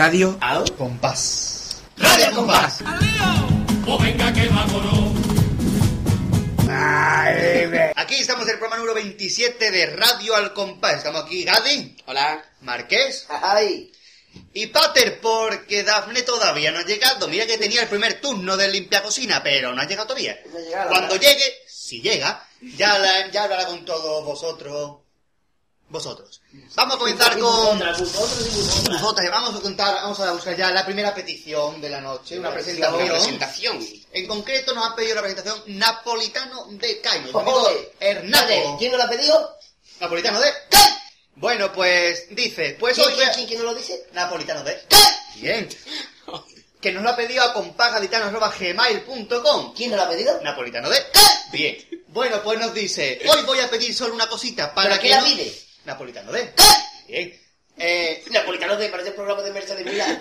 Radio Au. Compás. Radio Compás. O venga que vámonos. Aquí estamos en el programa número 27 de Radio Al Compás. Estamos aquí Gadi, Hola. Marqués Ay. y Pater, porque Dafne todavía no ha llegado. Mira que tenía el primer turno de limpia cocina, pero no ha llegado todavía. No ha llegado, Cuando ¿verdad? llegue, si llega, ya, la- ya hablará con todos vosotros. Vosotros. Vamos a comenzar con... Nosotros vamos a contar, vamos a buscar ya la primera petición de la noche, una presentación. presentación. En concreto nos han pedido la presentación napolitano de Caño. Amigo. Vale, ¿Quién nos lo ha pedido? Napolitano de Caño. Bueno, pues dice, pues ¿Quién, hoy quién, quién, nos lo dice? Napolitano de Bien. Que nos lo ha pedido a compagalitano.gmail.com. ¿Quién nos lo ha pedido? Napolitano de Bien. Bueno, pues nos dice, hoy voy a pedir solo una cosita para ¿Para que qué la no- pide? Napolitano de Bien. Eh, Napolitano de parece el programa de Mercedes Milán.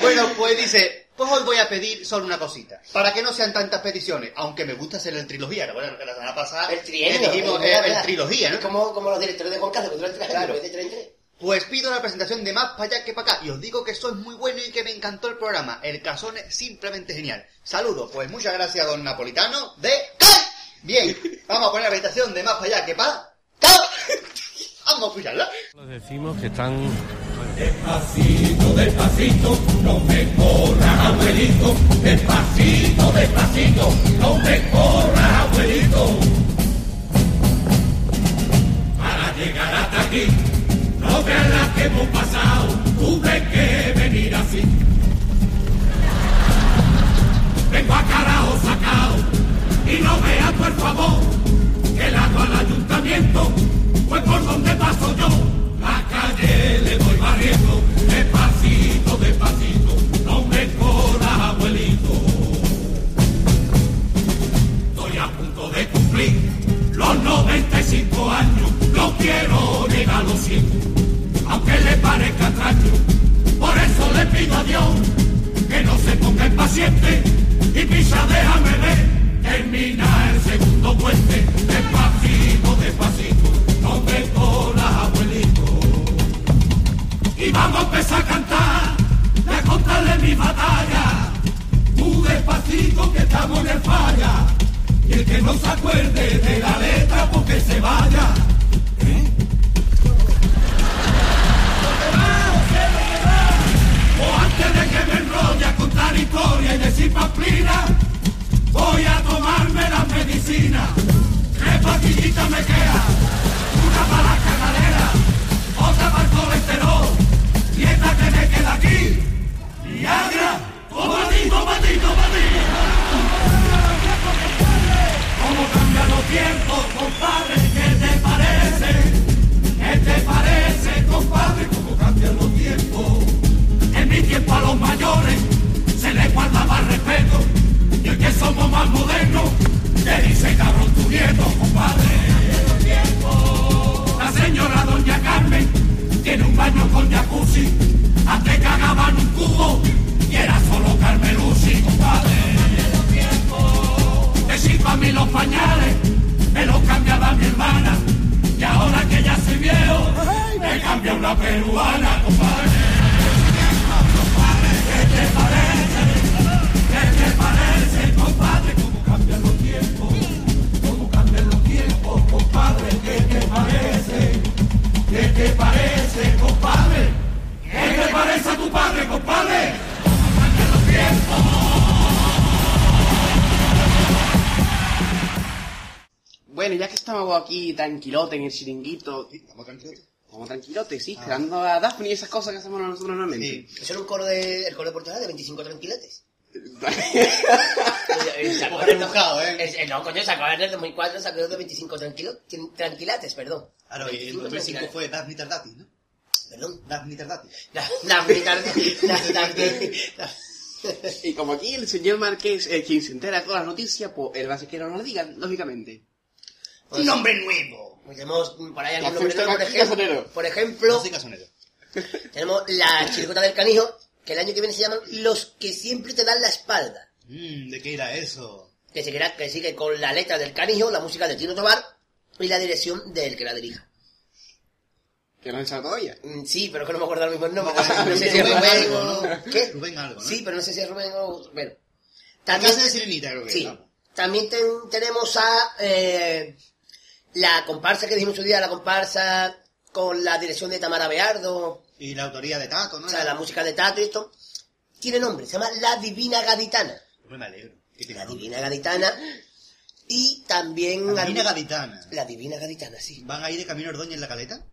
bueno, pues dice, pues hoy voy a pedir solo una cosita. Para que no sean tantas peticiones, aunque me gusta hacer el trilogía. Bueno, que la semana pasada El trienio. dijimos es eh, verdad, el trilogía, ¿no? Como, como los directores de Juan Carlos, que duran Claro. de tres en tres. Pues pido la presentación de más para allá que para acá. Y os digo que sois muy bueno y que me encantó el programa. El casón es simplemente genial. Saludos. Pues muchas gracias, don Napolitano de. Bien, vamos a poner la presentación de más para allá que para. Vamos a escucharla. Les decimos que están Despacito, despacito, no me corras, abuelito. Despacito, despacito, no me corras, abuelito. Para llegar hasta aquí, no veas la que hemos pasado, tuve que venir así. Vengo a carajo sacado, y no veas por favor, agua al ayuntamiento, pues por donde paso yo, la calle le voy barriendo, despacito, despacito, no me corras, abuelito. Estoy a punto de cumplir los 95 años, no quiero llegar a los 100, aunque le parezca extraño, por eso le pido a Dios que no se ponga impaciente y pisa, déjame ver, termina el segundo puente, despacito, despacito, no me corras, abuelito. Y vamos a empezar a cantar, a contarle mi batalla, tú despacito que estamos en el falla, y el que no se acuerde de la letra porque se vaya. O antes de que me enrolle a contar historia y decir pamplina, voy a tomarme la medicina. Tres pastillitas me queda, una para la cagadera, otra para el colesterol, y esta que me queda aquí, Viagra, tomatito, tomatito, tomatito. ¿Cómo cambian los tiempos, compadre? ¿Qué te parece? ¿Qué te parece, compadre? ¿Cómo cambian los tiempos? En mi tiempo a los mayores se les guardaba respeto. Somos más modernos, te dice cabrón tu nieto, compadre. La señora doña Carmen tiene un baño con jacuzzi. Antes cagaban un cubo y era solo Carmelusi, compadre. Decir para mí los pañales, me los cambiaba mi hermana. Y ahora que ya soy viejo, me cambia una peruana, compadre. ¿Qué te? Parece a tu padre, compadre? ¿Cómo cambian los tiempos? Bueno, ya que estamos aquí tranquilote en el chiringuito, Estamos tranquilos. como tranquilote, sí, esperando a Daphne y esas cosas que hacemos nosotros normalmente. Eso era un coro de, el coro de Portugal de 25 tranquiletes. Un poco rebuscado, ¿eh? Es- eh, no, coño, sacó en el 2004, sacó de 25 tranquilo, tranquilates, perdón. Claro, y el 2005 fue Daphne Tardati, ¿no? Perdón. Daphne Tardati. La, la, la, la, la, Y como aquí el señor Marqués es quien se entera de todas las noticias, pues él va a ser que no nos lo diga, lógicamente. Un nombre nuevo. Tenemos por ahí algún nombre nuevo, por ejemplo, por ejemplo, tenemos la chiricota del canijo, que el año que viene se llaman Los que siempre te dan la espalda. Mmm, ¿de qué era eso? Que, seguirá, que sigue con la letra del canijo, la música de Tino Tobar y la dirección del que la dirija. Que no sabe todavía. Mm, Sí, pero que no me acuerdo ahora mismo el nombre. No sé si es Rubén o... ¿Qué? Rubén algo, ¿no? Sí, pero no sé si es Rubén o... Bueno. También, casa de Sirenita, creo que sí, también ten- tenemos a eh, la comparsa que dijimos su día, la comparsa con la dirección de Tamara Beardo, Y la autoría de Tato, ¿no? o sea, la música de Tato y esto. Tiene nombre, se llama La Divina Gaditana. Hombre, me alegro. La nombre. Divina Gaditana. Y también... La Divina Gaditana. La Divina Gaditana, sí. ¿Van a ir de camino a Ordóñez en la caleta?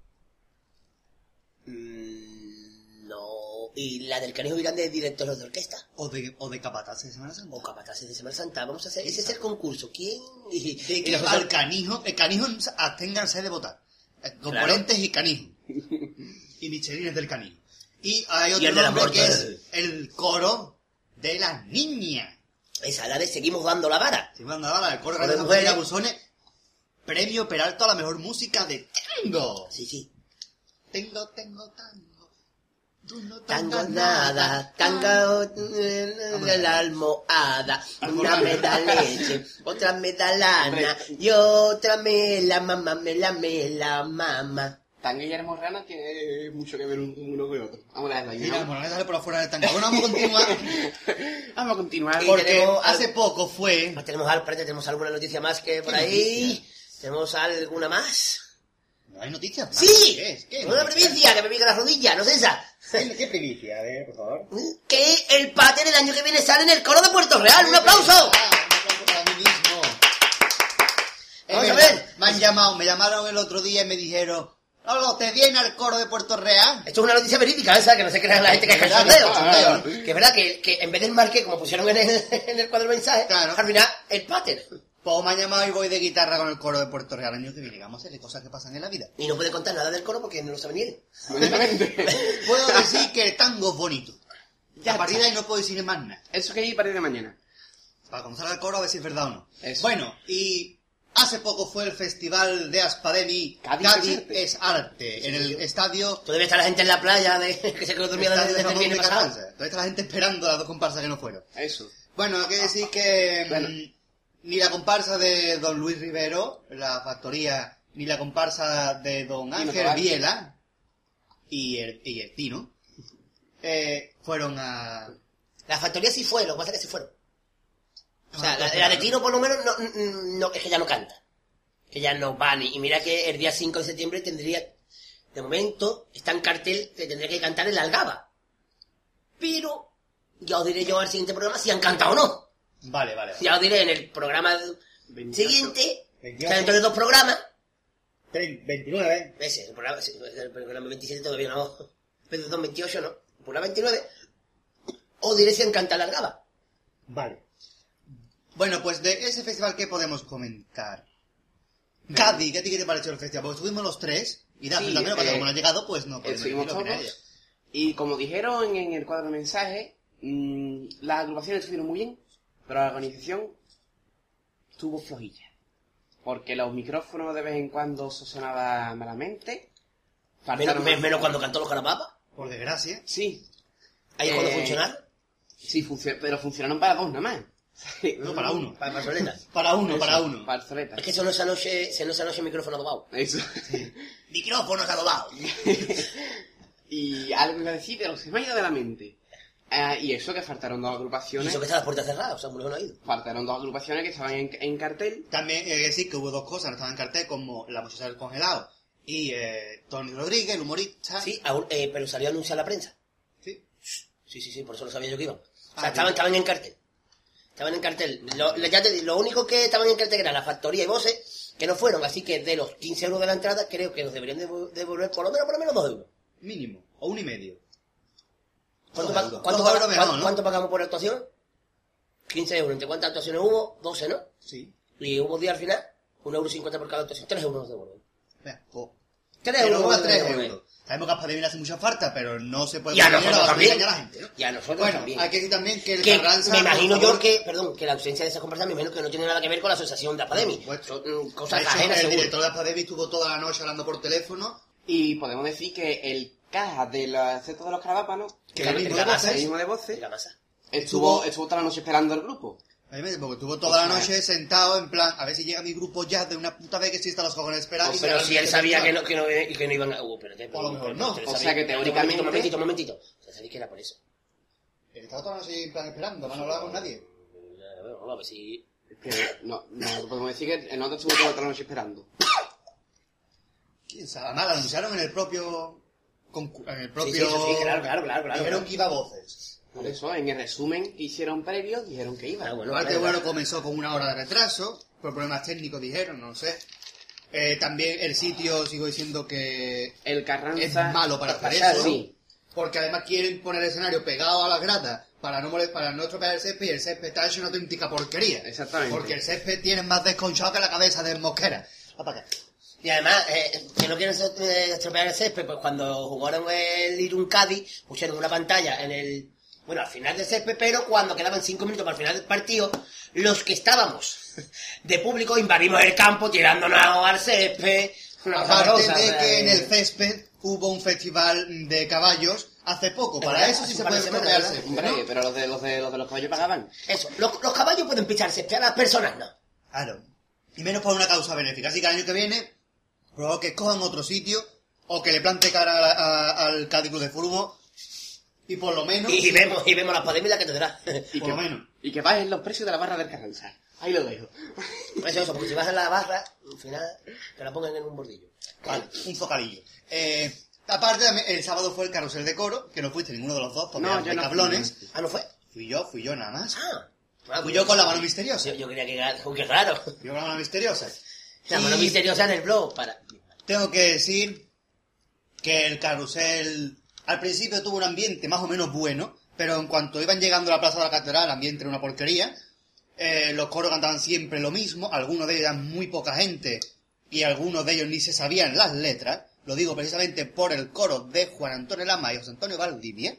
Y la del Canijo irán de directores de orquesta. ¿O de, o de capataces de Semana Santa? O capataces de Semana Santa. Vamos a hacer... Ese es el concurso. ¿Quién? Y, De y que al canijo, el canijo absténganse de votar. Eh, Componentes y canijo. y michelines del canijo. Y hay Y otro la nombre que es el coro de las niñas. Esa, la de Seguimos dando la vara. Se me han dado el coro de de la mujeres. Busones. Premio Peralto a la mejor música de tango. Sí, sí. Tengo, tengo tango. Tú no Tango nada, tango en la almohada, una me da leche, otra me da lana, y otra me la mamá, me la me la mamá. Tan Guillermo Rana tiene mucho que ver un- uno con otro. Vamos a dejarlo ahí. Mira, ¿no? bueno, por afuera del tango. Bueno, vamos a continuar. Vamos a continuar. Porque tenemos hace algo- poco fue... Pues tenemos, al- tenemos alguna noticia más que por ¿Qué ahí. noticia? ¿Tenemos alguna más? ¿No hay noticias? más? ¡Sí! ¿Qué es? ¿Qué Una primicia que me pica la rodilla, no sé esa. ¿Qué, qué primicia? Ver, por favor. Que el pater el año que viene sale en el coro de Puerto Real. ¡Un aplauso! Ah, un aplauso para mí mismo. Es Vamos a ver. Me han llamado, me llamaron el otro día y me dijeron, Lolo, ¿te viene al coro de Puerto Real? Esto es una noticia verídica, esa, que no se crean la gente que es Es cachondeo. es cachondeo. Que es verdad que, que en vez del marque, como pusieron en el, en el cuadro de mensaje, Claro. al final, el pater. Pues me han llamado y voy de guitarra con el coro de Puerto Real año que viene. Vamos a hacer cosas que pasan en la vida. Y no puede contar nada del coro porque no lo sabe ni él. Puedo decir que el tango es bonito. Ya a partir de ahí no puedo decir más nada. Eso que ir a partir de mañana. Para conocer el coro a ver si es verdad o no. Eso. Bueno, y hace poco fue el festival de Aspademi. Cádiz Cádiz, es arte. es arte. En el estadio Todavía está la gente en la playa de, que se quedó dormida desde de el viernes de pasado. Carranza. Todavía está la gente esperando las dos comparsas que no fueron. Eso. Bueno, hay que decir que mm, Bueno. Ni la comparsa de don Luis Rivero, la factoría, ni la comparsa de don Ángel. Viela y el, y el Tino eh, fueron a... La factoría sí fue, lo que pasa es que sí fueron. O sea, Ah, la, pues, la de. Tino por lo menos no, no, es que ya no canta. Que ya no van. Y, y mira que el día 5 de septiembre tendría, de momento, está en cartel que tendría que cantar en la Algaba. Pero, ya os diré yo al siguiente programa si han cantado o no. Vale, vale. vale. Ya os diré en el programa 28. siguiente, 28. que dentro de dos programas, 29. ese, el programa, el programa 27 todavía no, pero 28 no, el programa 29, os diré si han cantado la Algaba. Vale. Bueno, pues de ese festival, ¿qué podemos comentar? Cádiz, ¿qué te pareció el festival? Porque estuvimos los tres y Daphne Sí, también, lo pasa, eh, como no ha llegado, pues no podemos Estuvimos decir lo. Y como dijeron en el cuadro de mensaje, mm, las agrupaciones estuvieron muy bien, pero la organización estuvo flojilla. Porque los micrófonos de vez en cuando se sonaba malamente. Menos, menos cuando cantó los carapapas, Por desgracia. Sí, ahí es cuando Eh, funcionaron, sí, funcio- pero funcionaron para dos nada más. No, para uno. para Barcelona. Para uno, Eso, para uno. Para Soleta. Es que sonó esa noche, sonó esa noche el micrófono adobado. Eso. Micrófonos adobados. y algo iba a decir, pero se me ha ido de la mente. Ah, y eso que faltaron dos Y agrupaciones. eso que está las puertas cerradas, o sea, muy no ha ido. Faltaron dos agrupaciones que estaban en, en cartel. También hay que decir que hubo dos cosas, no estaban en cartel, como La Muchacha del Congelado y eh, Tony Rodríguez, el humorista. Sí, aún, eh, pero salió a anunciar la prensa. Sí. Sí, sí, sí, por eso lo sabía yo que iban. O Ah, sea, estaban, bien. estaban en cartel. Estaban en cartel. Lo, ya te digo, lo único que estaban en cartel era la factoría y voces, que no fueron. Así que de los 15 euros de la entrada, creo que nos deberían devo- devolver por lo menos, por lo menos 2 euros. Mínimo, o un y medio. ¿Cuánto, pa- euros. cuánto mejor, cuánto- ¿no? cuánto pagamos por actuación? 15 euros. ¿Entre cuántas actuaciones hubo? 12, ¿no? Sí. Y hubo día al final, 1,50 euro cincuenta por cada actuación. 3 euros nos devuelven. Vea, po. 3 Pero euros tres devuelven. euros. Sabemos que a Pademir hace mucha falta, pero no se puede Y a nosotros también. engañar a la gente, ¿no? Y a nosotros Bueno, también. hay que decir también que el que Carranza... me imagino yo que, perdón, que la ausencia de esa conversación me imagino que no tiene nada que ver con la asociación de supuesto. Son mm, cosas de ajenas, el seguro. director de Pademir estuvo toda la noche hablando por teléfono. Y podemos decir que el caja de los de los carabápanos, Que el, mismo de voces. mismo de voces, La masa. estuvo, Estuvo- toda la noche esperando el grupo. Porque estuvo toda la noche sentado en plan, a ver si llega mi grupo ya de una puta vez que sí está los cojones esperando. y Pero si él sabía no. que no, que no, que no iban a... Uh, espérate, O a lo mejor pero- no. pero O sea que teóricamente- Un momentito, un momentito. O sea, sabéis que era por eso. Él estaba toda la noche en plan esperando, no hablaba con nadie. Eh, a ver si... Que no, no podemos decir que el nota estuvo toda la noche esperando. ¿Quién sabe? Además, lo anunciaron en el propio... En el Sí, propio... sí, sí, sí, claro, claro, claro. claro. Dijeron que iba a voces. Por eso, en el resumen que hicieron previo, dijeron que iba. Ah, bueno, Igual que bueno, comenzó con una hora de retraso, por problemas técnicos dijeron, no sé. Eh, también el sitio, sigo diciendo que El es Carranza... malo para hacer pasar, eso. Sí. Porque además quieren poner el escenario pegado a las gradas para no mole- para no estropear el césped y el césped está hecho una auténtica porquería. Exactamente. Porque el césped tiene más desconchado que la cabeza de Mosquera. Va para acá. Y además, eh, que no quieren eh, estropear el césped, pues cuando jugaron el Irun Cádiz, pusieron una pantalla en el... Bueno, al final del césped, pero cuando quedaban cinco minutos para el final del partido, los que estábamos de público invadimos el campo tirándonos al césped. Aparte de que en el eh, césped hubo un festival de caballos hace poco. Para eso sí se puede estropear el césped, Hombre, ¿no? pero los de los, de, los de los caballos pagaban. Eso, los, los caballos pueden pichar césped, a las personas no. Claro. Y menos por una causa benéfica. Así que el año que viene, probable que cojan otro sitio o que le plante cara a- a- al Cádiz Club de Fútbol y por lo menos... Y, vemos, y vemos la pandemia que tendrá. Y Por que, lo menos. y que bajen los precios de la barra del Carranza. Ahí lo dejo. Eso, eso, porque si vas a la barra, al final te la pongan en un bordillo. Vale, un focalillo. Eh, aparte, el sábado fue el carrusel de coro, que no fuiste ninguno de los dos, porque No, eran yo de no fui, cablones. Ah, ¿no fue? Fui yo, fui yo nada más. Ah. Ah, Fui yo con la mano misteriosa. Yo, yo creía que qué raro. Yo con la mano misteriosa. La mano Y misteriosa en el blog para... Tengo que decir que el carrusel al principio tuvo un ambiente más o menos bueno, pero en cuanto iban llegando a la plaza de la catedral, el ambiente era una porquería. Eh, los coros cantaban siempre lo mismo, algunos de ellos eran muy poca gente y algunos de ellos ni se sabían las letras. Lo digo precisamente por el coro de Juan Antonio Lama y José Antonio Valdivia,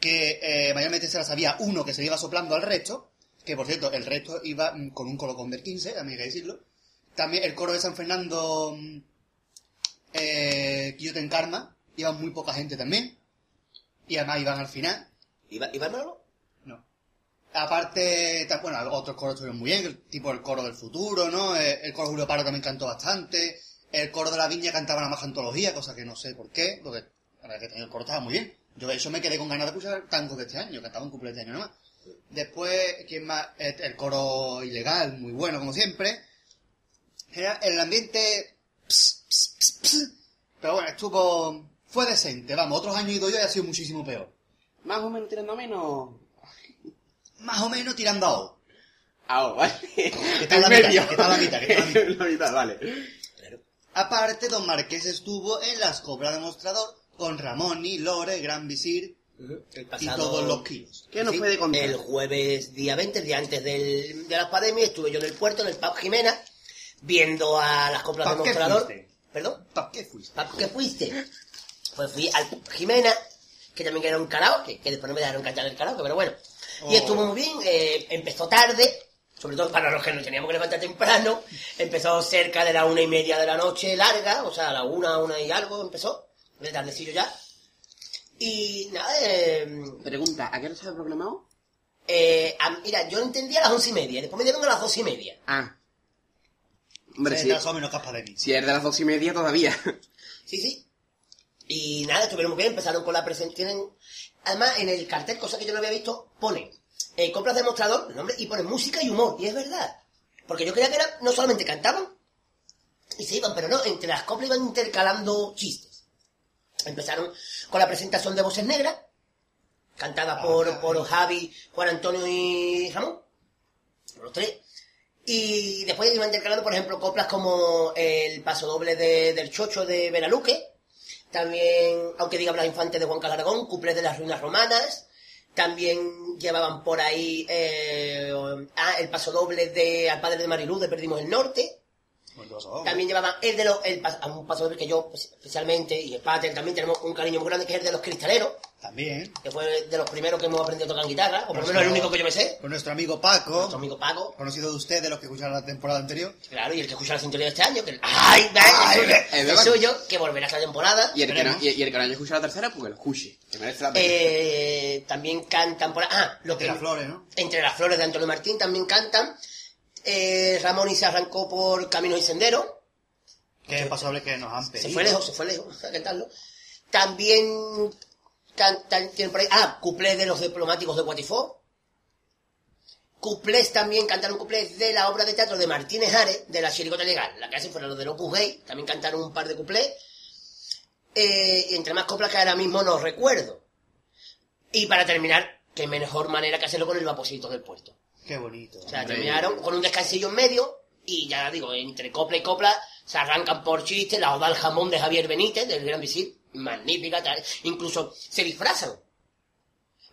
que eh, mayormente se las sabía uno que se iba soplando al resto, que por cierto, el resto iba mm, con un coro con 15, también hay que decirlo. También el coro de San Fernando, mm, eh, Quillote en Karma, iban muy poca gente también. Y además iban al final. ¿Iba, ¿Iba el Manolo? No. Aparte, bueno, otros coros estuvieron muy bien, tipo el coro del futuro, ¿no? Eh, El coro Julio Paro también cantó bastante. El coro de la viña cantaba nada más antología, cosa que no sé por qué, porque la verdad que el coro estaba muy bien. Yo de hecho me quedé con ganas de escuchar tangos de este año, cantaba un cumple de este año nomás. Después, ¿quién más? El, el coro ilegal, muy bueno como siempre. Era el ambiente... ps, ps, ps, ps. Pero bueno, estuvo... Fue decente, vamos, otros años he ido yo y ha sido muchísimo peor. Más o menos tirando a menos. Más o menos tirando a O. Ah, oh, vale. Que está en la mitad, que está en la mitad, que está en la mitad. la mitad, vale. Claro. Aparte, Don Marqués estuvo en las cobras de mostrador con Ramón y Lore, Gran Visir El y todos los kilos. ¿Qué nos Sí, puede contar? El jueves día 20, el día antes del, de la pandemia, estuve yo en el puerto, en el Pub Jimena, viendo a las coplas de ¿Pa' qué mostrador. fuiste? ¿Perdón? ¿Para qué fuiste? ¿Pub qué fuiste? Pues fui al Jimena, que también era un karaoke, que después no me dejaron cantar el karaoke, pero bueno. Y Oh. estuvo muy bien, eh, empezó tarde, sobre todo para los que nos teníamos que levantar temprano, empezó cerca de la una y media de la noche larga, o sea, a la una, una y algo empezó, de tardecillo ya. Y nada, eh, Pregunta, ¿a qué hora estaba programado? eh, a- mira, yo entendí a las once y media, después me dieron a las dos y media. Ah. Hombre, sí. retrasó menos capa de mí. Si es de las dos y media todavía. Sí, sí. Y nada, estuvieron muy bien, empezaron con la presentación. Además, en el cartel, cosa que yo no había visto, pone eh, compras de mostrador, nombre, y pone música y humor, y es verdad. Porque yo creía que era, no solamente cantaban y se iban, pero no, entre las coplas iban intercalando chistes. Empezaron con la presentación de Voces Negras, cantada por, por Javi, Juan Antonio y Ramón, por los tres. Y después iban intercalando, por ejemplo, coplas como el paso doble de- del Chocho de Veraluque, también, aunque diga Blas Infante de Juan Calaragón, cuplés de las ruinas romanas, también llevaban por ahí eh, ah, el paso doble de Al Padre de Marilú de Perdimos el Norte. También llevaban el de los, el, pas- a un paso doble que yo pues, especialmente, y el Pater también tenemos un cariño muy grande, que es el de los cristaleros, También. que fue de los primeros que hemos aprendido a tocar guitarra, o por lo menos el único que yo me sé. Con nuestro amigo Paco, Nuestro amigo Paco, conocido de usted, de los que escucharon la temporada anterior. claro, y el que escucha la sintonía de este año, que ¡ay! Ay, el ven. suyo, que volverá esta temporada. Y el, que no, y, y el que no haya escuchado la tercera, pues que lo escuche. Que merece la pena. Eh, también cantan por ah lo De que las flores, ¿no? entre las flores de Antonio Martín también cantan eh, Ramón y se arrancó por Caminos y Senderos Que es paso doble que nos han pedido. se fue lejos se fue lejos a cantarlo también cantan tienen por ahí ah cuplés de los diplomáticos de Guatifó cuplés también cantaron cuplés de la obra de teatro de Martínez Ares de la Chiricota Legal la que hacen fueron los del Opus Gay también cantaron un par de cuplés eh, entre más coplas que ahora mismo no recuerdo y para terminar, qué mejor manera que hacerlo con el vaporcito del puerto. Qué bonito. O sea, terminaron con un descansillo en medio y ya digo, entre copla y copla se arrancan por chiste la oda al jamón de Javier Benítez, del Gran Visir, magnífica, tal. incluso se disfrazan.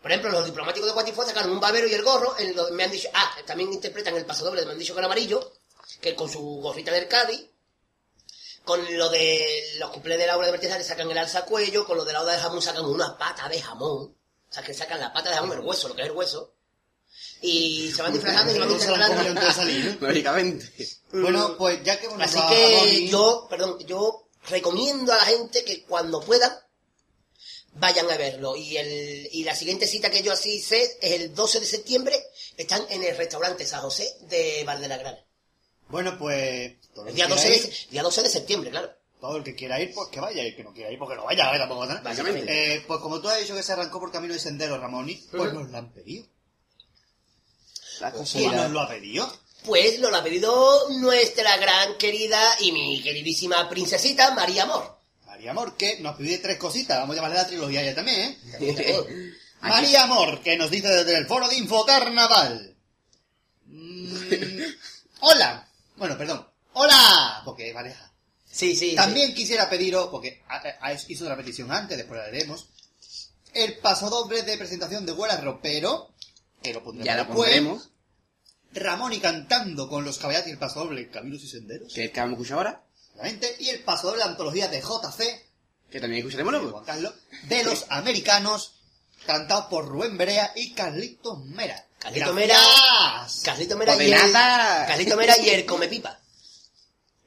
Por ejemplo, los diplomáticos de Guatifó sacaron un babero y el gorro, en lo- me han dicho, ah, también interpretan el paso doble de me han dicho con amarillo, que con su gorrita del Cádiz, con lo de los cumpleaños de la obra de Berteza le sacan el alza cuello, con lo de la oda de jamón sacan una pata de jamón. O sea, que sacan la pata de jamón, el hueso, lo que es el hueso. Y se van disfrazando y se van la ¿no? Lógicamente. Bueno, pues ya que... Así que Ramón- yo, perdón, yo recomiendo a la gente que cuando puedan vayan a verlo. Y el y la siguiente cita que yo así sé es el 12 de septiembre. Están en el restaurante San José de Valdelagrana. Bueno, pues... el día 12, quiera de, día 12 de septiembre, claro. Todo el que quiera ir, pues que vaya. Y el que no quiera ir, pues que no vaya. A ver, tampoco, ¿no? Eh, pues como tú has dicho que se arrancó por camino de sendero, Ramoni, pues Ujú. nos lo han pedido. La cosa ¿Quién nos lo ha pedido? Pues lo ha pedido nuestra gran querida y mi queridísima princesita María Amor. María Amor, que nos pide tres cositas. Vamos a llamarle la trilogía ya también, ¿eh? María Amor, que nos dice desde el foro de Info Carnaval. Mm, hola. Bueno, perdón. Hola. Porque es pareja. Sí, sí. También quisiera pediros, porque hizo una petición antes, después la leeremos, el paso doble de presentación de Huela Ropero, que lo pondremos Ya lo después. pondremos. Ramón y cantando con los caballos y el paso doble Caminos y Senderos, Que es el que vamos a escuchar ahora. obviamente, y el paso doble de antología de JC, Que también escucharemos de luego. Juan Carlos, de los americanos, cantado por Rubén Berea y Carlitos Mera. Carlito. Mera. Carlito Mera y el. Carlito Mera y el Come Pipa.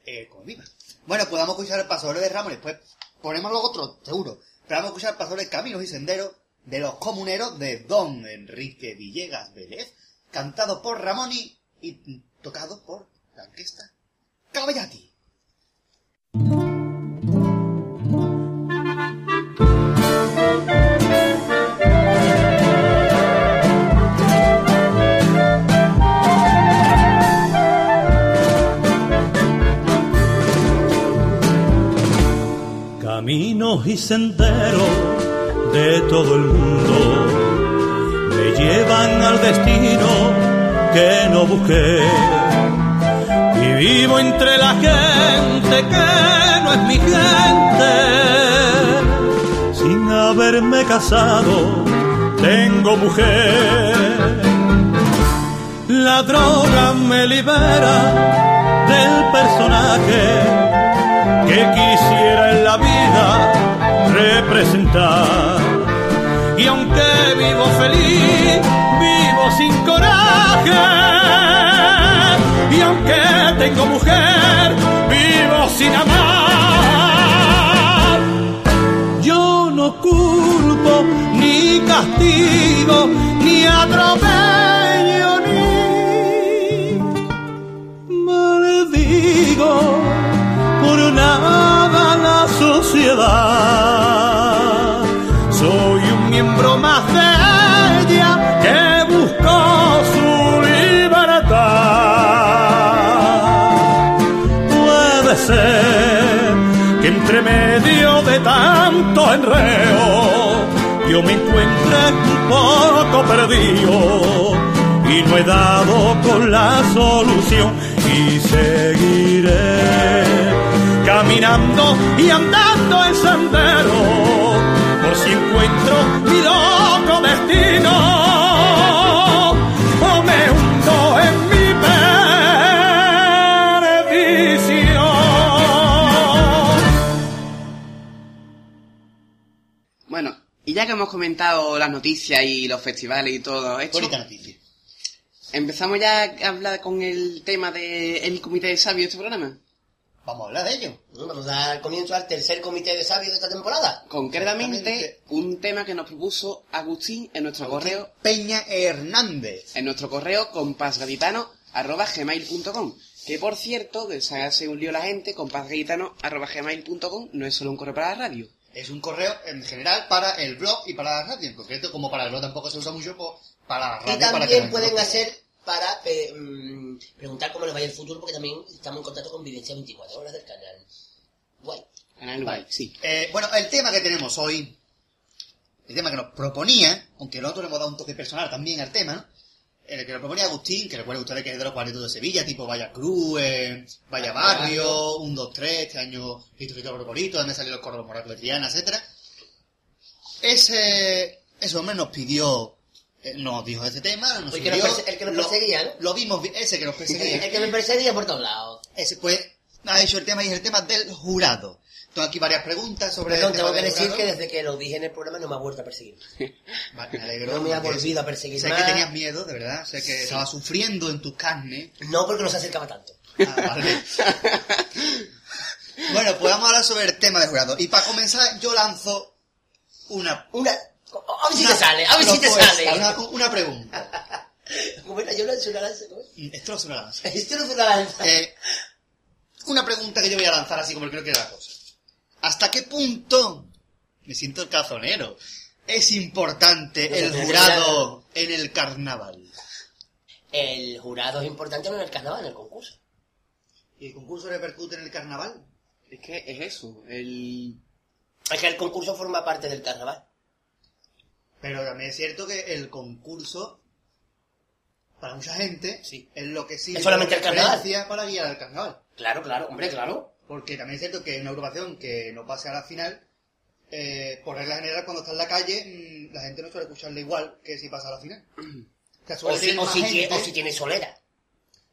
Eh, como viva. Bueno, pues vamos a escuchar el paso doble de Ramón, después ponemos luego otro, seguro. Pero vamos a escuchar el paso doble de Caminos y Senderos de los comuneros de Don Enrique Villegas Vélez, cantado por Ramoni y tocado por la orquesta Caballati. Caminos y senderos de todo el mundo me llevan al destino que no busqué. Y vivo entre la gente que no es mi gente. Sin haberme casado, tengo mujer. La droga me libera del personaje que quisiera en la vida representar. Vivo feliz, vivo sin coraje. Y aunque tengo mujer, vivo sin amar. Yo no culpo, ni castigo, ni atropello, ni maldigo por nada la sociedad. Soy un miembro más Que entre medio de tanto enreo yo me encuentre un poco perdido y no he dado con la solución y seguiré caminando y andando en sendero por si encuentro hemos comentado las noticias y los festivales y todo esto, Bonita noticia. empezamos ya a hablar con el tema del comité de sabios de este programa. Vamos a hablar de ello. Vamos a dar comienzo al tercer comité de sabios de esta temporada. Concretamente, un tema que nos propuso Agustín en nuestro correo, Peña Hernández. en nuestro correo compasgaditano.gmail.com que por cierto, que se hace un lío la gente, compasgaditano.gmail.com no es solo un correo para la radio. Es un correo en general para el blog y para la radio. En concreto, como para el blog tampoco se usa mucho, pues para la radio. Y para que también pueden hacer para eh, mm, preguntar cómo les vaya el futuro, porque también estamos en contacto con Vivencia 24 horas del canal. Guay. Canal. Guay, sí. Eh, bueno, el tema que tenemos hoy, el tema que nos proponía, aunque nosotros le hemos dado un toque personal también al tema, ¿no? El que nos proponía Agustín, que recuerden ustedes que es de los cuartetos de Sevilla, tipo Vaya Cruz, eh, Vaya Barrio, 1, 2, 3, este año Fito Proporito, donde salió los corros morales de Triana, etcétera. Ese, ese hombre nos pidió, eh, nos dijo ese tema, nos El que nos sugirió, perse- el que nos lo- perseguía, ¿no? Lo vimos, vi- ese que nos perseguía. El que me perseguía por todos lados. Ese, pues, ha hecho el tema y es el tema del jurado. Tengo aquí varias preguntas sobre Perdón, el tema tengo que decir que desde que lo dije en el programa no me ha vuelto a perseguir. Vale, me alegro. No me ha volvido a perseguir Sé más. que tenías miedo, de verdad. Sé que estabas sufriendo en tus carnes. No porque no se acercaba tanto. Ah, vale. bueno, pues vamos a hablar sobre el tema del jurado. Y para comenzar, yo lanzo una... Una... A ver si te sale, a ver si te sale. Una, una pregunta. Como era, yo lanzo una lanza, ¿cómo es? Esto no es una lanza. Esto no es una lanza. Eh, una pregunta que yo voy a lanzar así como creo que es la cosa. ¿Hasta qué punto, me siento el cazonero, es importante el jurado en el carnaval? El jurado es importante no en el carnaval, en el concurso. ¿Y el concurso repercute en el carnaval? Es que es eso, el... Es que el concurso forma parte del carnaval. Pero también es cierto que el concurso, para mucha gente, Sí. es lo que sirve Es solamente el carnaval. para guiar al carnaval. Claro, claro, hombre, claro. Porque también es cierto que una agrupación que no pase a la final, eh, por regla general, cuando está en la calle, mm, la gente no suele escucharle igual que si pasa a la final. O suele si, tener o, más si, gente- tie- o si tiene solera.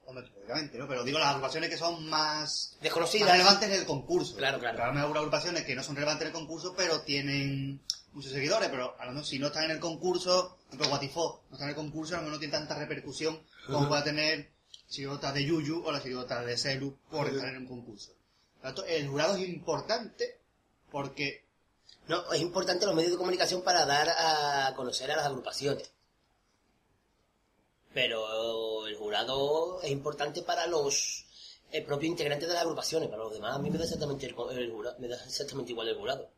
Hombre, obviamente, ¿no? Pero digo las agrupaciones que son más, más Desconocidas. relevantes en el concurso. Claro, claro. Pero hay agrupaciones que no son relevantes en el concurso, pero tienen muchos seguidores. Pero a lo mejor si no están en el concurso, ejemplo, Guatifó no está en el concurso, a lo mejor no tiene tanta repercusión como Ujú. pueda tener chirigotas de Yuyu o las chirigotas de Celu por estar en un concurso. Tanto, el jurado es importante porque No, es importante los medios de comunicación para dar a conocer a las agrupaciones. Pero el jurado es importante para los eh, propios integrantes de las agrupaciones. Para los demás, a mí me da exactamente, el, el jurado, me da exactamente igual el jurado.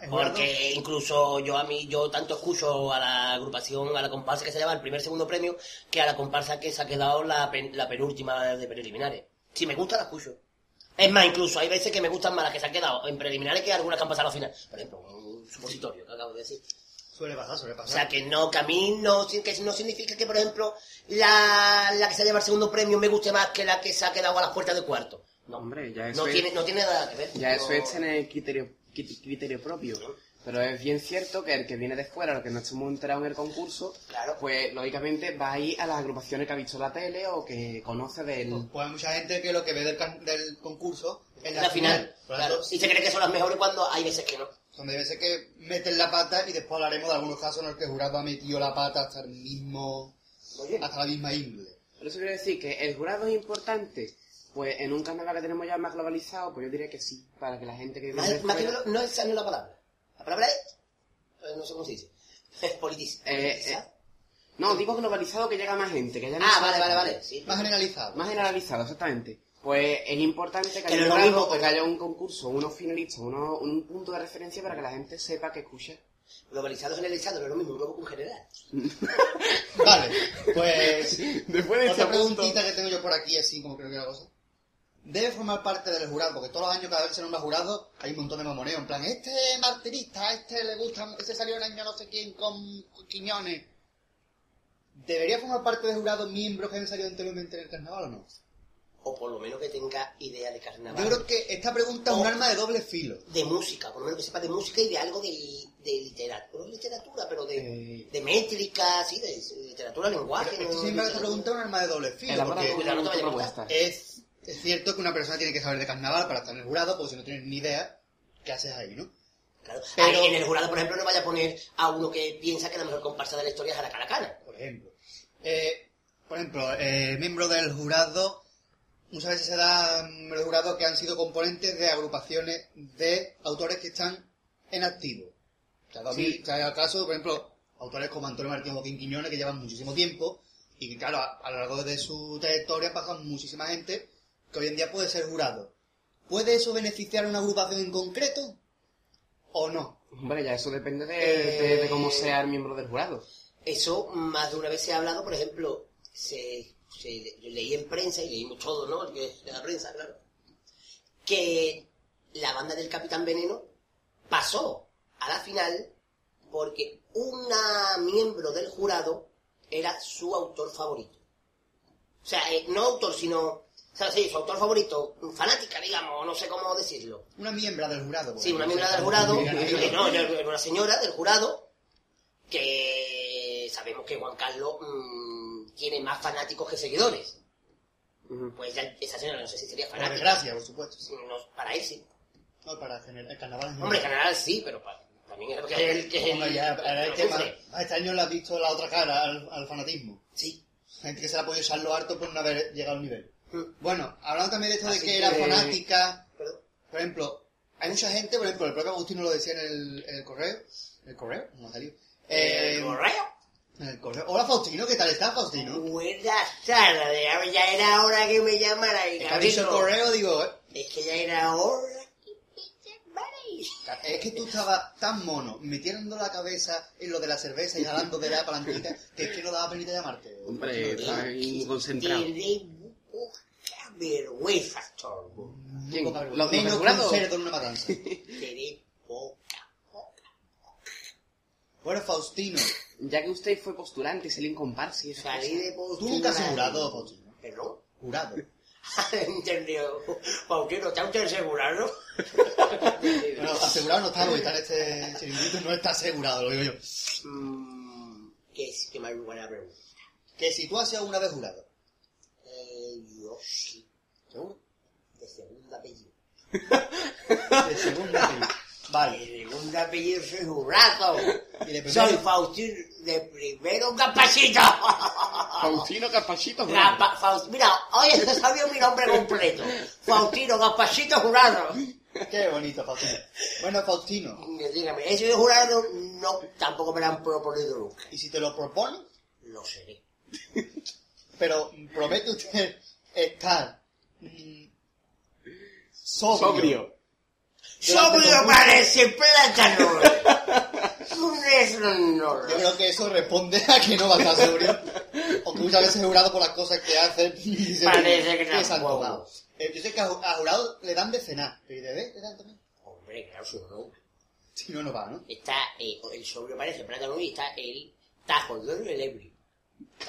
el jurado Porque incluso yo a mí, yo tanto escucho a la agrupación, a la comparsa que se lleva el primer segundo premio, que a la comparsa que se ha quedado la, pen- la penúltima de preliminares. Si me gusta, la escucho. Es más, incluso hay veces que me gustan más las que se han quedado en preliminares que algunas que han pasado a la final. Por ejemplo, un supositorio que acabo de decir. suele pasar, suele O pasar. sea, que no, que a mí no, que no significa que, por ejemplo, la, la que se lleva el segundo premio me guste más que la que se ha quedado a las puertas del cuarto. No, Hombre, ya eso no, es... tiene, no tiene nada que ver. Ya eso No- es tener criterio, cri- criterio propio. Pero es bien cierto que el que viene de fuera, lo que no estamos enterados en el concurso, Claro. pues lógicamente va a ir a las agrupaciones que ha visto en la tele o que conoce del... Pues hay mucha gente que lo que ve del, can- del concurso es la, final. Claro. tanto, Y se cree que son las mejores cuando hay veces que no. Donde debe ser que meten la pata y después hablaremos de algunos casos en los que el jurado ha metido la pata hasta el mismo, Oye, hasta la misma índole. Por eso quiero decir que el jurado es importante. Pues en un carnaval que tenemos ya más globalizado, pues yo diría que sí, para que la gente que viene más, que no, no es esa no es la palabra. La palabra es. eh, No sé cómo se dice. Politiz. Eh, eh, No, digo globalizado que llega más gente, que ya no ah, vale, vale, vale. Sí. Más generalizado. Más generalizado, exactamente. Pues es importante que, haya, no es mismo, que pero- haya un concurso, unos finalistas, uno, un punto de referencia para que la gente sepa que escucha. Globalizado, generalizado, no es lo mismo, luego un general. Vale, pues Después de otra este punto- preguntita que tengo yo por aquí, así como creo que es la cosa. Debe formar parte del jurado, porque todos los años cada vez que se nombra jurado hay un montón de mamoneo, en plan, este es martirista, este le gusta, este salió el año no sé quién con Quiñones. ¿Debería formar parte del jurado miembros que han salido anteriormente en el carnaval o no? O por lo menos que tenga idea de carnaval. Yo creo que esta pregunta es un arma de doble filo. de música, por lo menos que sepa de música y de algo de, de literatura, no de literatura, pero de, Eh. de métrica, sí, de, de literatura, lenguaje. Pero no- siempre esta pregunta es un arma de doble filo, porque tu- Cuidado, no te tu vayas a propuesta. es, es cierto que una persona tiene que saber de carnaval para estar en el jurado, porque si no tienes ni idea, ¿qué haces ahí, no? Claro. Pero- Ahí en el jurado, por ejemplo, no vaya a poner a uno que piensa que la mejor comparsa de la historia es a la caracana. Por ejemplo. Eh, por ejemplo, eh, miembro del jurado, muchas veces se da del jurado que han sido componentes de agrupaciones de autores que están en activo. O sea, Sí. o sea, el caso, por ejemplo, autores como Antonio Martín Joaquín Quiñones que llevan muchísimo tiempo y que, claro, a, a lo largo de su trayectoria pasan muchísima gente que hoy en día puede ser jurado. ¿Puede eso beneficiar a una agrupación en concreto o no? Hombre, ya eso depende de, de- de cómo sea el miembro del jurado. Eso más de una vez se ha hablado, por ejemplo, se, se- yo leí en prensa y leímos todo, ¿no? De la prensa, claro. Que la banda del Capitán Veneno pasó a la final porque una miembro del jurado era su autor favorito. O sea, eh, no autor, sino, o sea, sí, su autor favorito, fanática, digamos, no sé cómo decirlo. Una miembro del jurado. Sí, una miembro del jurado, eh, no, una señora del jurado, que sabemos que Juan Carlos mm, tiene más fanáticos que seguidores. Pues ya esa señora no sé si sería Por fanática. desgracia, por supuesto. sí. No, para él sí. No, para generar el carnaval. no. Hombre, en general sí, pero también es porque es el que el, ya, el a este año le has visto la otra cara al, al fanatismo. Sí. Gente que se la ha podido echar lo harto por no haber llegado al nivel. Bueno, hablando también de esto de que era fanática, Perdón. por ejemplo, hay mucha gente, por ejemplo, el propio Agustino lo decía en el, en el correo. ¿El correo? No ha salido. Eh, ¿El correo? en el correo. Hola Faustino, ¿qué tal estás, Faustino? Buenas tardes, ya- era hora que me llamara. y Es que ha dicho el correo, digo, eh, Es que ya era hora que me llamarais. es que tú estabas tan mono, metiendo la cabeza en lo de la cerveza y jalando de la palanquita, que es que no daba penita llamarte. Hombre, está ahí concentrado. Poca vergüenza. Poca vergüenza. ¿Los- los Menos que un en una matanza. Tenéis poca, poca. Bueno, Faustino, Ya que usted fue postulante y salió en comparsa y Salí de tú nunca has jurado, Faustino. ¿Perdón? Jurado. Entendido. Pautino, ¿está usted asegurado? Bueno, asegurado no está, porque está en este chiringuito, no está asegurado, lo digo yo. Mm, ¿Qué es? ¿Qué más buena pregunta? Que si tú has sido alguna vez jurado. Eh, yo sí. De segundo apellido. De segunda apellido. Vale. De segundo apellido soy jurado. De Soy Faustino de primero capacito. Faustino Capachito. Gapa- Faust- Mira, hoy se sabía mi nombre completo. Faustino Capacito Jurado. qué bonito, Faustino. Bueno, Faustino, Dígame, ¿eso de jurado? No, tampoco me lo han proponido nunca. y si te lo propone, Lo seré. pero promete usted estar sobrio. Sobrio. Sobrio parece plátano. No Yo creo que eso responde a que no va a estar sobrio. O que muchas veces es jurado por las cosas que hacen y se Parece que tocado. Eh, yo sé que a, ju- a jurado le dan de cenar. ¿Y de beber le dan también? Hombre, claro, si no. Si no, no va, ¿no? Está, eh, el sobrio parece plátano y está el tajo, el duero y el ebrio.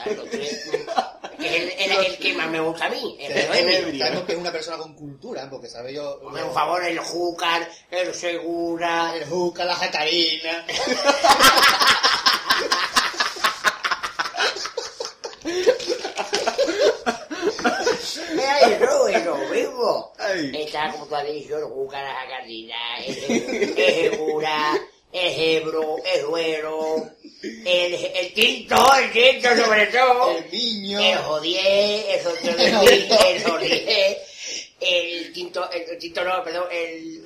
Es el, el- el que más me gusta a mí, el ebrio. Sabemos que es una persona con cultura, porque sabe yo... Por favor, el júcar, el segura, El juca, la jacarina... Ay, no, es lo mismo. Está, como tú has dicho, el júcar, la jacardina, el, el segura, el hebro, el duero, el, el tinto, el tinto sobre todo. El niño... El jodié, el sorteo del El jodié, el tinto, el, tinto no, perdón, el,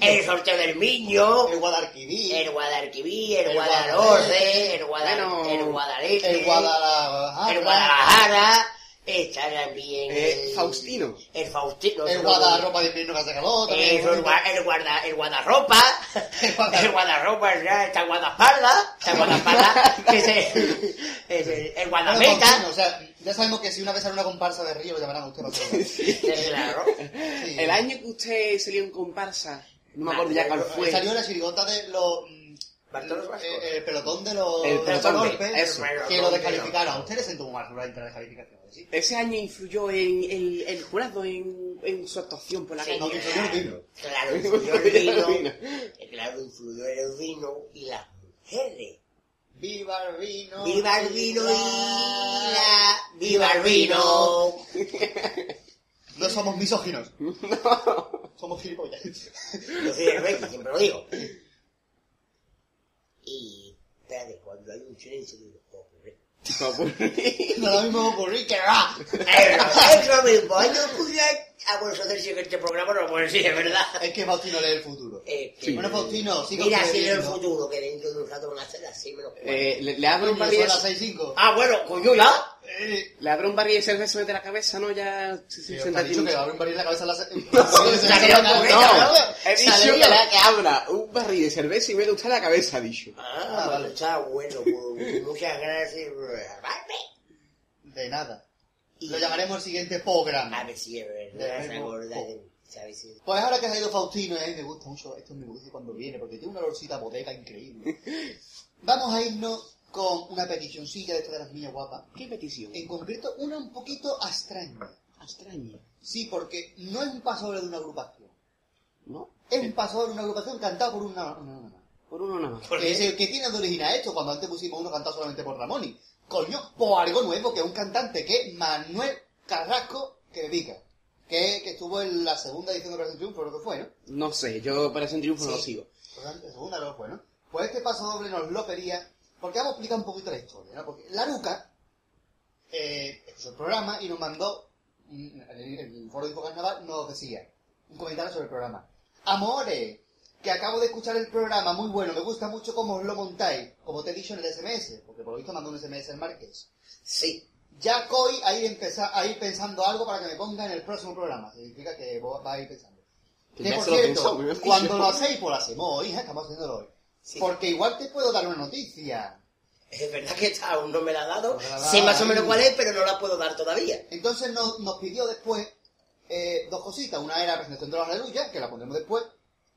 el sorteo del miño, El guadarquidí. el guadalquivir, el guadalhorce, el guadalete, El guadalajara. El está también Eh, el... Faustino. El Faustino. El guardarropa de invierno que hace calor. también. El, gua- el, guarda, el guardarropa, El guarda- el guardarropa, está el guardaespaldas, está el guardaespaldas, que es el, es el, el Bueno, guardameta, Faustino, O sea, ya sabemos que si una vez sale una comparsa de río, lo llamarán a usted otro claro. Sí. El año que usted salió en comparsa, no me acuerdo ya cuál fue. Salió la chirigota de los... mm, Vascos. eh, el pelotón de los... El de los pelotón de- golpes, eso. Que lo descalificaron. A ustedes sentó más la descalificación, ¿sí? Ese año influyó en el, el jurado en, en su actuación por la Sí, calle. No, que influyó el vino. Claro, influyó el vino, claro, influyó el vino y las mujeres. Viva el vino. ¡Viva el vino y la... ¡Viva el vino! No somos misóginos. Somos gilipollas. Yo soy el rey, siempre lo digo. Y, espérate, cuando hay un silencio, pobre. No lo mismo ocurrir que va. Es lo mismo, yo pudiera... Ah, bueno, eso decir que este programa no lo puedo decir, es verdad. Es que Faustino lee el futuro. Eh, que- Bueno, Faustino, sigue Mira, si en el futuro, que dentro de un rato van a ser 6 menos cuarto. Eh, le, le abro un barril son las de, 6 5. Ah, bueno, coño, ya. Eh, le abro un barril de cerveza mete la cabeza, ¿no? Ya se, se Sí, ha dicho que va a abrir un barril en la cabeza a No, No, he dicho que, la- que abra un barril de cerveza y mete usted la cabeza, ha dicho. Ah, vale. vale, está bueno, pues, muchas gracias. De nada. Y- Lo llamaremos el siguiente programa. A ver si es verdad, se de- Pues ahora que ha ido Faustino, eh, me gusta mucho, esto me gusta cuando viene, porque tiene una olorcita bodega increíble. Vamos a irnos con una peticioncilla de de las niñas guapas. ¿Qué petición? En concreto, una un poquito extraña. Extraña, Sí, porque no es un pasodoble de una agrupación. ¿no? Es un pasodoble de una agrupación cantado por una... una- una- Por uno nada más. ¿Por que qué? es el que tiene de original esto, cuando antes pusimos uno cantado solamente por Ramoni. Coño, por algo nuevo, que es un cantante que es Manuel Carrasco que dedica. Que, que estuvo en la segunda edición de Operación Triunfo, creo que fue, ¿no? No sé, yo Operación Triunfo no Sí. lo sigo. La segunda que fue, ¿no? Pues este paso doble nos lo pedía, porque vamos a explicar un poquito la historia, ¿no? Porque la Luca eh, escuchó el programa y nos mandó, en el foro de Info Carnaval nos decía, un comentario sobre el programa. Amores, que acabo de escuchar el programa, muy bueno, me gusta mucho cómo os lo montáis, como te he dicho en el SMS, porque por lo visto mandó un SMS el Marqués. Sí. Ya voy a ir, a ir pensando algo para que me ponga en el próximo programa. Significa que vos vas a ir pensando. Que por se lo cierto, pensó, cuando lo hacéis, pues lo hacemos hoy, ¿eh? estamos haciéndolo hoy. Sí. Porque igual te puedo dar una noticia. Es verdad que esta aún no me la ha dado. La sé más o menos cuál es, pero no la puedo dar todavía. Entonces nos, nos pidió después eh, dos cositas. Una era la presentación de los aleluya, que la pondremos después.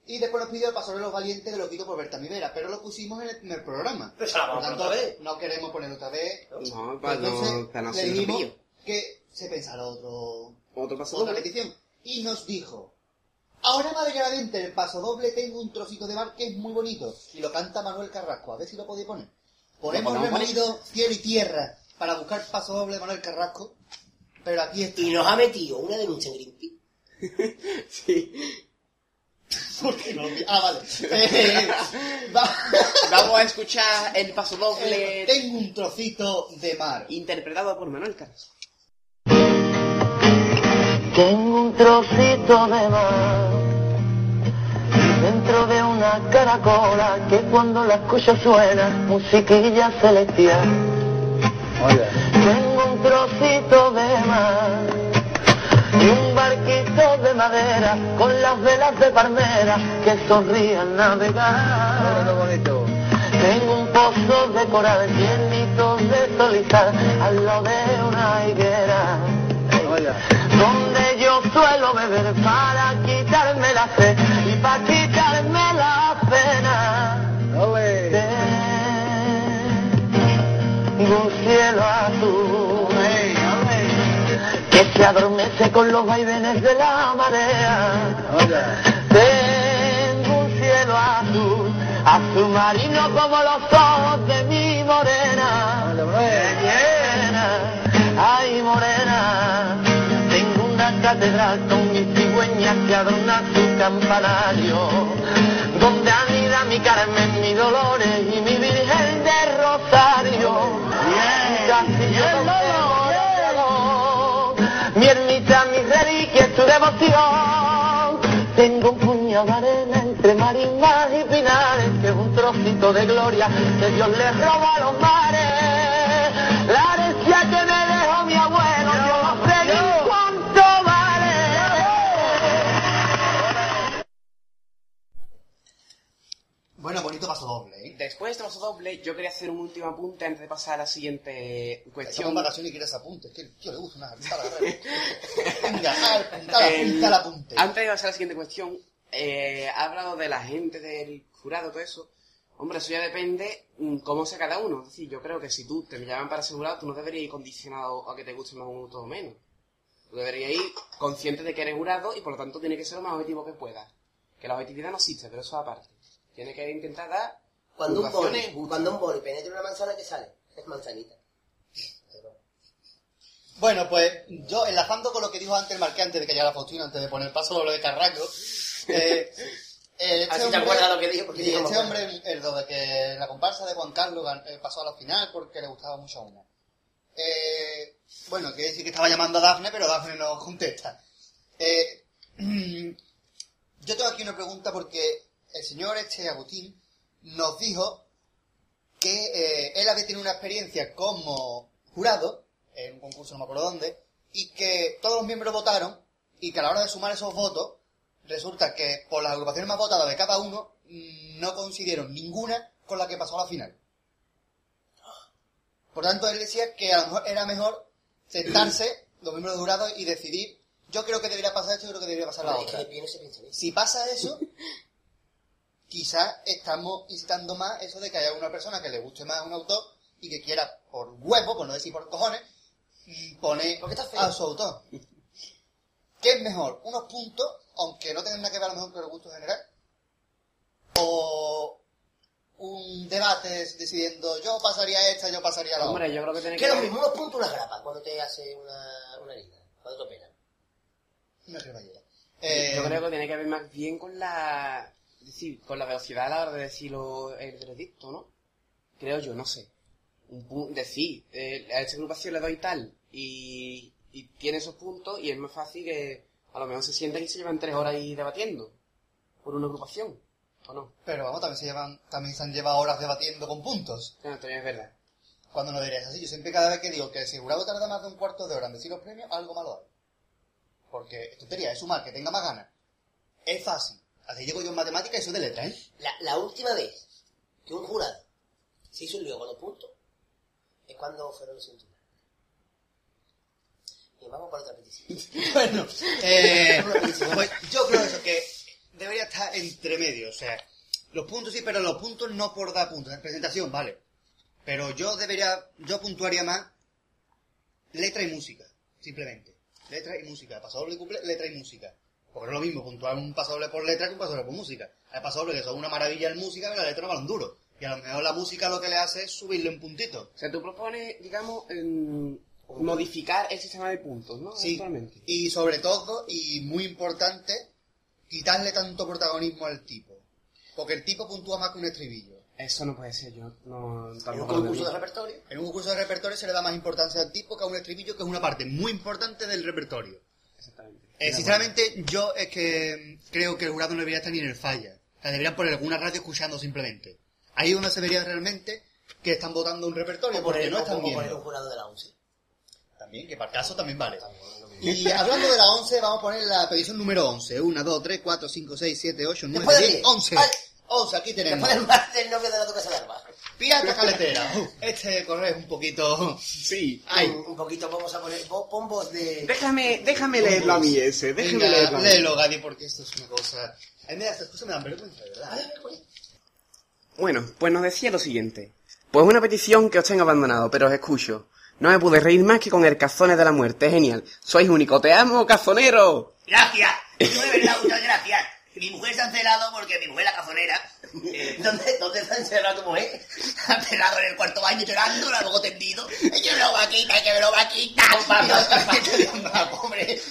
Y después nos pidió el paso de los valientes de Loquito por Berta Mivera, pero lo pusimos en el primer programa. Pero se la vamos Por a tanto, poner otra vez. no queremos poner otra vez. No, para no, para no le ser dijimos pillo. que se pensara otro, Otro paso otra petición. Y nos dijo, ahora Madre en el paso doble tengo un trocito de mar que es muy bonito. Y lo canta Manuel Carrasco, a ver si lo podéis poner. Poner? removido cielo y tierra para buscar paso doble de Manuel Carrasco. Pero aquí está. Y nos ha metido una denuncia en Greenpeace. Sí. ¿Por qué no? Ah, vale. Eh, va- Vamos a escuchar el paso Eh, doble tengo un trocito de mar. interpretado por Manuel Carrasco. Tengo un trocito de mar dentro de una caracola que cuando la escucho suena musiquilla celestial. Tengo un trocito de mar y un barquito de madera con las velas de palmera que sonríen al navegar. Tengo un pozo de coral llenito de solizar al lado de una higuera donde yo suelo beber para quitarme la sed y para quitarme la pena. Tengo un cielo azul. Que se adormece con los vaivenes de la marea. Tengo un cielo azul, azul marino como los ojos de mi morena. Ay morena, catedral con mis cigüeñas que adorna su campanario, donde anida mi Carmen, mi Dolores y mi Virgen de Rosario. Mi ermita, mis reliquias, tu devoción. Tengo un puñado de arena entre marimas y pinares, que es un trocito de gloria que Dios le roba a los mares. La Bueno, bonito paso doble, ¿eh? Después de este paso doble, yo quería hacer un último apunte antes de pasar a la siguiente Estamos cuestión. en vacaciones y quieres apunte. Es que el tío le gusta una. Venga, apunta, El- apunta, apunte. Antes de pasar a la siguiente cuestión, eh, ha hablado de la gente del jurado, todo eso. Hombre, eso ya depende mm, cómo sea cada uno. Es decir, yo creo que si tú te llaman para ser jurado, tú no deberías ir condicionado a que te guste más uno o menos. Tú deberías ir consciente de que eres jurado y por lo tanto tiene que ser lo más objetivo que puedas. Que la objetividad no existe, pero eso aparte. Tiene que intentar dar Cuando un boli, cuando un boli penetra una manzana, ¿qué sale? Es manzanita. Bueno, pues yo enlazando con lo que dijo antes el Marqués, antes de que llegara Faustino, antes de poner el paso doble de Carranco, eh, eh, este Así te acuerdas lo que dijo, porque este hombre, el de que la comparsa de Juan Carlos eh, pasó a la final porque le gustaba mucho a una. Eh, bueno, quiere decir que estaba llamando a Dafne, pero Dafne no contesta. Eh, yo tengo aquí una pregunta porque el señor este Agustín nos dijo que eh, él había tenido una experiencia como jurado en un concurso, no me acuerdo dónde, y que todos los miembros votaron y que a la hora de sumar esos votos resulta que por las agrupaciones más votadas de cada uno mm, no coincidieron ninguna con la que pasó a la final. Por tanto, él decía que a lo mejor era mejor sentarse los miembros de jurado y decidir, yo creo que debería pasar esto, yo creo que debería pasar la otra. Si pasa eso, quizás estamos incitando más eso de que haya una persona que le guste más a un autor y que quiera, por huevo, por no decir por cojones, poner a su autor. ¿Qué es mejor? ¿Unos puntos, aunque no tengan nada que ver a lo mejor con el gusto general? ¿O un debate decidiendo yo pasaría esta, yo pasaría la otra? Hombre, yo creo que tiene Que que es lo mismo, unos puntos, una grapa, cuando te hace una, una herida, cuando te operan. Una cremallera. Eh, Yo creo que tiene que ver más bien con la... decir, con la velocidad a la hora de decirlo el veredicto, ¿no? Creo yo, no sé. Un decir, eh, a esta agrupación le doy tal y, y tiene esos puntos y es más fácil que a lo mejor se sientan y se llevan tres horas ahí debatiendo por una agrupación, ¿o no? Pero vamos, también se llevan, también se han llevado horas debatiendo con puntos. No, también es verdad. Cuando no debería ser así. Yo siempre cada vez que digo que si el jurado tarda más de un cuarto de hora en decir los premios, algo malo hay. Porque es tontería, es sumar, que tenga más ganas. Es fácil. Así llego yo en matemática y soy de letra, ¿eh? La, la última vez que un jurado se hizo un lío con los puntos es cuando fueron los cinturones. Y vamos para otra petición. bueno, eh, pues yo creo eso, que debería estar entre medio. O sea, los puntos sí, pero los puntos no por dar puntos. En presentación, vale. Pero yo debería, yo puntuaría más letra y música, simplemente. Letra y música. Pasodoble y cumple, letra y música. Porque no es lo mismo puntuar un pasodoble por letra que un pasodoble por música. Hay pasodobles que son una maravilla en música, pero la letra no un duro. Y a lo mejor la música lo que le hace es subirle un puntito. O sea, tú propones, digamos, em, modificar el sistema de puntos, ¿no? Sí, Actualmente. y sobre todo, y muy importante, quitarle tanto protagonismo al tipo. Porque el tipo puntúa más que un estribillo. Eso no puede ser, yo no... En un concurso de repertorio. En un concurso de repertorio se le da más importancia al tipo que a un estribillo, que es una parte muy importante del repertorio. Exactamente. Eh, sinceramente, yo es que creo que el jurado no debería estar ni en el falla. O sea, deberían poner alguna radio escuchando simplemente. Ahí es donde se vería realmente que están votando un repertorio, porque no están o poner un viendo. jurado de la 11. También, que para el caso también vale. Y hablando de la 11, vamos a poner la petición número 11. 1, 2, 3, 4, 5, 6, 7, 8, 9, Después de 10, diez. 11. Vale. 11, aquí tenemos. Después del novio de la duquesa de Alba. Pirata caletera. Uh, este correo es un poquito... Sí. Ay, Un, un poquito vamos a poner voz de... Déjame, déjame leerlo a mí ese, déjame venga, leerlo a mí. léelo, Gadi, porque esto es una cosa... A mí estas cosas me dan vergüenza, de verdad. Bueno, pues nos decía lo siguiente. Pues una petición que os tengo abandonado, pero os escucho. No me pude reír más que con el cazones de la muerte, genial. Sois único, te amo, cazonero. Gracias. Yo de verdad, muchas gracias. Mi mujer se ha encelado porque mi mujer la cazonera. ¿Dónde, ¿Dónde está encerrado tu mujer? Ha encerrado en el cuarto baño llorando, la luego tendido. Que me lo va a quitar, que me lo va a quitar. Hombre,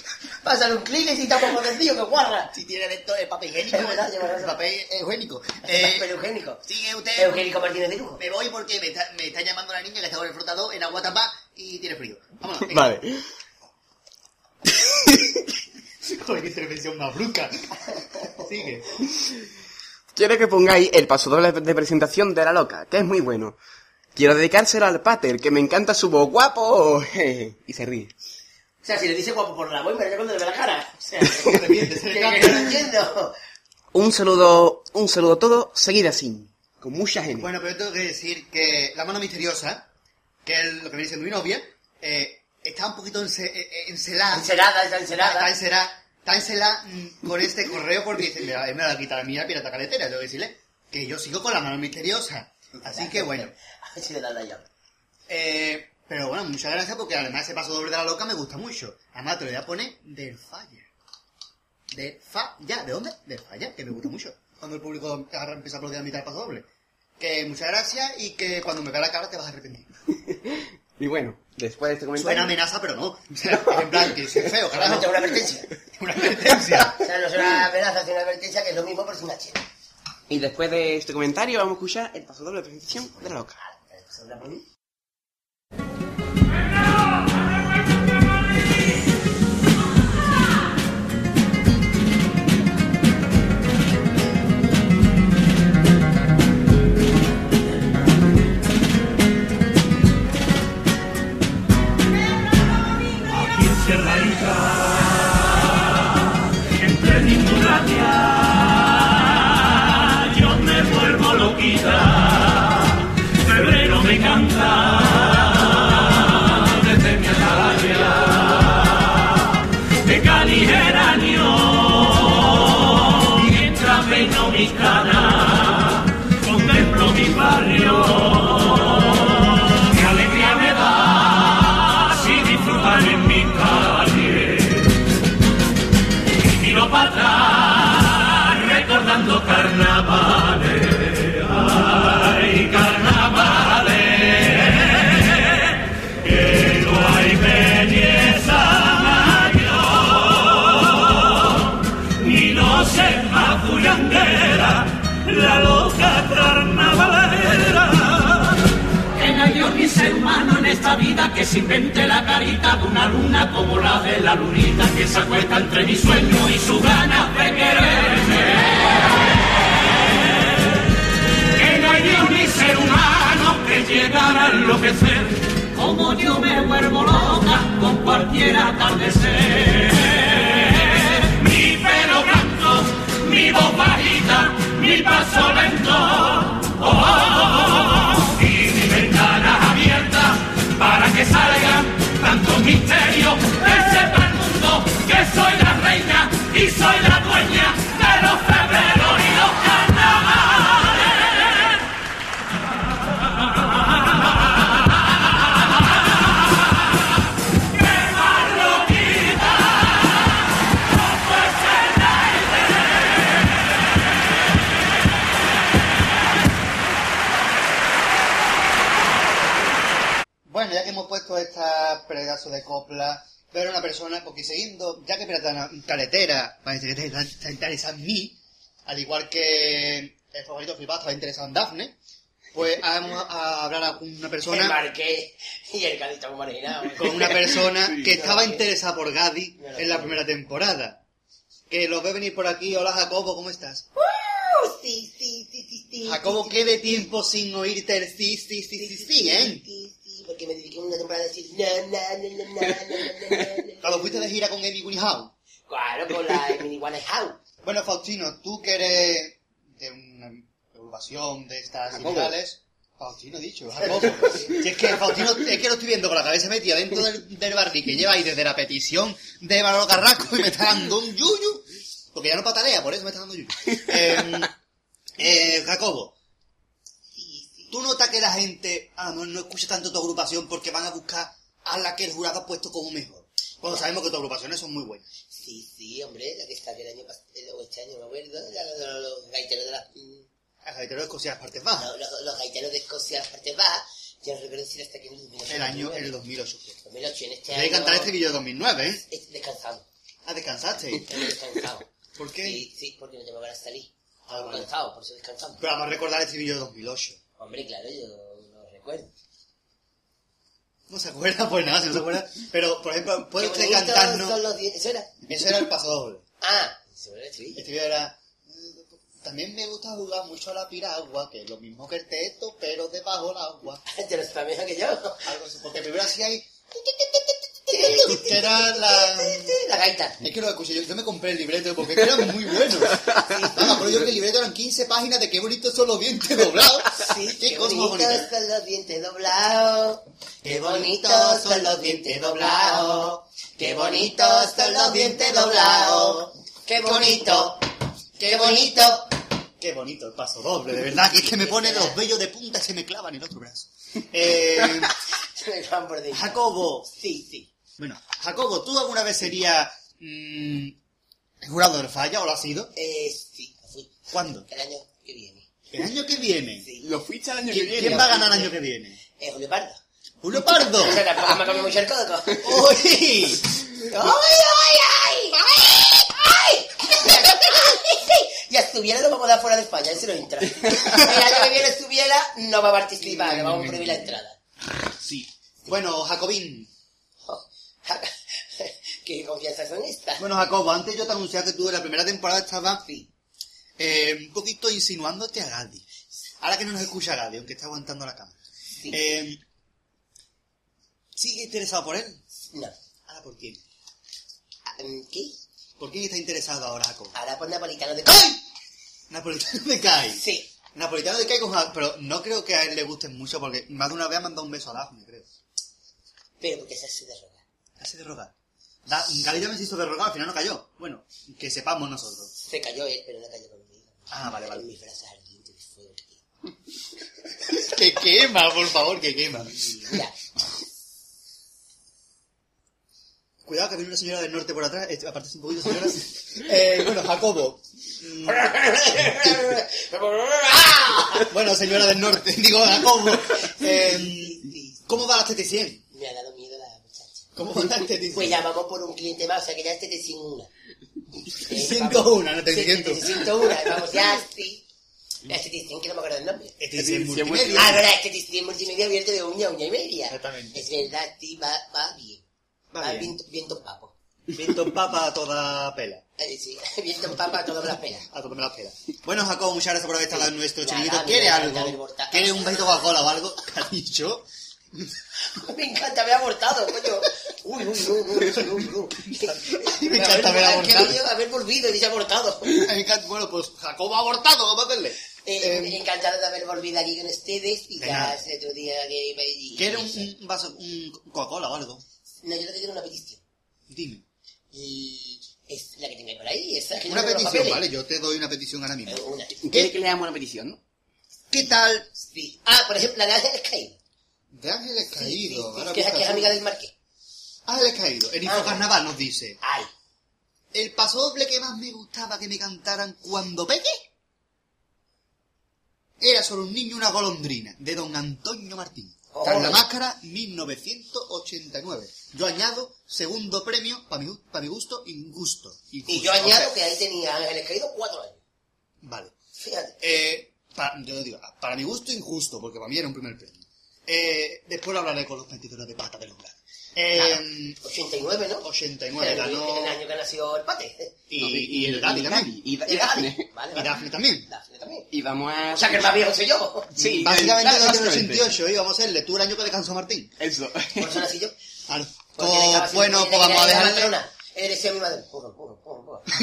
pásale un clic y tampoco sencillo que guarda. Si tiene esto el papel higiénico, Es verdad, el papel. Pero Eh, Eugénico. sigue usted... Eugénico Martínez de Lujo. Me voy porque me está, me está llamando la niña que está con el flotador en agua tapada y tiene frío. Vámonos. venga. Vale. Joder, qué intervención más brusca. Sigue. Quiero que pongáis el paso doble de presentación de la loca, que es muy bueno. Quiero dedicárselo al pater, que me encanta su voz guapo. y se ríe. O sea, si le dice guapo por la voz, me cuando le ve la cara. O sea, no entiendo. Un saludo, un saludo a todos, seguid así, con mucha gente. Bueno, pero tengo que decir que la mano misteriosa, que es lo que viene siendo mi novia, eh, está un poquito eh, eh, encelada. Encelada, está encelada, está encelada mm, con este correo porque dice, mira, él me va a quitar a mí la pirata caletera. Tengo que decirle que yo sigo con la mano misteriosa. Así que bueno. A ver si le da la llave. Eh, pero bueno, muchas gracias porque además ese paso doble de la loca me gusta mucho. Además te lo voy a poner del falla. De falla. ¿De dónde? Del falla, que me gusta mucho. Cuando el público agarra- empieza a aplaudir a mitad del paso doble. Que muchas gracias y que cuando me vea la cara te vas a arrepentir. Y bueno, después de este comentario... Suena amenaza, pero no. O sea, es en plan, que soy feo, carajo. Solamente una advertencia. Una advertencia. O sea, no es una amenaza, sino una advertencia que es lo mismo por sin H. Y después de este comentario vamos a escuchar el paso doble de presentación de la loca. Aquí en que se invente la carita de una luna como la de la lunita que se acuesta entre mi sueño y su ganas de quererme. Que no hay Dios ni ser humano que llegara a enloquecer como yo me vuelvo loca con cualquier atardecer. Mi pelo blanco, mi voz bajita, mi paso lento. Oh, oh, oh, que salgan tantos misterios que sepa el mundo que soy la reina y soy la dueña hemos puesto esta pedazo de copla, ver una persona, porque siguiendo, ya que Piratana Caletera parece que está, está interesada en mí, al igual que el favorito flipado estaba interesado en Daphne, pues vamos a hablar a una El persona, marqués y el Cádiz está como marginado. con una persona Sí, que estaba sí. interesada por Gadi en la primera temporada. Que lo ve venir por aquí. Hola Jacobo, ¿cómo estás? Sí, sí, sí, sí, sí. Jacobo, sí, ¿qué de tiempo sin oírte el sí, sí, sí, sí, sí, eh? Sí, sí, porque me dediqué una temporada a decir na, na, na, na, na, na, fuiste de gira con Amy Winehouse. Claro, con la Amy Winehouse. bueno, Faustino, tú que eres de una agrupación de estas similares... Faustino he dicho, si es que Faustino, es que lo estoy viendo con la cabeza metida dentro del, del que lleva ahí desde la petición de Manolo Carrasco y me está dando un yuyu, porque ya no patalea, por eso me está dando yuyu. Eh, eh, Jacobo, ¿tú notas que la gente a lo mejor no escucha tanto tu agrupación porque van a buscar a la que el jurado ha puesto como mejor? Cuando sabemos que tus agrupaciones son muy buenas. Sí, sí, hombre, la que está aquel año pasado, o este año, me acuerdo, la- la- la- los gaiteros de las... mm, A Gaitero de Escocia, las partes bajas. Los, los- los gaiteros de Escocia, las partes bajas, yo no recuerdo decir hasta aquí en el 2008. El año, el 2008. 2008, en este año... cantar este vídeo de 2009, ¿eh? Es descansado. Ah, descansaste. Descansado. ¿Por qué? Sí, sí, porque no te me van a salir. Ah, vale. cansado, por eso descansamos. Pero vamos a recordar este vídeo de 2008. Hombre, claro, yo lo recuerdo. No se acuerda, pues nada, si no se acuerda. Pero, por ejemplo, ¿puede usted cantarnos? son los dientes. ¿Eso era? Eso era el paso doble. Ah, se me el estribillo. Este vídeo era... También me gusta jugar mucho a la piragua, que es lo mismo que el teto, pero debajo del agua. Te lo mejor que yo. Algo así, porque primero así hay... Que era la... La gaita. Es que lo escuché, yo, yo me compré el libreto porque era muy bueno. Nada, pero yo que el libreto eran 15 páginas de qué bonitos son los dientes doblados. Sí, qué, qué bonitos son los dientes doblados. Qué bonitos son los dientes doblados. Qué bonitos son los dientes doblados. Qué bonito. Qué bonito. Qué bonito el paso doble, de verdad, que es que me pone los vellos de punta y se me clavan en el otro brazo. Eh, me. Jacobo, Sí, sí. Bueno, Jacobo, ¿tú alguna vez serías mm, jurado del falla o lo has sido? Eh, sí, lo fui. ¿Cuándo? El año que viene. ¿El año que viene? Sí. Lo fuiste el año que ¿Quién, viene. quién va a ganar el año que viene? Eh, Julio Pardo. ¡Un leopardo! O sea, tampoco me mucho el coco. ¡Uy! ¡Ay, ay, ay! ¡Ay! Y a Zubiela lo vamos a dar fuera de España, ese no entra. El año que viene Zubiela no va a participar, le vamos a prohibir la entrada. Sí. Bueno, Jacobín. ¿Qué confianza son estas? Bueno, Jacobo, antes yo te anunciaba que tú en la primera temporada estabas eh, un poquito insinuándote a Gadi. Ahora que no nos escucha Gadi, aunque está aguantando la cámara. Sí. Eh, ¿Sigue interesado por él? No. ¿Ahora por quién? Ah, ¿Qué? ¿Por quién está interesado ahora, Jacobo? Ahora por napolitano de... ¡Ay! Napolitano de Kai. Sí. Napolitano de Kai con Pero no creo que a él le gusten mucho porque más de una vez ha mandado un beso a Daphne, creo. Pero porque se hace de rogar. Hace de rogar. Da, Gali también se hizo de rogar, al final no cayó. Bueno, que sepamos nosotros. Se cayó él, pero no cayó conmigo. Ah, vale, vale. Mis brazos ardientes de fuego. que quema, por favor, que quema. Ya. Cuidado que viene una señora del norte por atrás. Eh, aparte un poquito, señora. Eh, bueno, Jacobo. Bueno, señora del norte, digo Jacobo. Eh, ¿Cómo va la TT100? Me ha dado miedo la muchacha. ¿Cómo va la TT100? Pues ya vamos por un cliente más, o sea que ya este te sin una. 101, no te Sí, siento. te 101, vamos ya, sí. Este te que no me acuerdo el nombre. Este es multimedia. Ah, verdad, este te multimedia abierto de uña a uña y media. Exactamente. Es verdad, sí, va, va bien. Va Va, bien. viento, papo. Viento en papa a toda pela. Eh, sí, viento en papa a todas las penas. A toda la pela. Bueno, Jacobo, muchas gracias por haber estado en nuestro chiringuito. ¿Quiere algo? ¿Quiere un vasito de Coca-Cola o algo? ¿Qué ha dicho? Me encanta haber abortado, coño. Uy, uy, uy, uy, uy, uy. Me encanta haber abortado. haber volvido y dice abortado. Bueno, pues Jacobo ha abortado, vamos a hacerle. Eh, Eh, encantado de haber volvido aquí con ustedes y ya hace otro día que iba y... ¿Quiere un, un vaso, un Coca-Cola o algo? No, yo que quiero una petición. Dime. Y es la que tengo por ahí, esa que Una petición. ¿vale? Yo te doy una petición ahora mismo. Eh, Una. ¿Quiere que le damos una petición, no? ¿Qué tal? Sí. Ah, por ejemplo, la de Ángeles Caído. De Ángeles Caído. sí, sí, que, es, que amiga del Marqués. Ángeles Caído. En Info Ah. Carnaval nos dice. Ay. El paso doble que más me gustaba que me cantaran cuando peque era solo un niño y una golondrina, de don Antonio Martín. Oh. Tras la máscara, 1989. Yo añado, segundo premio, para mi, pa' mi gusto, injusto. Y yo O añado sea, que ahí tenía Ángeles Caído cuatro años. Vale. Fíjate. Eh, para, yo digo, para mi gusto, injusto, porque para mí era un primer premio. Eh, después lo hablaré con los metidores de pata del umbral. Eh, 89, ¿no? 89 el, ganó. el año que nació el pate. Y, No, y el Gaby también. Y, y, El Dafne. Gaby. Vale, Y vale. Dafne también. Dafne también. Y vamos a... O sea que el más viejo soy yo. Sí, Básicamente claro, desde el básicamente. 88 íbamos a hacerle tú el año que descansó Martín. Eso. Por eso nací yo. Claro. Porque Pues, bueno, pues vamos a le- le- le- dejarle. A mi madre.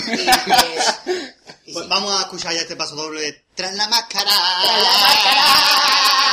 Y, eh, y Pues vamos a escuchar ya este paso doble de Tras la máscara. ¡Tras la máscara!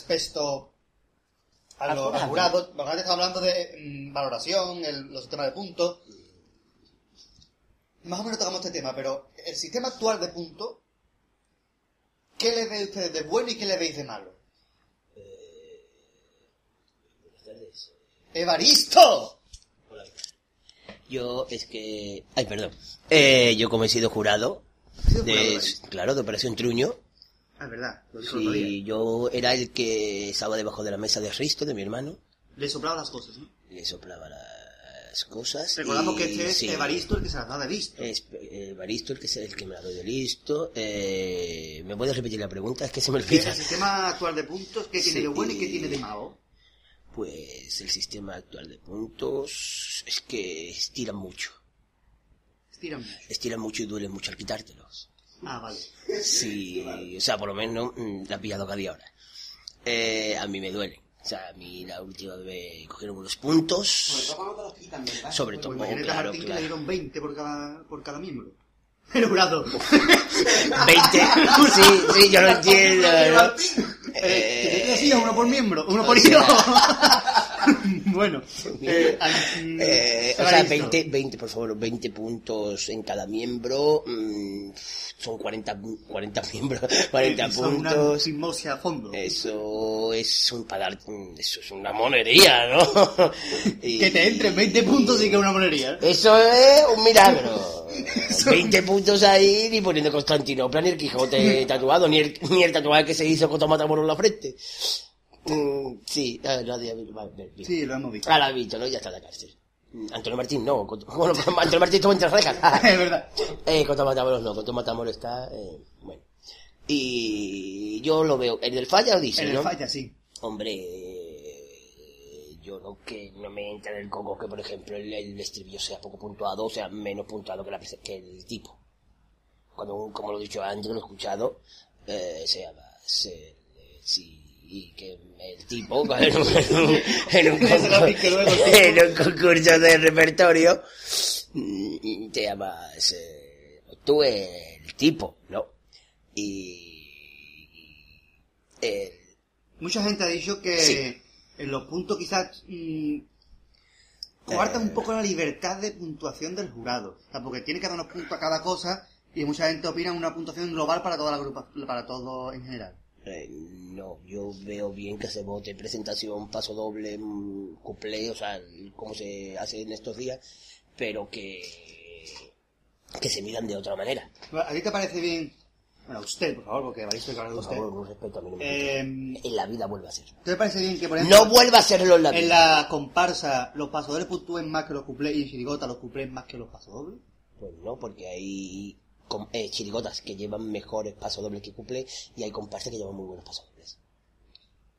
Respecto a jurado. al jurado. Antes estaba hablando de mm, valoración, el- los sistemas de puntos. Más o menos tocamos este tema, pero el sistema actual de puntos, ¿qué le veis ustedes de bueno y qué le veis de malo? ¡Evaristo! Yo es que... Ay, perdón. Eh, yo como he sido jurado, de, claro, de Operación Truño, Ah, es verdad, lo dijo el otro día. sí, yo era el que estaba debajo de la mesa de Risto, de mi hermano, Le soplaba las cosas, ¿no? le soplaba las cosas. Recordamos y, que este es sí, Evaristo el que se las da de visto. Es Evaristo el que es el que me la doy de listo. Eh, ¿Me puedes repetir la pregunta? Es que se me ¿Qué es olvida. el sistema actual de puntos? ¿Qué tiene Sí. de bueno y qué tiene de malo? Pues el sistema actual de puntos es que estiran mucho. Estiran mucho. Estiran mucho y duelen mucho al quitártelos. Ah, vale. Sí, o sea, por lo menos mm, la pillado cada día ahora. Eh, a mí me duele. O sea, a mí la última vez cogieron unos puntos. cuando te los quitan, ¿verdad? Sobre todo, Pues claro, que le claro. dieron 20 por cada, por cada miembro. El jurado. 20. Sí, sí, yo lo entiendo. ¿no? Eh, ¿qué decía? Uno por miembro, uno por sea- hilo. bueno, eh, mm, Eh, o sea, Evaristo. 20, 20, por favor, 20 puntos en cada miembro. mm, son 40, 40 miembros, 40 Eh, una puntos. osmosis a fondo. Eso es un pagar, eso es una monería, ¿no? Y- Que te entren 20 puntos y que es una monería. Eso es un milagro. 20 puntos ahí, ni poniendo Constantinopla, ni el Quijote tatuado, ni el, ni el tatuaje que se hizo con Tomatamoro en la frente. Mm, sí, bien. Sí, lo hemos visto. Ah, la ha visto, ¿no? Ya está en la cárcel. Mm, Antonio Martín no. bueno, Antonio Martín estuvo entre rejas. es verdad. Eh, con Matamoros no, con Matamoros está, eh, bueno. Y yo lo veo, el falla lo dice, En el ¿no? falla, sí. Hombre, eh, yo no que no me entra en el coco que, por ejemplo, el, el estribillo sea poco puntuado, o sea, menos puntuado que, la, que el tipo. Cuando, un- como lo he dicho antes, lo he escuchado, eh, se llama, se, eh, sí, y que el tipo, en un, en un- en un concurso, un de repertorio, mm, te llamas, eh, tú el tipo, ¿no? Y, eh, Mucha gente ha dicho que Sí. en los puntos quizás mm, coarta Eh. un poco la libertad de puntuación del jurado. O sea, porque tiene que dar unos puntos a cada cosa y mucha gente opina una puntuación global para toda la grupa, para todo en general. Eh, no, yo veo bien que se vote presentación, paso doble, mm, cuplé, o sea, como se hace en estos días, pero que que se miran de otra manera. ¿A ti te parece bien? Bueno, a usted, por favor, porque que hablar de Por usted. favor, con respeto a mí no Eh, En la vida vuelva a ser. ¿Te parece bien que, por ejemplo, No vuelva a serlo en la en vida. la comparsa los pasodobles puntúen más que los cuplés y en chirigota los cuplés más que los pasodobles? Pues no, porque hay eh, chirigotas que llevan mejores pasos dobles que cuplé y hay comparsas que llevan muy buenos pasos dobles.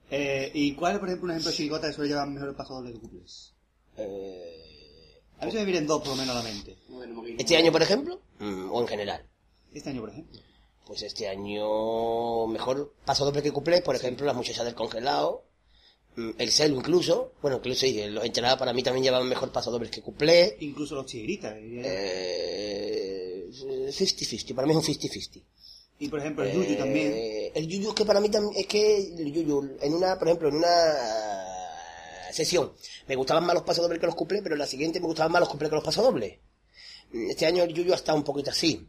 Eh, ¿Y cuál es, por ejemplo, un ejemplo de chirigota que suele llevar mejores pasodobles que cuplés? Eh, A mí se me vienen dos, por lo menos, a la mente. este año, por ejemplo, mm, o en general. Este año, por ejemplo. Pues este año mejor paso doble que cuplé, por ejemplo, las muchachas del congelado, el celo incluso, bueno, incluso sí, los encheradas para mí también llevan mejor paso dobles que cuplé. Incluso los chigritas. diría yo. Eh, 50-50, para mí es un 50-50. Y, por ejemplo, el yuyu también. Eh, El yuyu es que para mí también, es que el yuyu, en una, por ejemplo, en una sesión, me gustaban más los pasos dobles que los cuplés, pero en la siguiente me gustaban más los cuplés que los pasos dobles. Mm, Este año el yuyu ha estado un poquito así.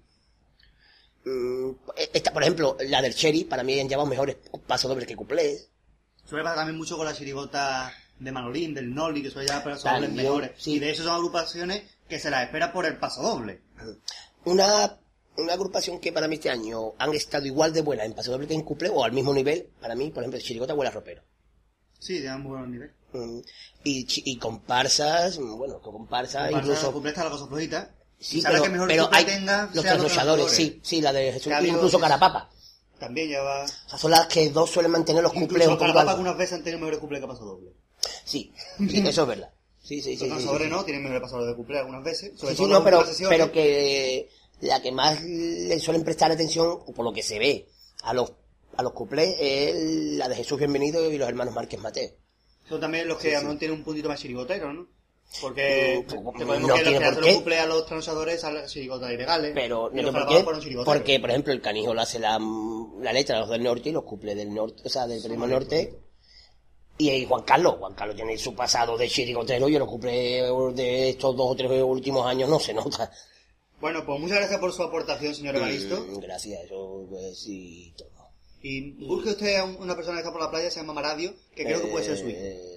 Mm, Esta, por ejemplo, la del Cherry, para mí han llevado mejores pasos dobles que cuplés. Suele pasar también mucho con la chirigota de Manolín, del Noli, que suele llevar También, mejores. sí. Y de eso son agrupaciones que se las espera por el pasodoble. Una, una agrupación que para mí este año han estado igual de buenas en paso doble que en cuplé, o al mismo nivel, para mí, por ejemplo, Chirigota huele a ropero. Sí, de buenos niveles. Mm, Y, y comparsas, mm, bueno, con comparsas, Incluso incluso... cumple está la cosa flojita. Sí, pero, que mejor pero cumple hay tenga, los trasnochadores, sí, sí, la de Jesús, incluso Carapapa. También lleva... O sea, son las que dos suelen mantener los cumples Incluso algunas veces han tenido mejores cumples que paso doble. Sí, sí, eso es verdad. Sí, sí, sí. Los sí, sí, sí. no, tienen mejores pasadores de cumple algunas veces. Sobre Sí, todo sí, no, pero, pero que la que más le suelen prestar atención, o por lo que se ve, a los, a los cuplés es la de Jesús Bienvenido y los hermanos Márquez Mateo. Son también los que a lo mejor tienen un puntito más chirigoteros, ¿no? Porque te podemos no que tiene por qué. cumple a los transadores a las chirigotas ilegales. Pero y no por qué, porque, por ejemplo, el canijo le hace la, la letra a los del norte y los cumple del norte, o sea, del primo norte. Y ahí Juan Carlos, Juan Carlos tiene su pasado de chirigotero y los cumple de estos dos o tres últimos años no se nota. Bueno, pues muchas gracias por su aportación, señor Evaristo. Mm, Gracias, eso pues sí, todo. Y busque usted a un- una persona que está por la playa, se llama Maradio, que creo que puede ser su hijo. Eh,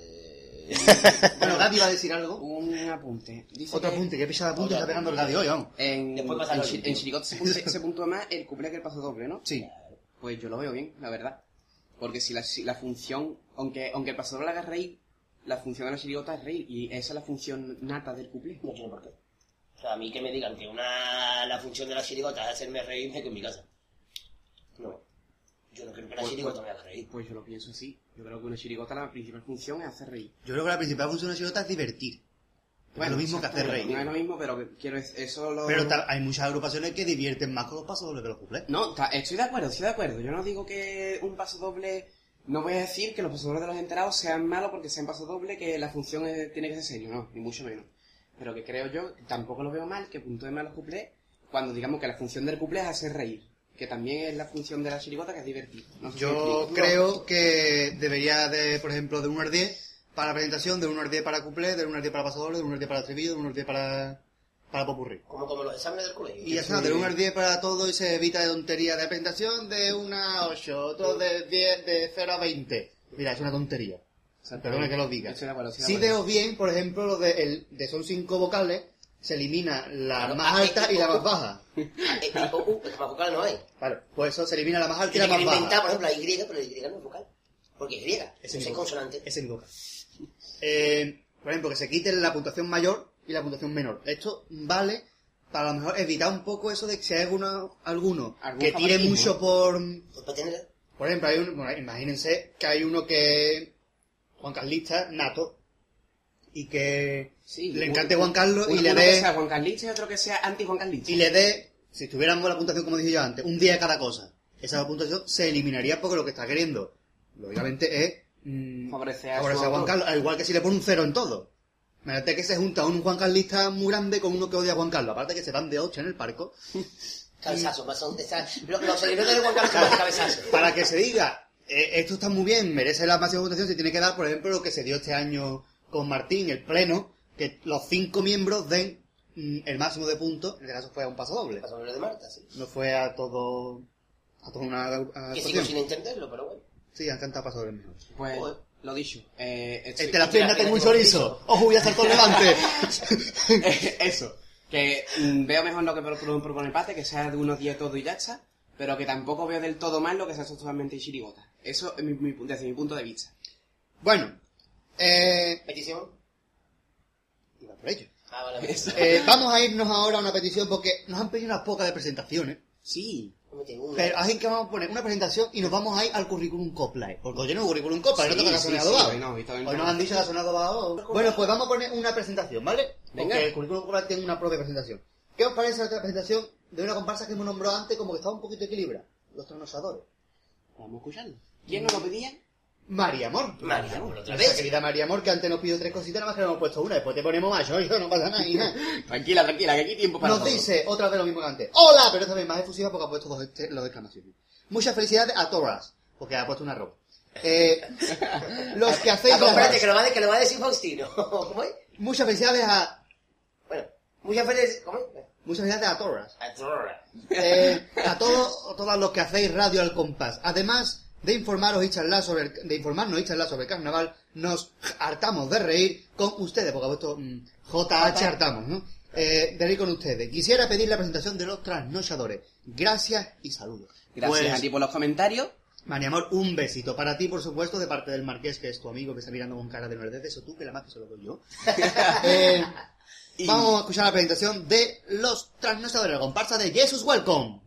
Bueno, Gaby va a decir algo. Un apunte. Dice Otro que apunte, qué pesada punta está pegando el Gaby hoy, vamos. En, Después pasa en, lo Chi- en Chirigote se, punte- se puntúa más el cumple que el paso doble, ¿no? Sí. Pues yo lo veo bien, la verdad. Porque si la, si la función, aunque, aunque el paso doble haga reír, la función de la chirigota es reír. Y esa es la función nata del cumple. No tiene por qué. O sea, a mí que me digan que una, la función de la chirigota es hacerme reírme que en mi casa. No. Yo no creo que la Pues- chirigota me haga reír. Pues yo lo pienso así. Yo creo que una chirigota la principal función es hacer reír. Yo creo que la principal función de una chirigota es divertir. es lo mismo que hacer exactamente, No es reír. lo mismo, pero quiero decir, eso lo... Pero hay muchas agrupaciones que divierten más con los pasos dobles que los cuplés. No, ta- estoy de acuerdo, estoy de acuerdo. Yo no digo que un paso doble... No voy a decir que los pasadores de los enterados sean malos porque sean paso doble, que la función es- tiene que ser serio, no, ni mucho menos. Pero que creo yo, tampoco lo veo mal, que punto de mal los cuplés, cuando digamos que la función del cuplé es hacer reír. Que también es la función de la chirigota, que es divertir. No sé si Yo explico. creo que debería de, por ejemplo, de 1 al 10 para la presentación, de 1 al 10 para cuplé, de 1 al 10 para paso doble, de 1 al 10 para estribillo, de 1 al 10 para, para popurrí. Como, como los exámenes del colegio. Y ya está, de 1 al 10 para todo y se evita de tontería de presentación, de 1 a 8, otro de 10, de 0 a 20. Mira, es una tontería. Exactamente. Perdona que lo diga. Si acuerdo. veo bien, por ejemplo, lo de, el, de son 5 vocales, se elimina la Claro, más ah, alta eh, y la uh, más baja. Eh, eh, es más vocal no hay. Claro, pues eso se elimina la más alta y la más inventar, baja. por ejemplo, la Y, pero la Y no es vocal. Porque es. Ese es mismo. consonante. Ese mi boca. Eh, por ejemplo, que se quite la puntuación mayor y la puntuación menor. Esto vale para a lo mejor evitar un poco eso de que si hay alguno, alguno que tire mucho por... Para tener... Por ejemplo, hay un, bueno, imagínense que hay uno que Juan Carlista, nato, y que Sí, le encante Juan Carlos y le uno que dé sea Juan Carlista y otro que sea anti-Juan Carlista. y le dé, si tuviéramos la puntuación como dije yo antes, un día a cada cosa. Esa puntuación se eliminaría porque lo que está queriendo, lógicamente, es mm, Favorecer a favorecer a Juan. Carlos, al igual que si le pone un cero en todo. Imagínate que se junta un Juan Carlista muy grande con uno que odia a Juan Carlos. Aparte que se van de ocho en el parco. Cabezazo, más son... Los, los de Juan Carlos son. Para que se diga, eh, esto está muy bien, merece la máxima puntuación, se tiene que dar, por ejemplo, lo que se dio este año con Martín, el pleno, que los cinco miembros den mm, el máximo de puntos, en este caso fue a un paso doble. Pasó lo de Marta, sí. No fue a todo, a toda una a Que sigo sin entenderlo, pero bueno. Sí, han cantado paso doble mejor. Pues, Joder. lo dicho. Eh, estoy- Entre las piernas tengo un chorizo. Ojo, voy a saltar levante. Eso. Que mm, veo mejor lo que pro- pro- propone Pate, que sea de unos 10 todo y ya está. Pero que tampoco veo del todo mal lo que sea totalmente chirigota. Eso es mi, mi- desde mi punto de vista. bueno, eh, Petición. Iba por ello. Ah, vale. Eh, vamos a irnos ahora a una petición porque nos han pedido unas pocas de presentaciones. Sí. Pero así que vamos a poner una presentación y nos vamos a ir al currículum Coplay. Porque hoy no currículum Coplay, no Sí, toca sí, sí, hoy no, hoy Hoy nos han dicho la zona de Adobado. Bueno, pues vamos a poner una presentación, ¿vale? Venga. Porque el currículum Coplay tiene una propia presentación. ¿Qué os parece la presentación de una comparsa que hemos nombrado antes como que estaba un poquito equilibrada? Los trasnochadores. Vamos a escucharlo. ¿Quién nos lo pedía? María Amor. María Amor, otra Nuestra vez. querida María Amor, que antes nos pidió tres cositas, nada más que le hemos puesto una. Después te ponemos más, yo, yo, no pasa nada, hija. Tranquila, tranquila, que aquí hay tiempo para Nos todo. dice otra vez lo mismo que antes. ¡Hola! Pero esta vez más efusiva porque ha puesto dos, este- dos exclamaciones. Muchas felicidades a Toras, porque ha puesto una arroba. Eh, los que hacéis Ah, las- espérate, que lo va a, que lo va a decir Faustino. ¿Cómo es? Muchas felicidades a... Bueno, muchas veces... ¿Cómo es? Muchas felicidades a Toras. Atrora. Eh, a todos, todas los que hacéis radio al compás. Además de informaros y charlar sobre de informarnos y charlar sobre el carnaval, nos hartamos de reír con ustedes, porque ha puesto mm, JH hartamos, ¿no? Eh, de reír con ustedes. Quisiera pedir la presentación de los trasnochadores. Gracias y saludos. Gracias pues, a ti por los comentarios. Mani amor, un besito para ti, por supuesto, de parte del Marqués, que es tu amigo, que está mirando con cara de nerdez, eso tú, que la más que se lo doy yo. Eh, vamos a escuchar la presentación de los trasnochadores, la comparsa de Jesus Welcome.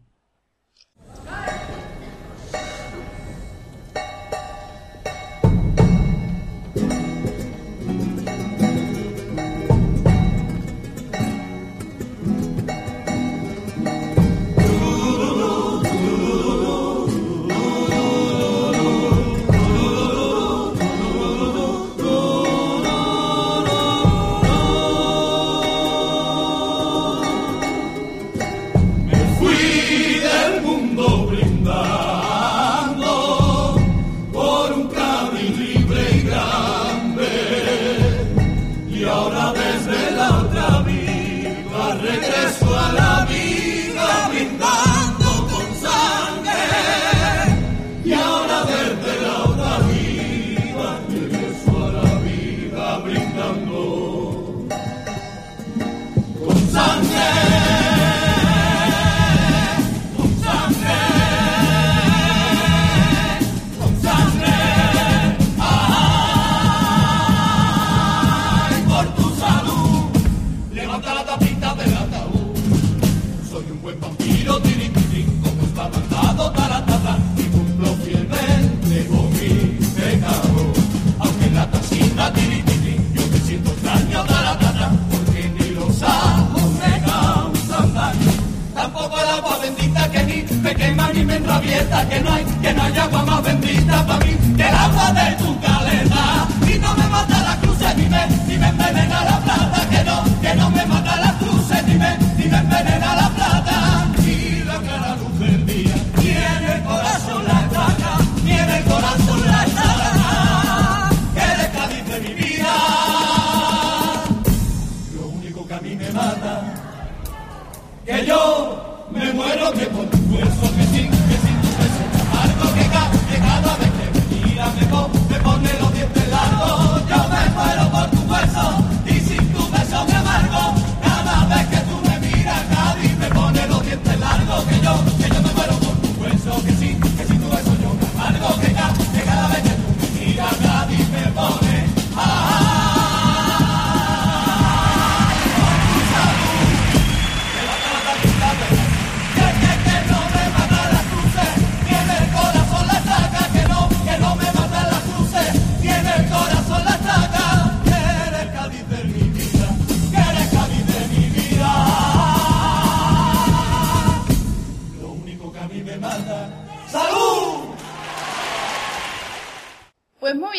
que no hay, que no hay agua más bendita para mí que el agua de tu caleta. Y no me mata la cruz, ni me, me envenena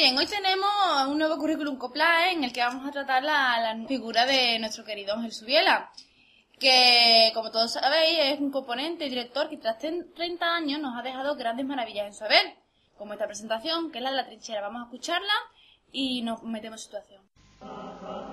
bien, hoy tenemos un nuevo currículum COPLAE en el que vamos a tratar la, la figura de nuestro querido Ángel Subiela, que como todos sabéis es un componente y director que tras 30 años nos ha dejado grandes maravillas en su haber, como esta presentación, que es la de la trinchera. Vamos a escucharla y nos metemos en situación.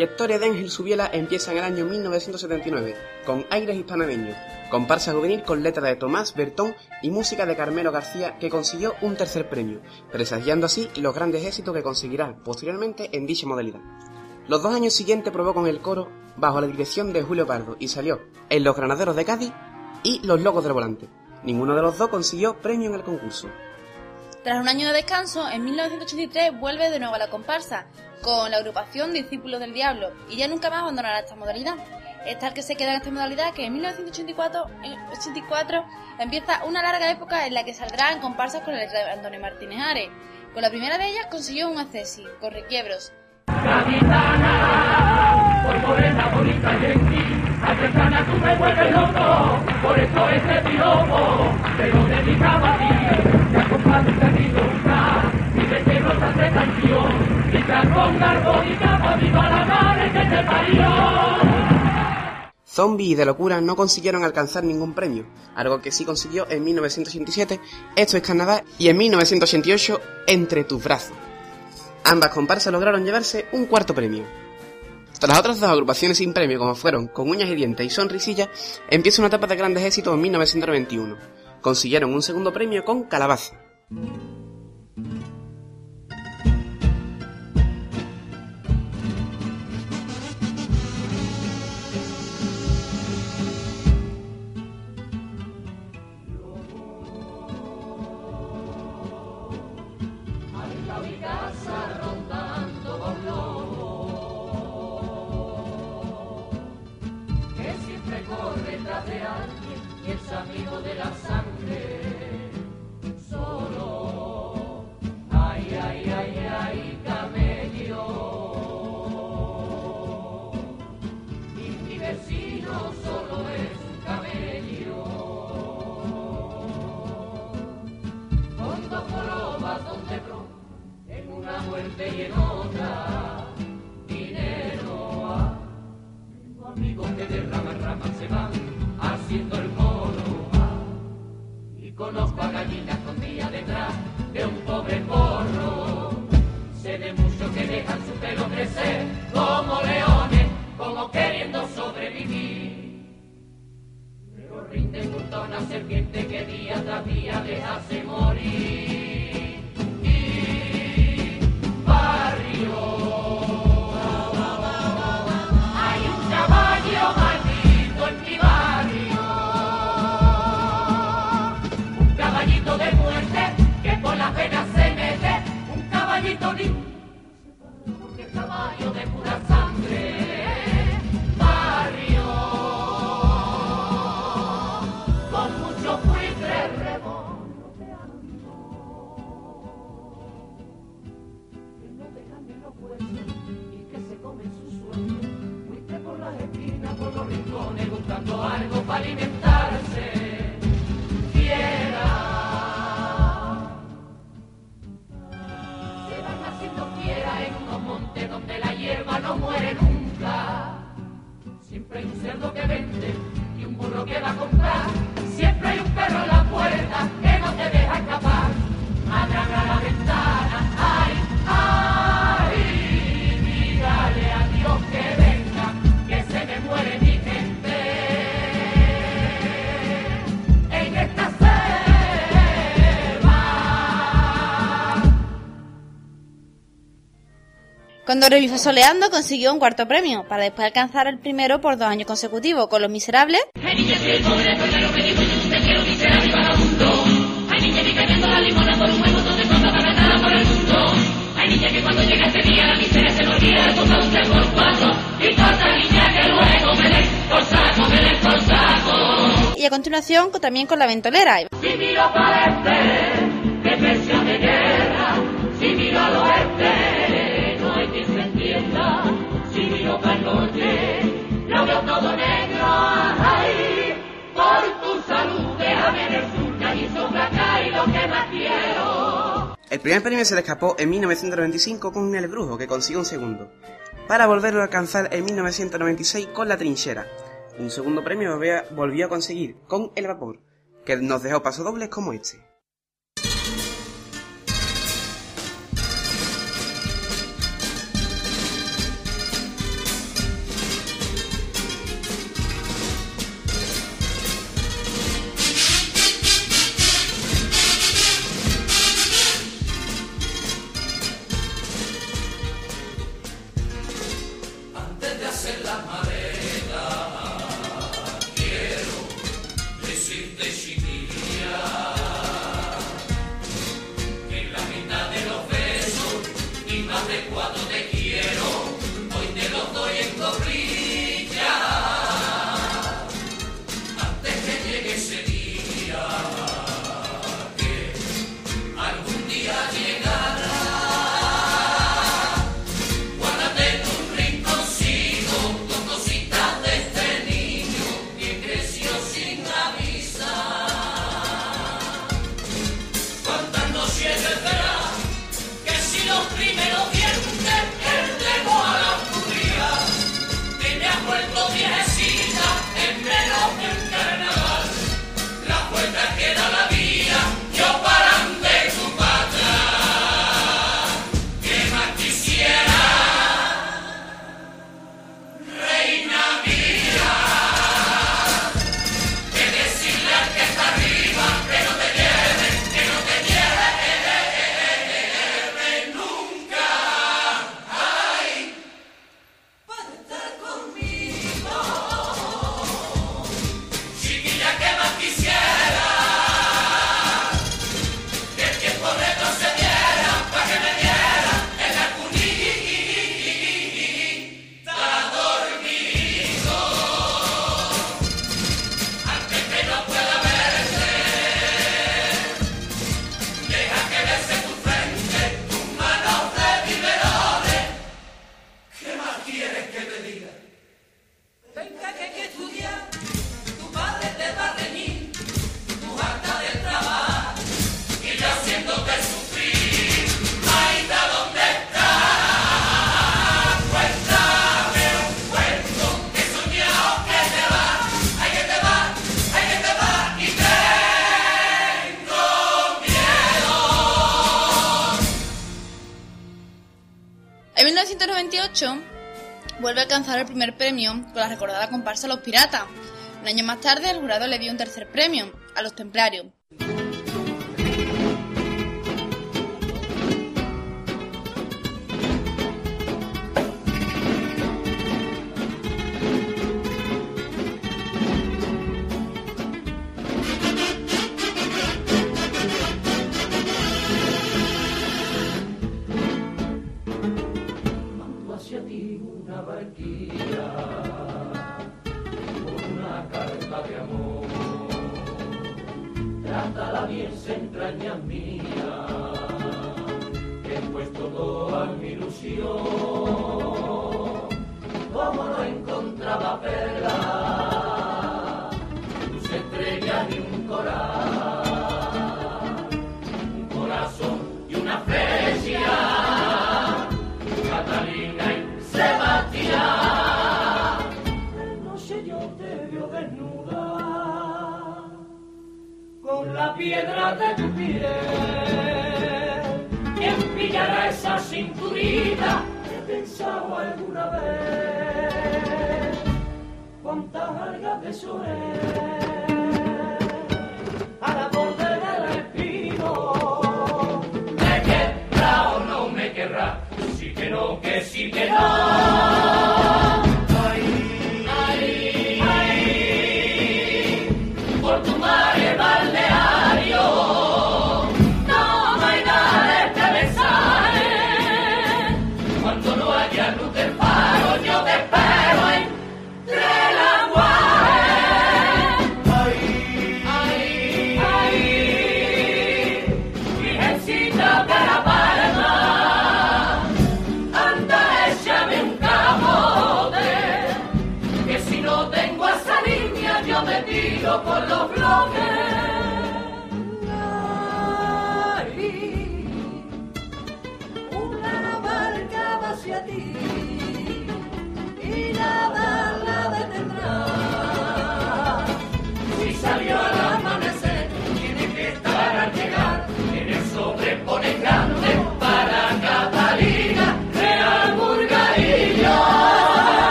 Trayectoria de Ángel Subiela empieza en el año 1979, con aires hispanameños, comparsa juvenil con letra de Tomás Bertón y música de Carmelo García que consiguió un tercer premio, presagiando así los grandes éxitos que conseguirá posteriormente en dicha modalidad. Los dos años siguientes probó con el coro bajo la dirección de Julio Pardo y salió en Los Granaderos de Cádiz y Los Locos del Volante. Ninguno de los dos consiguió premio en el concurso. Tras un año de descanso, en 1983 vuelve de nuevo a la comparsa, con la agrupación Discípulos del Diablo, y ya nunca más abandonará esta modalidad. Es tal que se queda en esta modalidad que en 1984 en 84, empieza una larga época en la que saldrá en comparsas con el de Antonio Martínez Ares. Con la primera de ellas consiguió un accesi, con requiebros. Por morena, bonita y gentil, artesana tú me vuelves loco, por eso ese piropo te lo dedicaba a ti. Te acompaño perrito buscar, y notas de canción, parió. Zombie y De Locura no consiguieron alcanzar ningún premio, algo que sí consiguió en 1987, Esto es Canadá, y en 1988, Entre tus brazos. Ambas comparsas lograron llevarse un cuarto premio. Tras otras dos agrupaciones sin premio, como fueron Con uñas y dientes y Sonrisilla, empieza una etapa de grandes éxitos en 1991. Consiguieron un segundo premio con Calabaza. Como leones, como queriendo sobrevivir. Pero rinden junto a una serpiente que día tras día les hace morir. Cuando revisó Soleando consiguió un cuarto premio, para después alcanzar el primero por dos años consecutivos, con Los Miserables, y a continuación con- también con La Ventolera. Si miro para el este, que presión de guerra. Si miro al oeste, El primer premio se le escapó en 1995 con El Brujo, que consiguió un segundo, para volverlo a alcanzar en 1996 con La Trinchera. Un segundo premio volvió a conseguir con El Vapor, que nos dejó pasodobles como este. a los piratas. Un año más tarde, el jurado le dio un tercer premio, a los templarios,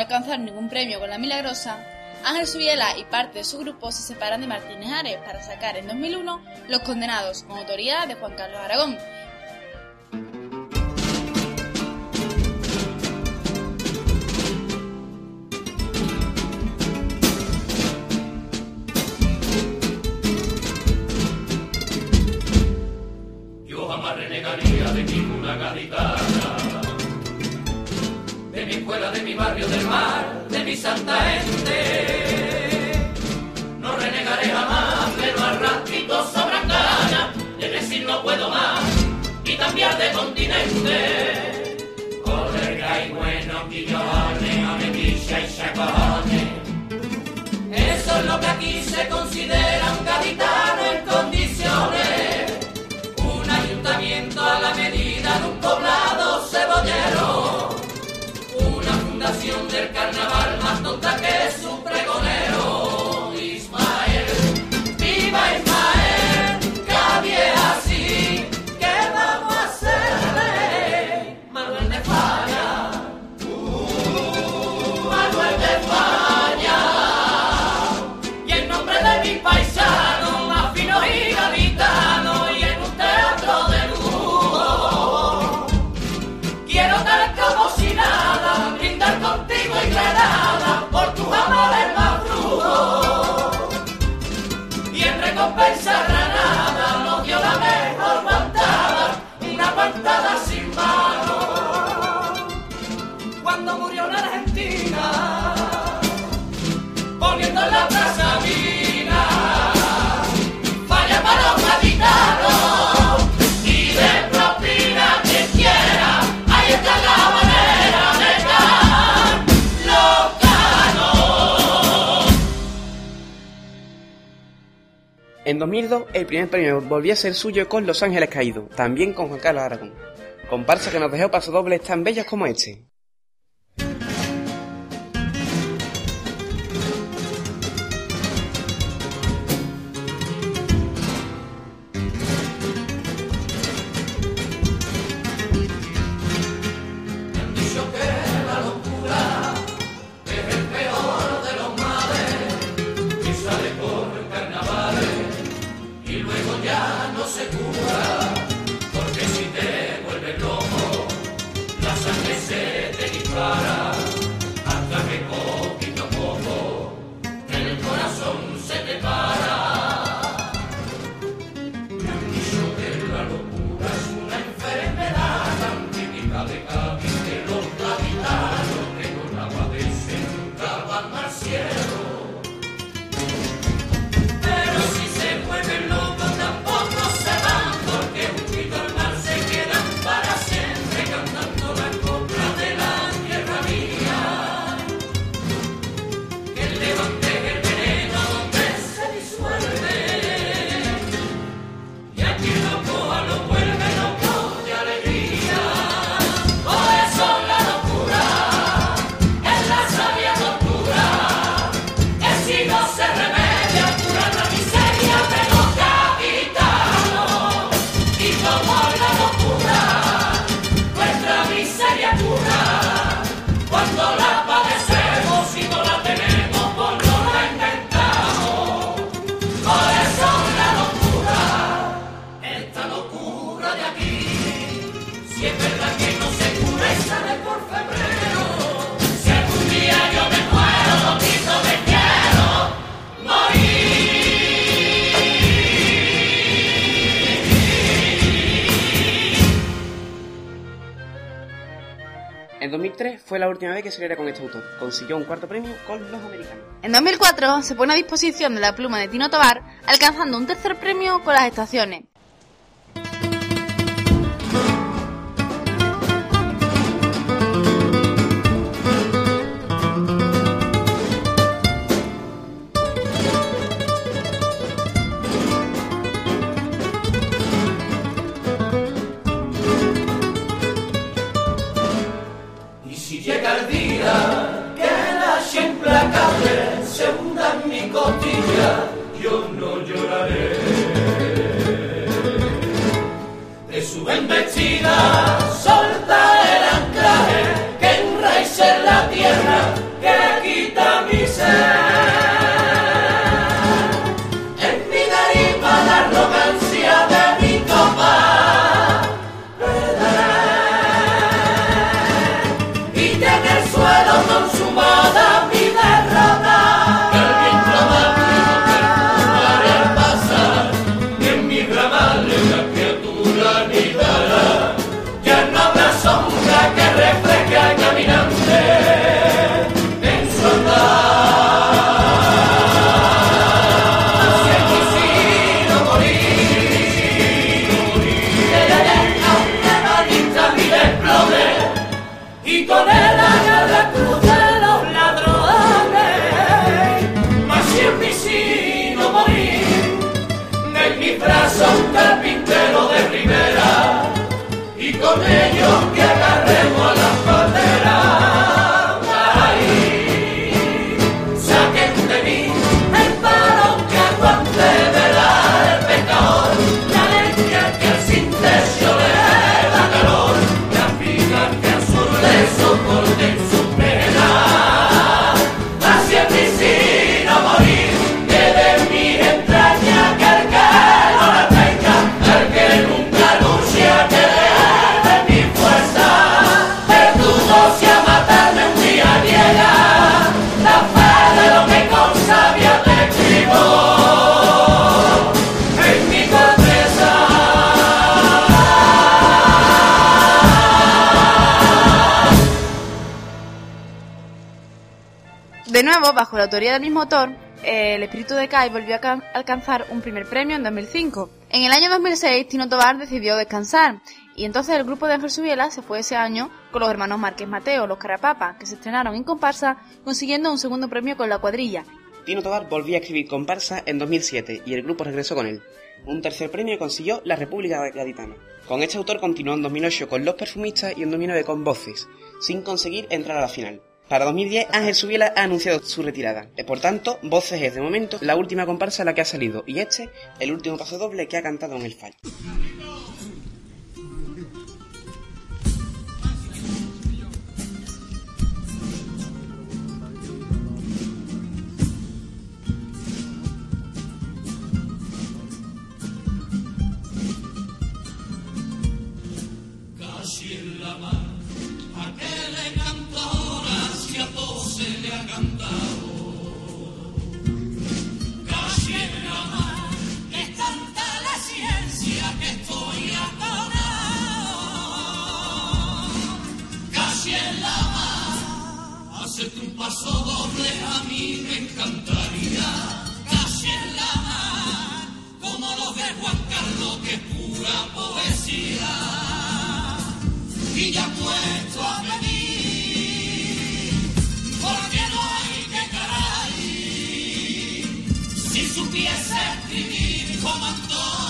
no alcanzaron ningún premio con La Milagrosa, Ángel Subiela y parte de su grupo se separan de Martínez Ares para sacar en 2001 Los Condenados, con autoridad de Juan Carlos Aragón. Yo jamás renegaría de ninguna gaditana mi escuela, de mi barrio, del mar, de mi santa gente. No renegaré jamás, pero al ratito sobran ganas de decir no puedo más y cambiar de continente. Colerga y bueno, quillones, amequilla y chacones. Eso es lo que aquí se considera un capitán. nunca que. En 2002, el primer premio volvió a ser suyo con Los Ángeles Caídos, también con Juan Carlos Aragón. Comparsa que nos dejó paso dobles tan bellos como este. fue la última vez que se con este autor. Consiguió un cuarto premio con Los Americanos. En 2004 se pone a disposición de la pluma de Tino Tobar, alcanzando un tercer premio con Las Estaciones. vida. Bajo la autoría del mismo autor, eh, el espíritu de Kai volvió a can- alcanzar un primer premio en 2005. En el año 2006, Tino Tobar decidió descansar, y entonces el grupo de Ángel Subiela se fue ese año con los hermanos Márquez Mateo, los Carapapa, que se estrenaron en comparsa, consiguiendo un segundo premio con la cuadrilla. Tino Tobar volvió a escribir comparsa en 2007 y el grupo regresó con él. Un tercer premio consiguió la República Gaditana. Con este autor continuó en 2008 con Los Perfumistas y en 2009 con Voces, sin conseguir entrar a la final. Para 2010 Ángel Subiela ha anunciado su retirada. Por tanto, Voces es de momento la última comparsa a la que ha salido y este el último paso doble que ha cantado en el fallo. Paso doble a mí me encantaría. Casi en la mar, como los de Juan Carlos, que es pura poesía y ya puesto a venir, porque no hay que caray. Si supiese escribir como Antonio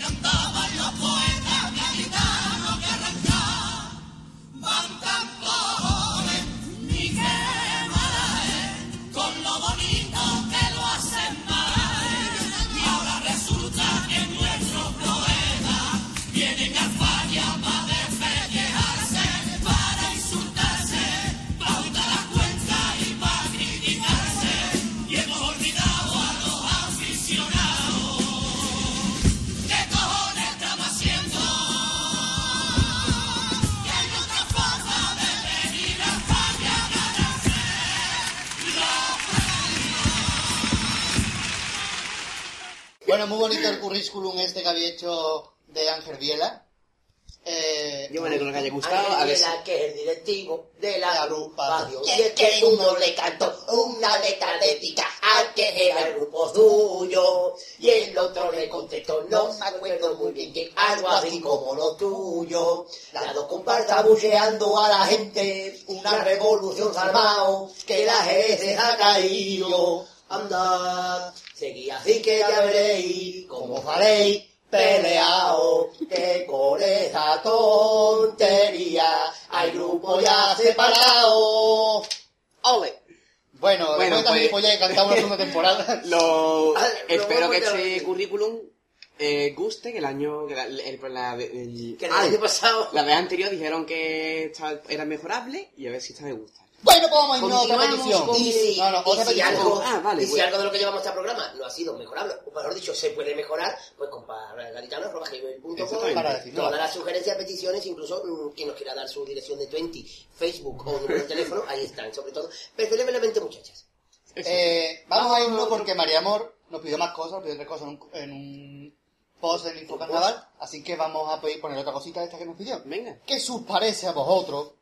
cantaban los poetas gaditanos que arrancaban tan Bueno, muy bonito el currículum este que había hecho de Ángel Viela. Eh, Yo me alegro que haya gustado. A Ángel ver Vela, que es el directivo de la La agrupación. Y es que uno le cantó una letra ética al que era el grupo suyo. Y el otro le contestó, no me acuerdo muy bien que algo así como lo tuyo. Las dos comparsas buceando a la gente, una revolución salvado, que la Jerez ha caído. Anda, seguí así que ya veréis cómo faréis peleado, que con esa tontería hay grupo ya separado. ¡Ole! Bueno, Bueno, también pues- ya he cantado una segunda temporada. Lo... Ah, Espero que este currículum eh, guste, que el año... Que la, el- la- el- Que el Ay, año pasado... la vez anterior dijeron que estaba- era mejorable y a ver si esta me gusta. Bueno, pues vamos a irnos a otra petición. Y si, No, no, y otra si petición. algo, Ah, vale, y si bueno. algo de lo que llevamos a este programa no ha sido mejorable, o mejor dicho, se puede mejorar, pues con gaditano.com Exactamente. Para decirlo. todas las sugerencias, peticiones, incluso mm, quien nos quiera dar su dirección de 20, Facebook o número de teléfono, ahí están, sobre todo, preferiblemente muchachas. Eh, vamos a irnos porque María Amor nos pidió más cosas, nos pidió tres cosas en un, en un post en Info Carnaval, así que vamos a pedir poner otra cosita de esta que nos pidió. Venga. ¿Qué os parece a vosotros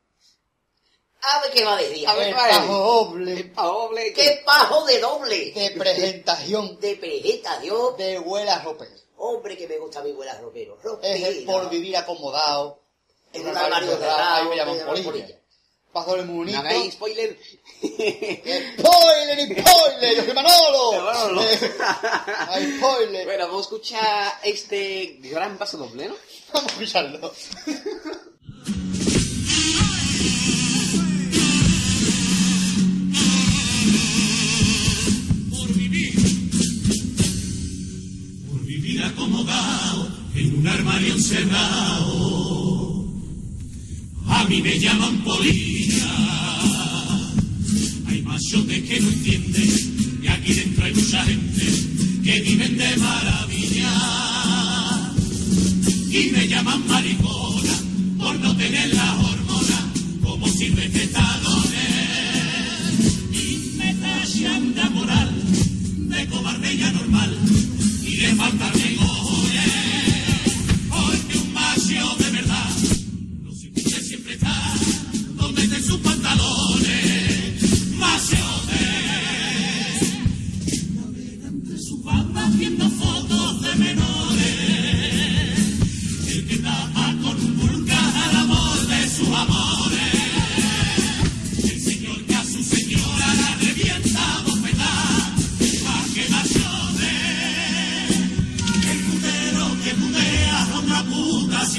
A ver qué va a decir. A ver, El ¿cuál es? pajo doble Doble. ¡Qué pajo de doble! de presentación De presentación. de huelas ropero. Hombre, que me gusta mi abuela ropero. Es el por vivir acomodado. En un armario cerrado, ahí me llaman polilla. polilla. Pajo doble bonito. hagáis spoiler. ¡Spoiler, spoiler! ¡Yo soy Manolo! Manolo. ¡Ay, spoiler! bueno, vamos a escuchar este gran paso doble, ¿no? Vamos a escucharlo. En un armario encerrado. A mí me llaman polilla. Hay machotes que no entienden y aquí dentro hay mucha gente que viven de maravilla. Y me llaman maricona por no tener la hormona como si respetadores y me tachan de moral, de cobardía normal y de falta de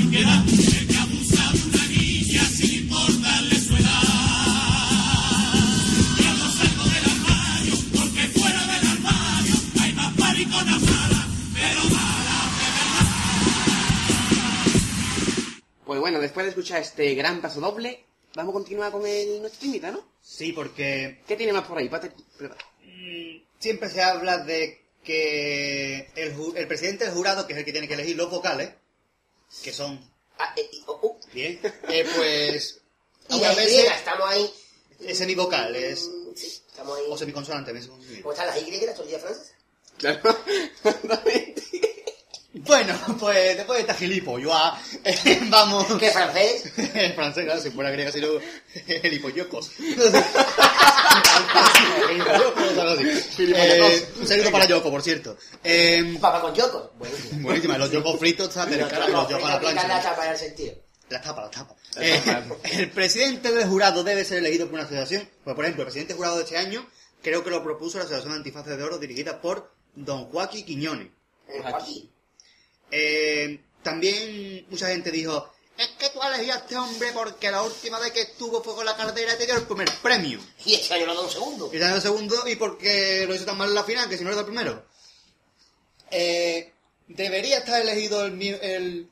piedad, el que abusa de una niña sin importarle su edad. Yo no salgo del armario, porque fuera del armario hay más mariconas malas, pero malas de verdad. Pues bueno, después de escuchar este gran paso doble, vamos a continuar con el nuestro invita, ¿no? Sí, porque ¿Qué tiene más por ahí? Pate- mm, siempre se habla de que el, el presidente del jurado, que es el que tiene que elegir los vocales, que son Ah, eh, oh, oh. bien, eh, pues Y algunas la Y, veces estamos ahí. es semivocal, es Sí, estamos ahí. o semiconsonante. bien. ¿Cómo están las Y la teoría francesa? Claro. Bueno, pues después de esta gilipollas, eh, vamos. ¿Qué francés? En francés, claro, si fuera griega, si no, gilipollocos. Eh, un saludo para Yoko, por cierto. Eh, Papa con Yoko. Buenísimo. buenísima, los yocos fritos están de cara, los yocos a la la plancha. chapa en el sentido. La tapa, la tapa. Eh, el presidente del jurado debe ser elegido por una asociación. Pues, por ejemplo, el presidente del jurado de este año creo que lo propuso la Asociación de Antifaces de Oro dirigida por Don Joaquín Quiñones. Aquí. Eh, también mucha gente dijo, es que tú elegí a este hombre porque la última vez que estuvo fue con la cartera y te dio el primer premio. Y este año lo da un segundo. Y te dio el segundo y porque lo hizo tan mal en la final que si no era el primero. Eh, ¿Debería estar elegido el, el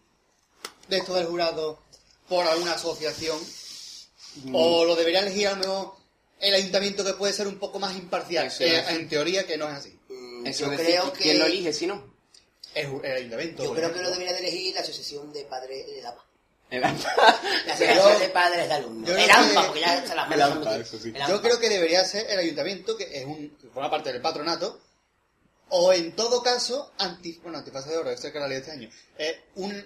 de esto del jurado por alguna asociación? ¿O lo debería elegir a lo mejor el ayuntamiento que puede ser un poco más imparcial? Eh, es. en teoría que no es así. Mm, Eso yo decir, creo que... ¿quién lo elige si no? El ayuntamiento. Yo por creo que lo debería de elegir la Asociación de Padres de Dama. El La Yo- Asociación de Padres de Alumnos. yo El AMPA, que- porque ya se las manos AMPA, eso sí. Yo creo que debería ser el ayuntamiento, que es un, que forma parte del patronato, o en todo caso, anti, bueno, antifase de oro, esa es la ley de este año, eh, un,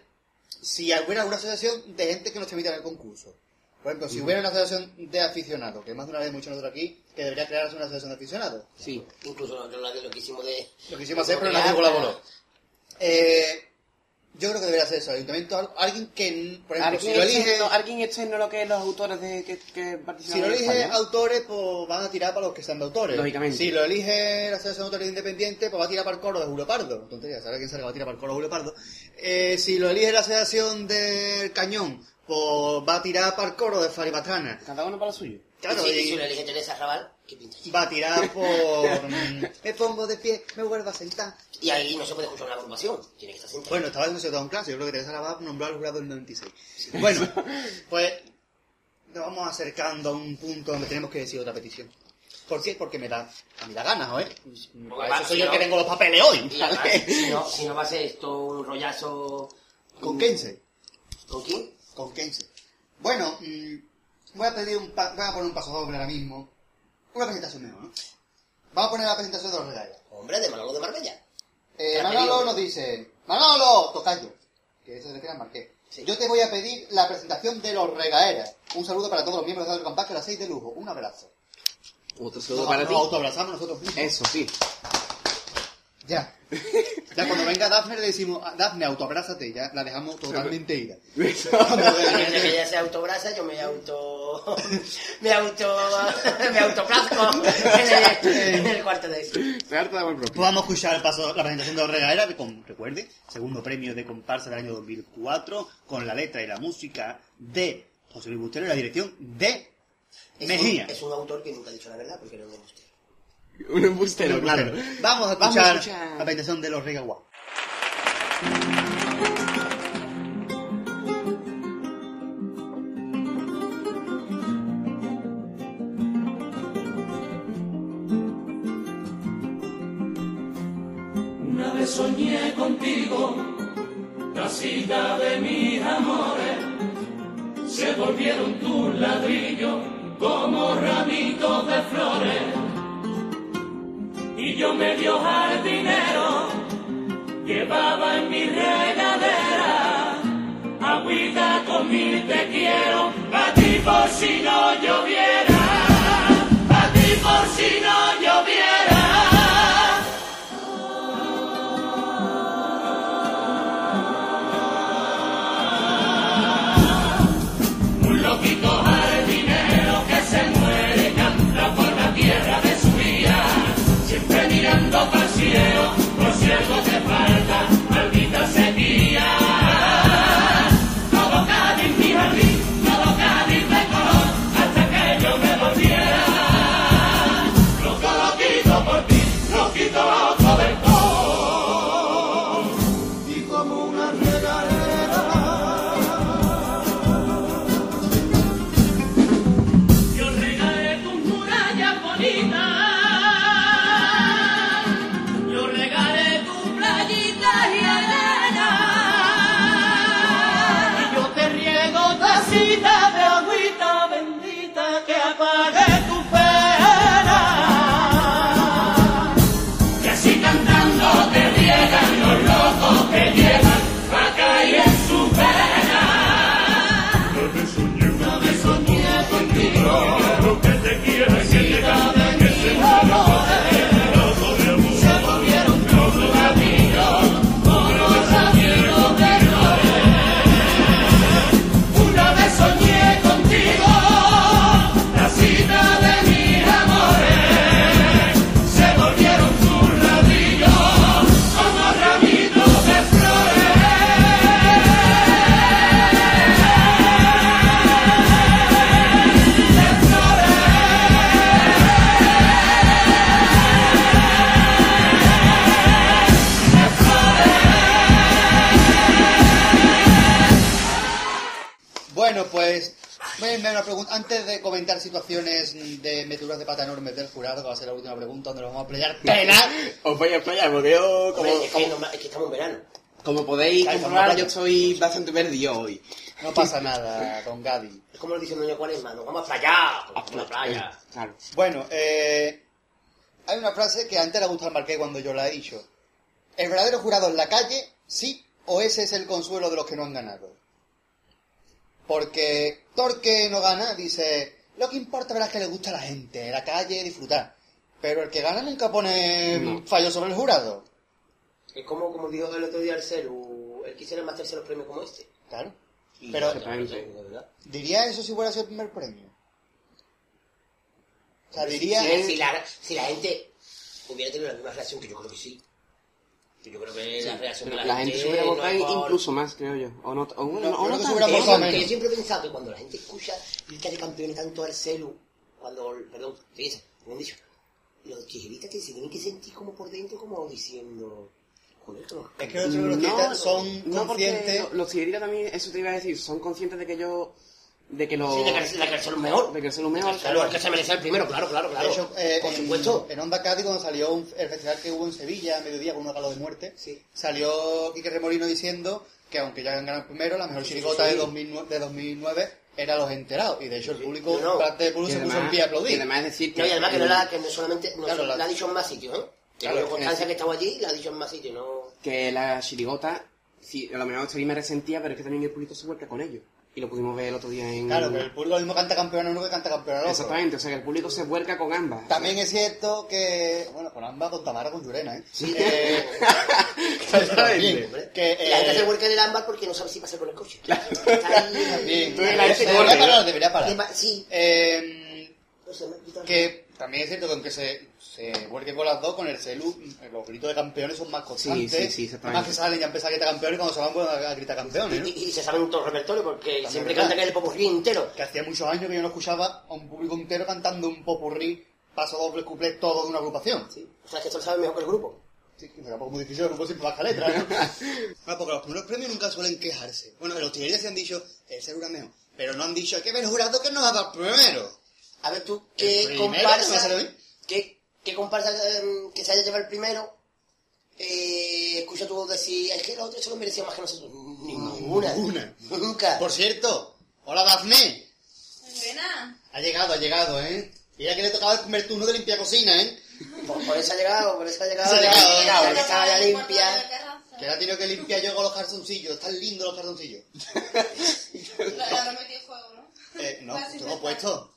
si hubiera una asociación de gente que no se emita en el concurso. Por ejemplo, si hubiera una asociación de aficionados, que más de una vez dicho nosotros aquí, que debería crearse una asociación de aficionados. Sí. Incluso nosotros lo, lo que hicimos de... Lo quisimos hacer, pero nadie colaboró. Eh, yo creo que debería ser eso, el ayuntamiento, al- alguien que, por ejemplo, si ¿Alguien lo elige... alguien externo lo que es los autores de que, que participan Si lo elige España, ¿no? autores, pues van a tirar para los que sean de autores. Lógicamente. Si lo elige la Asociación de Autores Independientes, pues va a tirar para el coro de Julio Pardo. Tontería, ¿sabes quién sabe que va a tirar para el coro de Julio Pardo? Eh, si lo elige la Asociación del Cañón, pues va a tirar para el coro de Faribatrana. Cada uno para lo suyo. Claro, y si, y si lo elige Teresa Raval, ¿qué pinta? va a tirar por... me pongo de pie, me vuelvo a sentar. Y ahí no se puede escuchar una agrupación. Tiene que estar sentado. Bueno, estaba en un un clase, yo creo que Teresa Laval nombró al jurado del 96. Bueno, pues nos vamos acercando a un punto donde tenemos que decir otra petición. ¿Por qué? Porque me da, a mí da ganas, ¿eh? Para eso soy yo el que tengo los papeles hoy. Y además, si, no, si no va a ser esto un rollazo... ¿Con Kense? ¿Con quién? Con Kense. Bueno, mm, voy a pedir un pa- voy a poner un paso doble ahora mismo. Una presentación mejor, ¿no? Vamos a poner la presentación de los regalos. Hombre, de Manolo de Marbella. Eh, Manolo nos dice, Manolo, tocayo. Que eso se refiere al marqués. Sí. Yo te voy a pedir la presentación de los regaeras. Un saludo para todos los miembros de Campás, que la hacéis de lujo. Un abrazo. Otro saludo Nos, para nos ti. autoabrazamos nosotros mismos. Eso sí. Ya. Ya cuando venga Dafne le decimos, "Ah, Dafne, autoabrázate. Ya la dejamos totalmente ida. Imagínate que ella se autobrasa, yo me auto... me auto... me autoplazco en el, en el cuarto de eso. Te harto de amor propio. Pues vamos a escuchar el paso, la presentación de los regaeras, que con, recuerde, segundo premio de comparsa del año 2004, con la letra y la música de José Luis Bustero y la dirección de Es Mejía. Un, es un autor que nunca ha dicho la verdad porque no me gusta. Un embustero, claro. Vamos a Vamos escuchar, a escuchar. la presentación de los regaguas. Una vez soñé contigo, casita de mis amores, se volvieron tus ladrillos como ramitos de flores. Yo medio jardinero llevaba en mi regadera agüita con mi te quiero, a ti por si no lloviera, por algo te falta, tacita Antes de comentar situaciones de meteduras de pata enormes del jurado, que va a ser la última pregunta, donde nos vamos a pelear penal. Os voy a explayar porque yo, como, Hombre, es, que como, es que estamos en verano. como podéis Claro, comprobar, yo estoy bastante perdido hoy. No pasa nada, don Gaby. Es como lo dice Doña Cuaresma, nos vamos a playa, a una playa. Claro. Bueno, eh, hay una frase que antes le gusta al Marqués cuando yo la he dicho. ¿El verdadero jurado en la calle, sí, o ese es el consuelo de los que no han ganado? Porque Torque no gana, dice, lo que importa verás que le gusta a la gente, la calle, disfrutar. Pero el que gana nunca pone No. fallo sobre el jurado. Es como, como dijo el otro día el Celu, él quisiera más terceros premios como este. Claro. Y Pero-. ¿Diría eso si fuera el primer premio? O sea, diría... Si, si la, si la gente hubiera tenido la misma reacción, que yo creo que sí. Yo creo que la reacción de la, la gente se hubiera no votado es por- incluso más, creo yo. O no, o bueno, No, o no que se tanto. hubiera Que votado yo- que menos. yo siempre he pensado que cuando la gente escucha grita de campeón tanto al celu, cuando, perdón, fíjense, me han dicho, los tijeritas que se tienen que sentir como por dentro, como diciendo, Es que los son no, porque conscientes... lo- los tijeritas también, eso te iba a decir, son conscientes de que yo, de que lo... Sí, de que, de que mejor. De que los mejores. Claro, es que se merece el primero, claro, claro, claro. De hecho, eh, por en, supuesto. en Onda Cádiz, cuando salió un- el festival que hubo en Sevilla, a mediodía, con un galo de muerte, Sí. salió Quique Remolino diciendo que aunque ya han ganado el primero, la mejor Sí, de, 2009, de 2009 era Los Enterados. Y de hecho el público, No, no. parte del público Y se puso además- en pie a y aplaudir. además es decir que... No, y además que no, la, que no solamente, no, Claro, la, la- ha dicho en más sitios, ¿eh? Claro, Claro, Constancia es- que estaba allí, la ha dicho en más sitios, no... que la chirigota Sí, a lo mejor me resentía, pero es que también el público se vuelca con ellos. Y lo pudimos ver el otro día en... Claro, pero el público mismo canta campeón uno que canta campeón al otro. Exactamente, o sea que el público se vuelca con ambas. También es cierto que, bueno, con ambas, con Tamara, con Llurena, ¿eh? Sí. Eh, Exactamente. también, que, La gente se eh, vuelca en el ámbar porque no sabe si pasar por el coche. Claro. también. Tú eres la gente debería parar, ¿no? debería ¿Qué parar. Sí. Eh, quitado- que también es cierto que aunque se, se vuelque con las dos, con el celu, los gritos de campeones son más constantes. Sí, sí, sí, exactamente. Más que salen ya empiezan a gritar campeones y cuando se van a, gritar campeones, ¿no? Y, y se saben todo el repertorio porque siempre verdad. cantan el popurrí entero. Que hacía muchos años que yo no escuchaba a un público entero cantando un popurrí, paso doble, cuplé, todo de una agrupación. Sí. O sea, que esto lo sabe mejor que el grupo. Sí, tampoco es muy difícil, el grupo siempre baja letras, ¿no? ah, porque los primeros premios nunca suelen quejarse. Bueno, en los tijerillas se han dicho, el ser mejor, pero no han dicho, hay que ver el jurado que nos ha dado primero. A ver tú, ¿qué primero, ¿me comparsa, qué, qué comparsa em, que se haya llevado el primero? Eh, escucha tú decir, es que los otros se lo merecían más que nosotros. Ninguna. Ninguna. Nunca. Por cierto, hola Dafne. Buena. Ha llegado, ha llegado, ¿eh? Y ya que le tocaba el primer turno de limpia cocina, ¿eh? Por, por eso ha llegado, por eso ha llegado. Se ha llegado, Ya, llegado, ya estaba ya limpia. Que la ha tenido que limpiar yo con los calzoncillos. Están lindos los calzoncillos. La habrá metido fuego, ¿no? Eh, no, te lo he se puesto.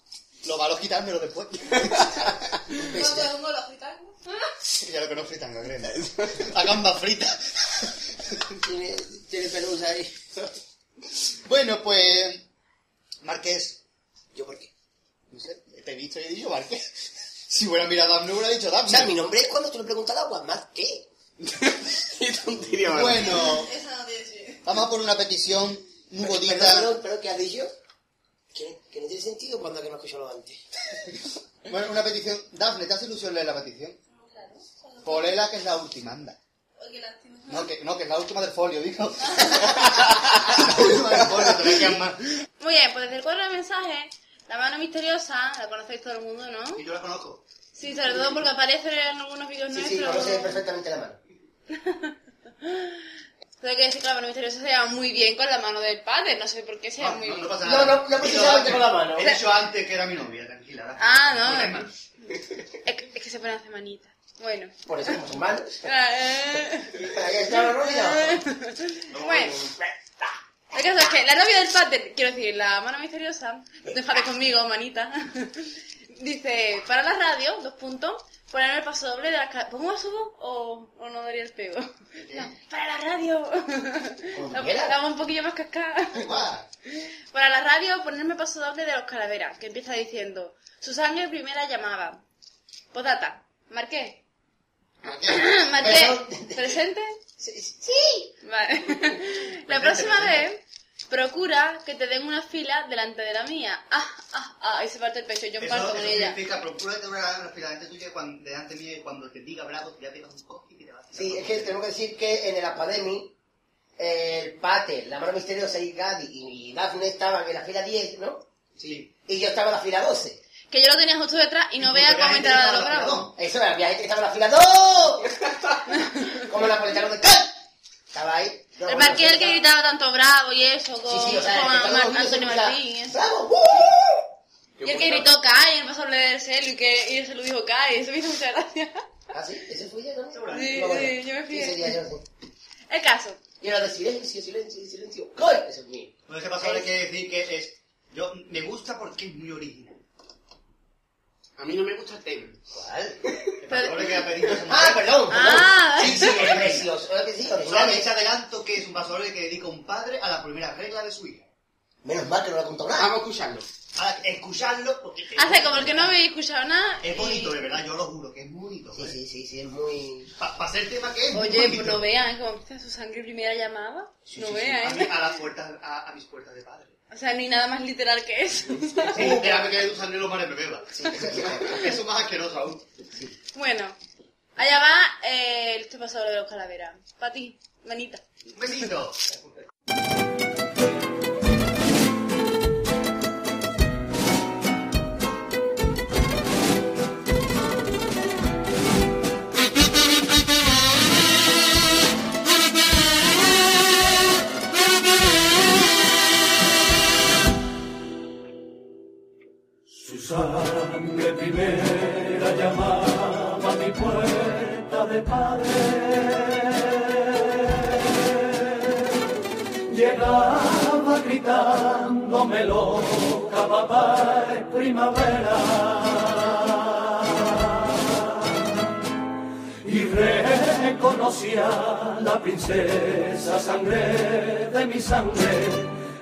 Lo malo es quitármelo después. No te pongo los gitanos. ya lo que no fritan, Gabriela. A gamba frita. Tiene, tiene pelusa ahí. Bueno, pues... Marqués. ¿Yo por qué? No sé, te he visto y he dicho Marqués. Si hubiera mirado a Daphne, hubiera dicho O sea, mi nombre es cuando tú le preguntas al agua, más qué. Qué tontería, ¿verdad? Bueno, Eso no tiene sentido. vamos a poner una petición muy bonita. perdón, pero ¿qué has dicho? Que, que no tiene sentido cuando que no escuchado antes. Bueno, una petición. Dafne, ¿te hace ilusión leer la petición? Pues léela, que es la última, anda. Oye, qué lástima. No, que, no, que es la última del folio, dijo. la última del folio, te quedan más. Muy bien, pues desde el cuadro de mensajes, la mano misteriosa, la conocéis todo el mundo, ¿no? Y yo la conozco. Sí, sobre todo porque aparece en algunos vídeos Sí, sí, nuestros. conoce perfectamente la mano. Hay que decir que la mano misteriosa se lleva muy bien con la mano del padre, no sé por qué se lleva No, muy no, bien. no pasa No, nada. no, no precisamente con la mano. He dicho antes que era mi novia, tranquila. Ah, no. hay más. Es que, es que se pone a hacer manita. Bueno. Por eso como son manos. Eh, Ahí está la novia. bueno. El caso es que la novia del padre, quiero decir, la mano misteriosa, no te enfades conmigo, manita, dice, para la radio, dos puntos, ponerme el paso doble de la ca- ¿Pongo a subo o, o no daría el pego? No, para la radio. Estamos un poquillo más cascadas. Igual. Para la radio, ponerme paso doble de los calaveras, que empieza diciendo, su sangre primera llamaba. Podata, Marqué. Marqué, ¿presente? Sí, sí. Vale. La próxima vez, procura que te den una fila delante de la mía. Ah, ah, ah, ahí se parte el pecho, yo Eso, parto eso con ella. significa, procura que una la fila delante tuya cuando, delante mío y cuando te diga bravo, ya pegas un coge y te vas a Sí, es que tengo que decir que en el Academy, el Pate, la mano misteriosa y Gadi y Daphne estaban en la fila 10, ¿no? Sí. Y yo estaba en la fila 12. Que yo lo tenía justo detrás y no Porque vea cómo entraba de los bravos. Eso era, había gente que estaba en la fila 2. Como el napolitano de ¡Cal! Estaba ahí. No, El bueno, Marqué el que gritaba tanto bravo y eso, con, Sí, sí, o sea, con que todos Mar- los niños Antonio Martín y eso. ¡Bravo! ¡Uh! Y el que gritó Kai en el paso del celo y que y se lo dijo Kai, eso me hizo mucha gracia. Ah, sí, ese fui yo, ¿no? Sí, No, bueno, sí, yo me fui. ese día yo. El caso. Y era de silencio, silencio, silencio. ¡Gol! Ese es mío. Pues ese paso hay que decir que es... Yo, me gusta porque es muy original. A mí no me gusta el tema. ¿Cuál? Que esa Ah, perdón. Ah, perdón. Sí, sí, es precioso. ¿verdad que sí? ¿eh? adelanto que es un paso que dedica un padre a la primera regla de su hija. Menos mal que no lo ha contado nada. Vamos a escucharlo. A escucharlo porque... hace como el que no habéis escuchado nada. Es bonito, y- de verdad, yo lo juro, que es bonito. Sí, sí, sí, sí, es muy... Para ser tema que es Oye, pues no vean cómo empieza su sangre primera llamada. Sí, no sí, sí, vean, a, mi- ¿eh? a las puertas, a, a mis puertas de padre. O sea, no hay nada más literal que eso. Sí, déjame que tu sangre lo mare me beba. Eso es más asqueroso aún. bueno, allá va eh, este pasador de los calaveras. Para ti, manita. Un besito. Sangre primera llamaba a mi puerta de padre. llegaba gritándome loca, papá, es primavera. Y reconocía la princesa sangre de mi sangre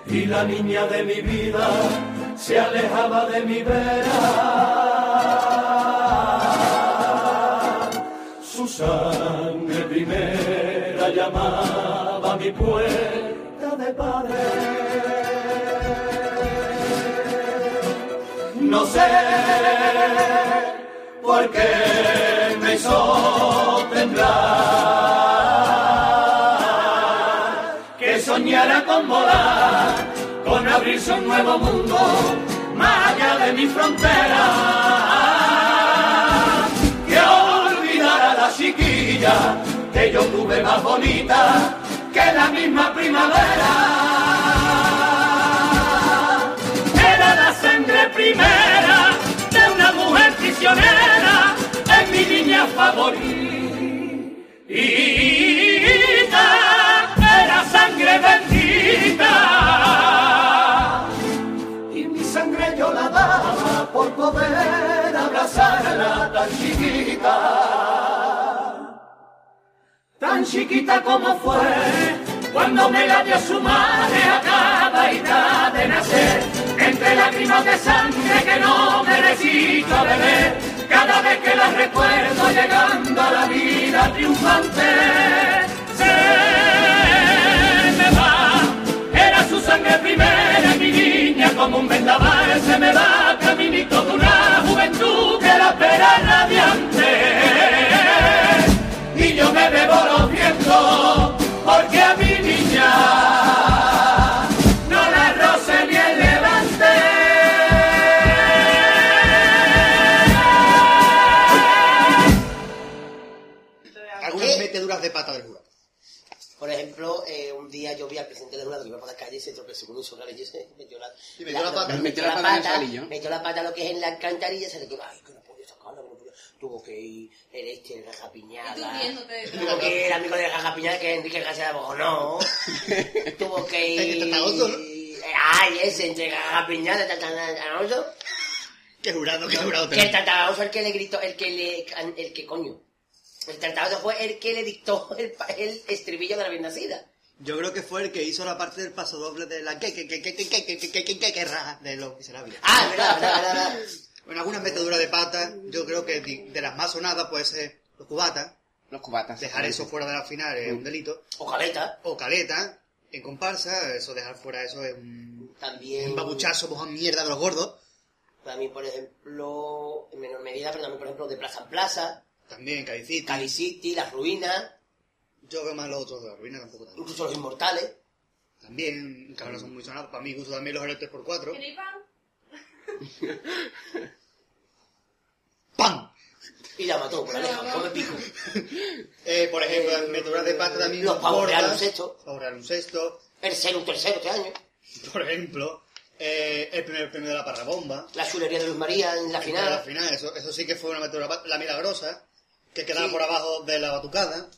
y la niña de mi vida se alejaba de mi vera. Su sangre primera llamaba a mi puerta de padre. No sé por qué me hizo temblar, que soñara con volar, abrirse un nuevo mundo, más allá de mi frontera, que olvidara la chiquilla que yo tuve más bonita que la misma primavera. Era la sangre primera de una mujer prisionera, es mi niña favorita, era sangre bendita. Poder abrazarla tan chiquita. Tan chiquita como fue, cuando me la dio su madre a cada edad de nacer, entre lágrimas de sangre que no merecía beber, cada vez que la recuerdo llegando a la vida triunfante, se me va, era su sangre niña como un vendaval, se me va caminito de una juventud que la espera radiante y yo me bebo los vientos porque a mi niña no la roce ni el levante. Algunas meteduras de pata del jurado. Por ejemplo, eh, día yo vi al presidente del jurado que iba por la calle y se tropezó con un solar y se metió la, Y metió la pata. Metió la pata el salillo. metió la pata lo que es en la alcantarilla se le quedó, ay, que no podía sacarla, que no podía. Tuvo que ir el este, el riéndote detrás. Tuvo que ir el amigo de Rajapiñada, que es Enrique García de Bojonó. Tuvo que El ir... ¿no? Ay, ese, entre Rajapiñada y Tataraoso. Qué jurado, qué jurado Que el tenemos. Tataraoso el que le gritó, el que le... El que coño. El Tataraoso fue el que le dictó el, el estribillo de la bien nacida. Yo creo que fue el que hizo la parte del paso doble de la que que que que que que que que que que que ra de los miserables. Ah, verdad, verdad, verdad. Bueno, algunas meteduras de pata, yo creo que de, las más sonadas puede ser los cubatas. Los cubatas. Dejar eso fuera de la final es Mm. un delito. O caleta. O caleta, en comparsa, eso dejar fuera eso es un, También... un babuchazo, mojón mierda de los gordos. También, por ejemplo, en menor medida, pero también, por ejemplo, de Plaza en Plaza, También Cadicito. Cali City, Las Ruinas, Yo veo más los otros de la ruina tampoco tanto. incluso Los Inmortales. También, que ahora son muy sonados. Para mí, gusto también los héroes 3x4. ¿Queréis pan? ¡Pam! Y la mató por la leja, come pico. Eh, por ejemplo, las meteduras de pata también. Los pavos real un sexto. Pavo real un sexto. El ser un tercero este año. Por ejemplo, eh, el primer premio de la parrabomba. La chulería de Luz María en la En la final. final, eso, eso sí que fue una pata. La milagrosa, que quedaba Sí. por abajo de la batucada.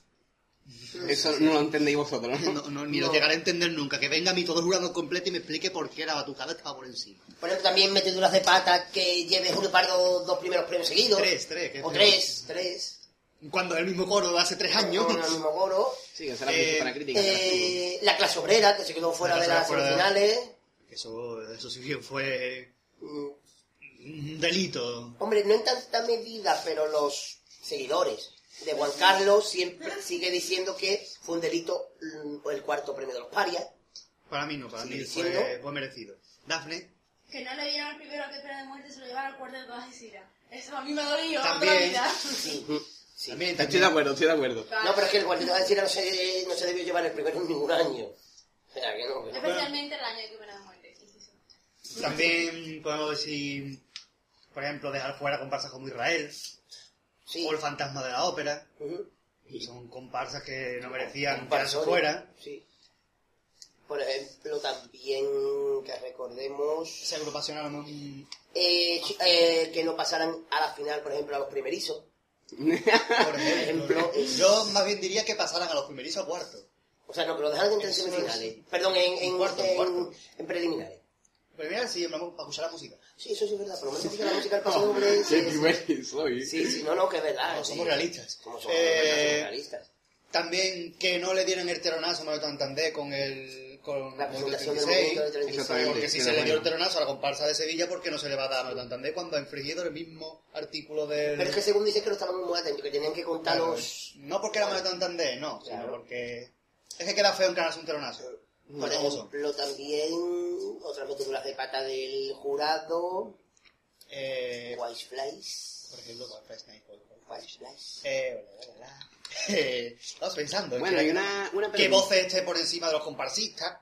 Eso no lo entendéis vosotros, ¿no? No, no, ni No. lo llegaré a entender nunca. Que venga a mí todo el jurado completo y me explique por qué la batucada estaba por encima. Por ejemplo, también meteduras de pata que lleve Julio Pardo dos primeros premios seguidos. Tres, tres, O es tres, tres. Cuando el mismo coro de hace tres años. Con el mismo coro. Sí, esa es la Eh, principal crítica. Eh, la clase obrera, que se quedó fuera La de clase las de- semifinales. Eso, eso sí bien fue un delito. Hombre, no en tanta medida, pero los seguidores de Juan Carlos siempre sigue diciendo que fue un delito mm, el cuarto premio de los parias. Para mí no, para ¿Sigue mí diciendo? fue, fue merecido. Dafne, Que no le dieron al primero que pena de muerte, se lo llevaron al cuarto de todas y Sira. Eso a mí me ha dolido También. toda la vida. Sí. sí. también, Estoy también. de acuerdo, estoy de acuerdo. No, pero es que el cuarteto de Alcira no se, no se debió llevar el primero en ningún año. O sea, que no. que no. Especialmente el año de que pena de muerte. sí, sí, sí. También podemos decir, por ejemplo, dejar fuera comparsas como Israel Sí. o el fantasma de la ópera. Ujú. Son comparsas que no merecían quedarse fuera. Sí. Por ejemplo, también que recordemos agrupación eh, eh, que no pasaran a la final, por ejemplo, a los primerizos. por ejemplo, yo más bien diría que pasaran a los primerizos a cuarto. O sea, no, que lo dejaron en semifinales. Perdón, en, en, cuarto, en en- cuarto. en preliminares. Pero mira, sí, vamos para escuchar la música. Sí, eso sí es verdad. Por lo menos dice que la música del paso doble... Sí, primer soy. sí, sí, no, no, que es verdad. No, sí. somos realistas. Como somos, Eh, realistas. También que no le dieron el teronazo a Manuel Santander con el con La presentación del 36, movimiento del 36. Exactamente. Porque si se le dio el teronazo a la comparsa de Sevilla, ¿por qué no se le va a dar a Manuel Santander cuando ha infringido el mismo artículo del... Pero es que según dice que no estaban muy atentos, que tenían que contar Claro, los... No porque era Manuel Santander, no, sino porque... Es que queda feo encararse un teronazo. Por ejemplo, también otras meteduras de pata del jurado, Eh, White Flies, por ejemplo, con- con- White Flies. Eh, bla, bla, bla. Eh, Estamos pensando. en Bueno, que- hay una, una ¿Qué pregunta. voces esté por encima de los comparsistas?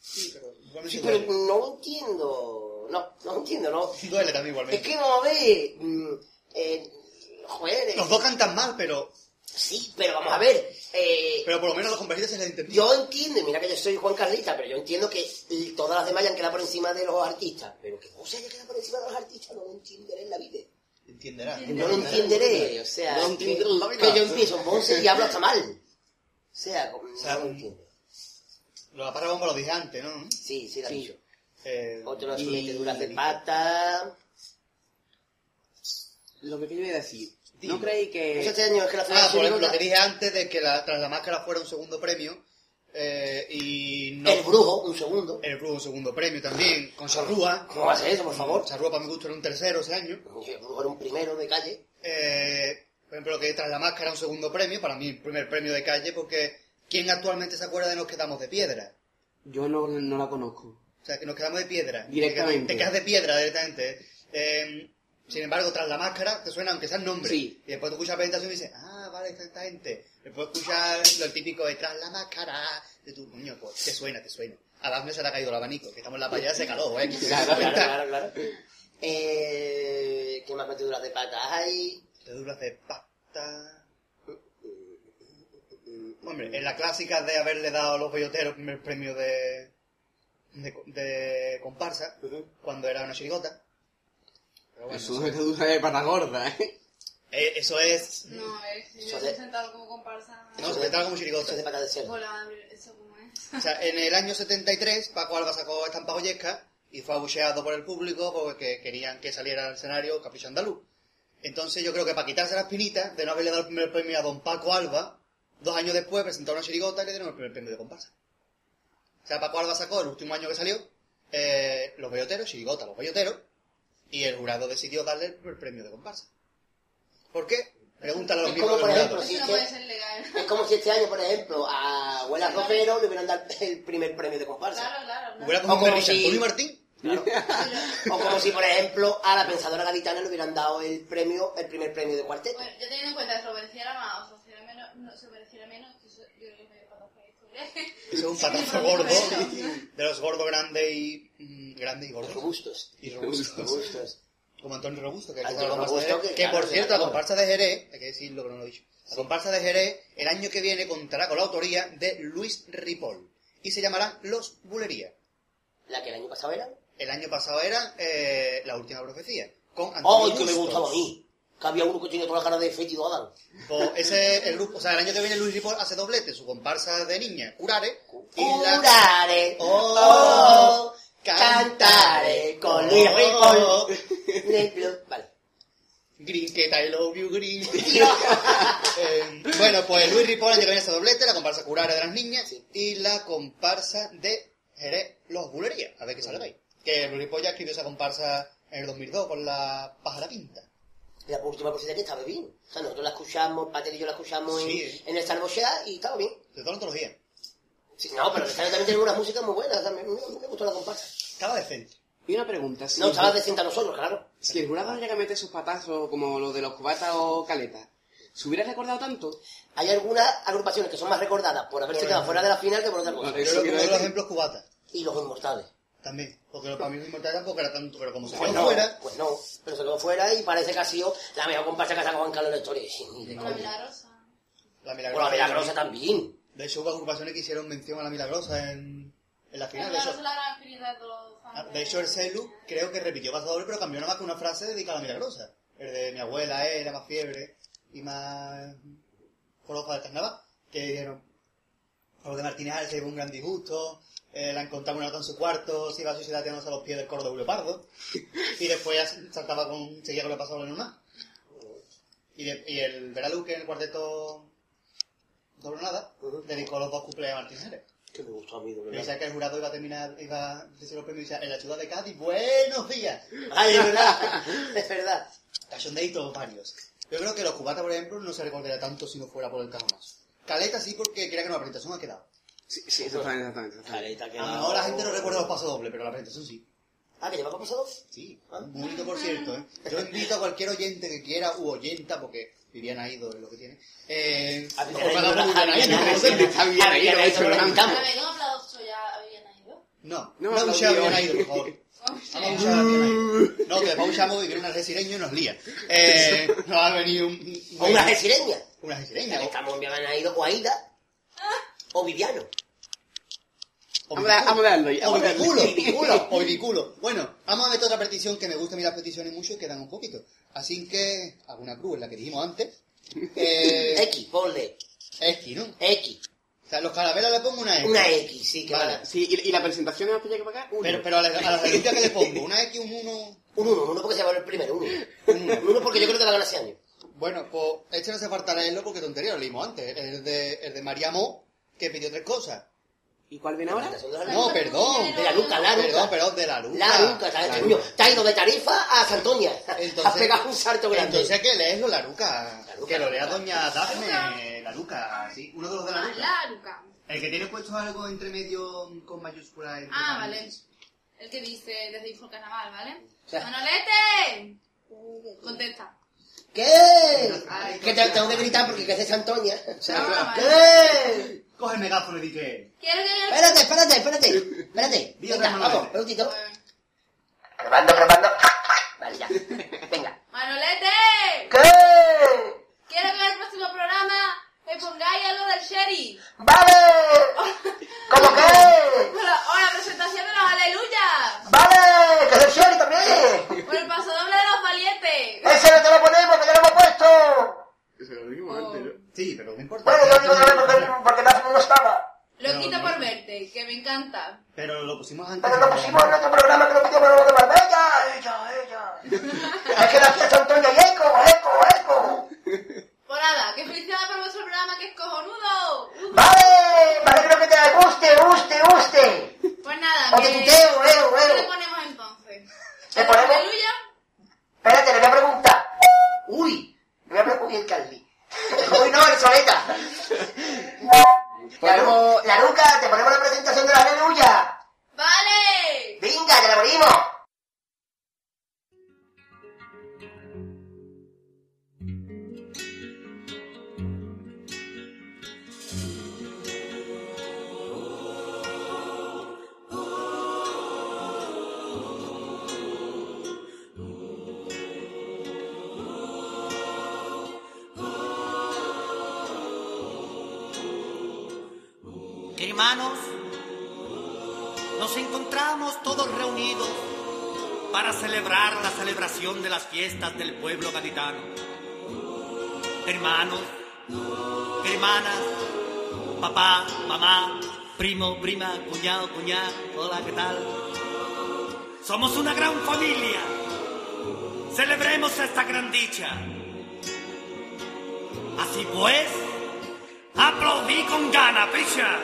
Sí, pero igualmente Sí, pero duele. no entiendo. No, no entiendo, no. Duele también Es igualmente. que vamos a ver. mm, eh, joder. eh, Los dos cantan mal, pero, Sí, pero vamos a ver. eh, pero por lo menos a los comparsistas se les entendió. yo entiendo, y mira que yo soy Juan Carlita, pero yo entiendo que todas las demás hayan quedado por encima de los artistas. Pero que vos haya quedado por encima de los artistas no lo entenderé en la vida. Entenderá. No lo entenderé. O sea, No lo que, entenderé en la vida. que yo empiezo Monse y hablo hasta mal. O sea, como- sea, no lo entiendo. Lo de la lo dije antes, ¿no? Sí, sí, lo ha dicho. Eh, Otras y- meteduras de pata. Lo que quería decir. ¿No creéis que... Eso este año es que la Ah, por ejemplo, lo que dije antes de que la, tras la máscara fuera un segundo premio. eh, y no. El brujo, un segundo. El brujo un segundo premio también, con Charrúa. ¿Cómo va a ser eso, por favor? Charrúa para mi gusto era un tercero ese año. El brujo era un primero de calle. Eh, por ejemplo, que tras la máscara un segundo premio, para mí el primer premio de calle, porque ¿quién actualmente se acuerda de Nos Quedamos de Piedra? Yo no, no la conozco. O sea, que nos quedamos de piedra. Directamente. Te quedas de piedra directamente. Eh, sin embargo, tras la máscara, te suena, aunque sea el nombre. Sí. Y después tú escuchas la presentación y dices, ah, vale, esta, gente. Después escuchas lo típico de tras la máscara. De tu coño, pues, te suena, te suena. A Dafne se le ha caído el abanico, que estamos en la playa, se caló, ¿eh? Claro, Claro, claro, claro. Eh, ¿Qué más meteduras de pata hay? Te duras de pata. Hombre, en la clásica de haberle dado a los belloteros el primer premio de, de, de comparsa, cuando era una chirigota. Pero bueno, Eso es dura de pata gorda, ¿eh? eh, eso es... No, es que Eso yo de- he sentado como comparsa. No, se trata como Eso chirigota. es de pata de cerdo. Hola, eso como es. O sea, en el año 73, Paco Alba sacó Estampa Joyesca y fue abucheado por el público porque querían que saliera al escenario Capricho Andaluz. Entonces yo creo que para quitarse las pinitas de no haberle dado el primer premio a don Paco Alba, dos años después presentó una chirigota y le dieron el primer premio de comparsa. O sea, Paco Alba sacó el último año que salió eh, Los Belloteros, chirigota, Los Belloteros, y el jurado decidió darle el premio de comparsa. ¿Por qué? Pregúntale a los Es como, por ejemplo, si no legal. Es como si este año, por ejemplo, a Abuela Ropero le hubieran dado el primer premio de comparsa. Claro, claro. claro. Hubiera O como si- Martín. Claro. O como si, por ejemplo, a la pensadora gaditana le hubieran dado el premio, el primer premio de cuarteto. Bueno, yo teniendo en cuenta que se lo mereciera más o se lo mereciera menos, es un patazo gordo, de los gordos grandes y... mm, grandes y gordos. Robustos. Y robustos. Robustos. Como Antonio Robusto, que, Antonio de Robusto, que, Que, por cierto, la comparsa de Jerez, hay que decirlo que no lo he dicho, la comparsa de Jerez el año que viene contará con la autoría de Luis Ripoll y se llamará Los Bulería. La que el año pasado era. El año pasado era eh, La Última Profecía, con ¡Ay, Antonio que me gustaba a mí! Que había uno que tenía toda la cara de Fétido Adam. Pues ese el grupo, o sea, el año que viene Luis Ripoll hace doblete, su comparsa de niña, Curare, y la... Curare, Oh, oh, cantare con oh. Luis Ripoll. Vale. Green, que I love you, Green. Eh, bueno, pues Luis Ripoll año que viene hace doblete, la comparsa Curare de las niñas Sí. y la comparsa de Jerez Los Bulerías. A ver qué sale de ahí. Que Luis Ripoll ya escribió esa comparsa en el 2002 con la pájara pinta. La última cosita que estaba bien. O sea, nosotros la escuchamos, Pater y yo la escuchamos Sí. en, en el Salvochea y estaba bien. De toda la antología. Sí, no, pero el también tiene unas músicas muy buenas. También, me, me gustó la comparsa. Estaba decente. Y una pregunta. Si, No, estaba decente a nosotros, claro. si el jurado llega a meter sus patazos como los de los cubatas o caletas, ¿se hubiera recordado tanto? Hay algunas agrupaciones que son más recordadas por haberse Por quedado fuera de la final que por otra cosa. Vale. Yo creo que los ejemplos cubatas. Y los inmortales. También. Porque para mí los inmortales tampoco era tanto, pero como se Pues quedó no, fuera. pues no. Pero se quedó fuera y parece que ha sido la mejor comparsa que ha sacado Juan Carlos en la historia. De milagrosa. La Bueno, milagrosa. la milagrosa también. De hecho, hubo agrupaciones que hicieron mención a la milagrosa en, en la final. De Milagrosa hecho, es la gran de todos los Ah, fans. De hecho, el Celu creo que repitió pasador, pero cambió nada más que una frase dedicada a la milagrosa. El de mi abuela era más fiebre y más forofa del carnaval. que dijeron, a los de Martínez se llevó un gran disgusto, eh, la encontramos una en su cuarto, se iba a suicidar tirándose a los pies del coro de Julio Pardo, y después ya saltaba con, seguía con lo pasado lo normal. Y, de- y el Veraluz, que en el cuarteto doble nada, dedicó los dos cumpleaños a Martínez Ares. Que me gustó a mí, de Pensaba que el jurado iba a terminar, iba a decir los premios y decía, en la ciudad de Cádiz, buenos días. Ay, es verdad, es verdad. Cachondeitos varios. Yo creo que los cubatas, por ejemplo, no se recordaría tanto si no fuera por el cajonazo. Caleta sí, porque quería que no, la presentación ha quedado. Sí, sí, exactamente, exactamente. exactamente. Que A lo mejor la gente no recuerda los pasos dobles, pero la presentación sí. Ah, que llevaba pasado. Sí, muy bonito por cierto, ¿eh? Yo invito a cualquier oyente que quiera, u oyenta, porque Viviana Ido es lo que tiene. Eh, A Viviana Ido, a Ido, Viviana. Ido. Está hecho, ¿no? No, No no. Viviana Ido, por favor. Vamos a. No, que después usamos vivir una resireño y nos lía. Eh, nos va a venir un... O una gesireña. Una o- estamos en Viviana Ido o Aida. O Viviano. Vamos a dar- vamos a darlo ya, O biculo, Biculo. o biculo. Bueno, vamos a meter otra petición que me gusta a mí las peticiones mucho y quedan un poquito. Así que, alguna cruz en la que dijimos antes. Eh, X, ponle. X, ¿no? X. O sea, los caramelos le pongo una X. Una X, sí, que Vale. vale. Sí, y, y la presentación es más pequeña que para acá. Uno. Pero, pero a la, a la que le pongo, una X, un 1. Un uno, un uno porque se va el primero, un uno. Un uno porque yo creo que la gana ese año. Bueno, pues este no hace falta leerlo porque tontería, lo leímos antes. El de, el de María Mo, que pidió tres cosas. ¿Y cuál viene ahora? No, perdón. De la Luca, la Perdón, Luca. perdón, de la Luca. La Luca, ¿sabes? Te ha ido de Tarifa a Santoña. Entonces- Has pegado un salto grande. Entonces que leeslo, la Luca. La Luca, que lo lea doña Dafne, la Luca, sí. Uno de los de la Ah, Luca. la Luca. El que tiene puesto algo entre medio con mayúscula. entre Ah, vale. El que dice desde Info Carnaval, ¿vale? sea- ¡Manolete! Contesta. ¿Qué? Ay, Que te tengo que gritar porque que es de Santoña. No, vale. ¿Qué? Coge el megáfono y di que. Quiero que... Espérate, espérate, espérate. Espérate. Venga, vamos. Bueno. Grabando, grabando. Vale, ya. Venga. ¡Manolete! ¿Qué? Quiero que en el próximo programa me pongáis algo del sheriff. ¡Vale! ¿Cómo qué? O la, o la presentación de los aleluyas. ¡Vale! ¡Que es el Sherry también! O el paso doble de los valientes. ¡Ese no te lo ponemos, que ya lo hemos puesto! Eso lo dijimos antes, ¿no? Sí, pero no importa. Bueno, yo digo vez porque, porque no, no estaba. Lo quito por verte, que me encanta. Pero lo pusimos antes. Pero lo pusimos en otro programa que lo pidió Manolo de Marbella. Ella, ella. es que la fiesta Antonio y eco, eco, eco. Pues nada, que felicidades por vuestro programa que es cojonudo. Vale, me alegro que te guste, guste, guste. Pues nada, O que tuteo, eo, ¿qué le eo. ponemos entonces? ¿Le ponemos? Aleluya. Espérate, le voy a preguntar. Uy, le voy a preguntar. Uy, el Carly. Uy, no, el Soleta. La, Lu- la Luca, te ponemos la presentación de la aleluya. ¡Vale! Venga, que la morimos. Encontramos todos reunidos para celebrar la celebración de las fiestas del pueblo gaditano. Hermanos, hermanas, papá, mamá, primo, prima, cuñado, cuñada, hola, ¿qué tal? Somos una gran familia. Celebremos esta gran dicha. Así pues, aplaudí con gana, picha.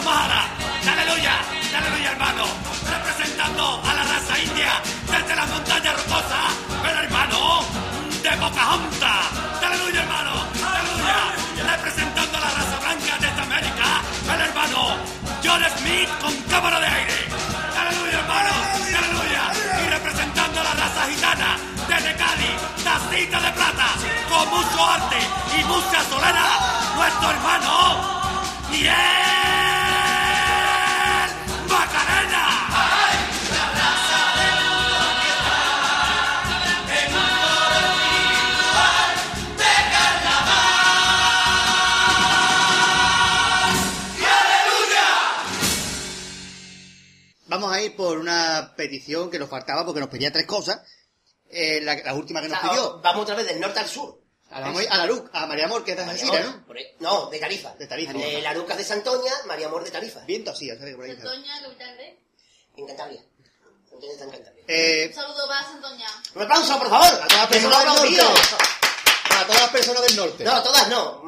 Aleluya, aleluya hermano. Representando a la raza india desde las montañas rocosas. Pero hermano, de Pocahontas. Aleluya hermano, aleluya. Representando a la raza blanca desde América. El hermano John Smith con cámara de aire. Aleluya hermano, aleluya. Y representando a la raza gitana desde Cali. Tacita de plata. Con mucho arte y mucha solera. Nuestro hermano. Yeah! Vamos a ir por una petición que nos faltaba porque nos pedía tres cosas. Eh, la, la última que O nos sea, pidió. Vamos otra vez del norte al sur. A ir a la Luc, a María Amor, que es de Algeciras, ¿no? no, de Tarifa. De Tarifa. De la Lucas de Santoña, María Amor de Tarifa. Viento así, que por ahí. Santoña, capital de... En Cantabria. Santoña está en Cantabria. Eh, Un saludo para Santoña. Un aplauso, por favor. a todas las personas del norte. A todas las personas del norte. No, todas no.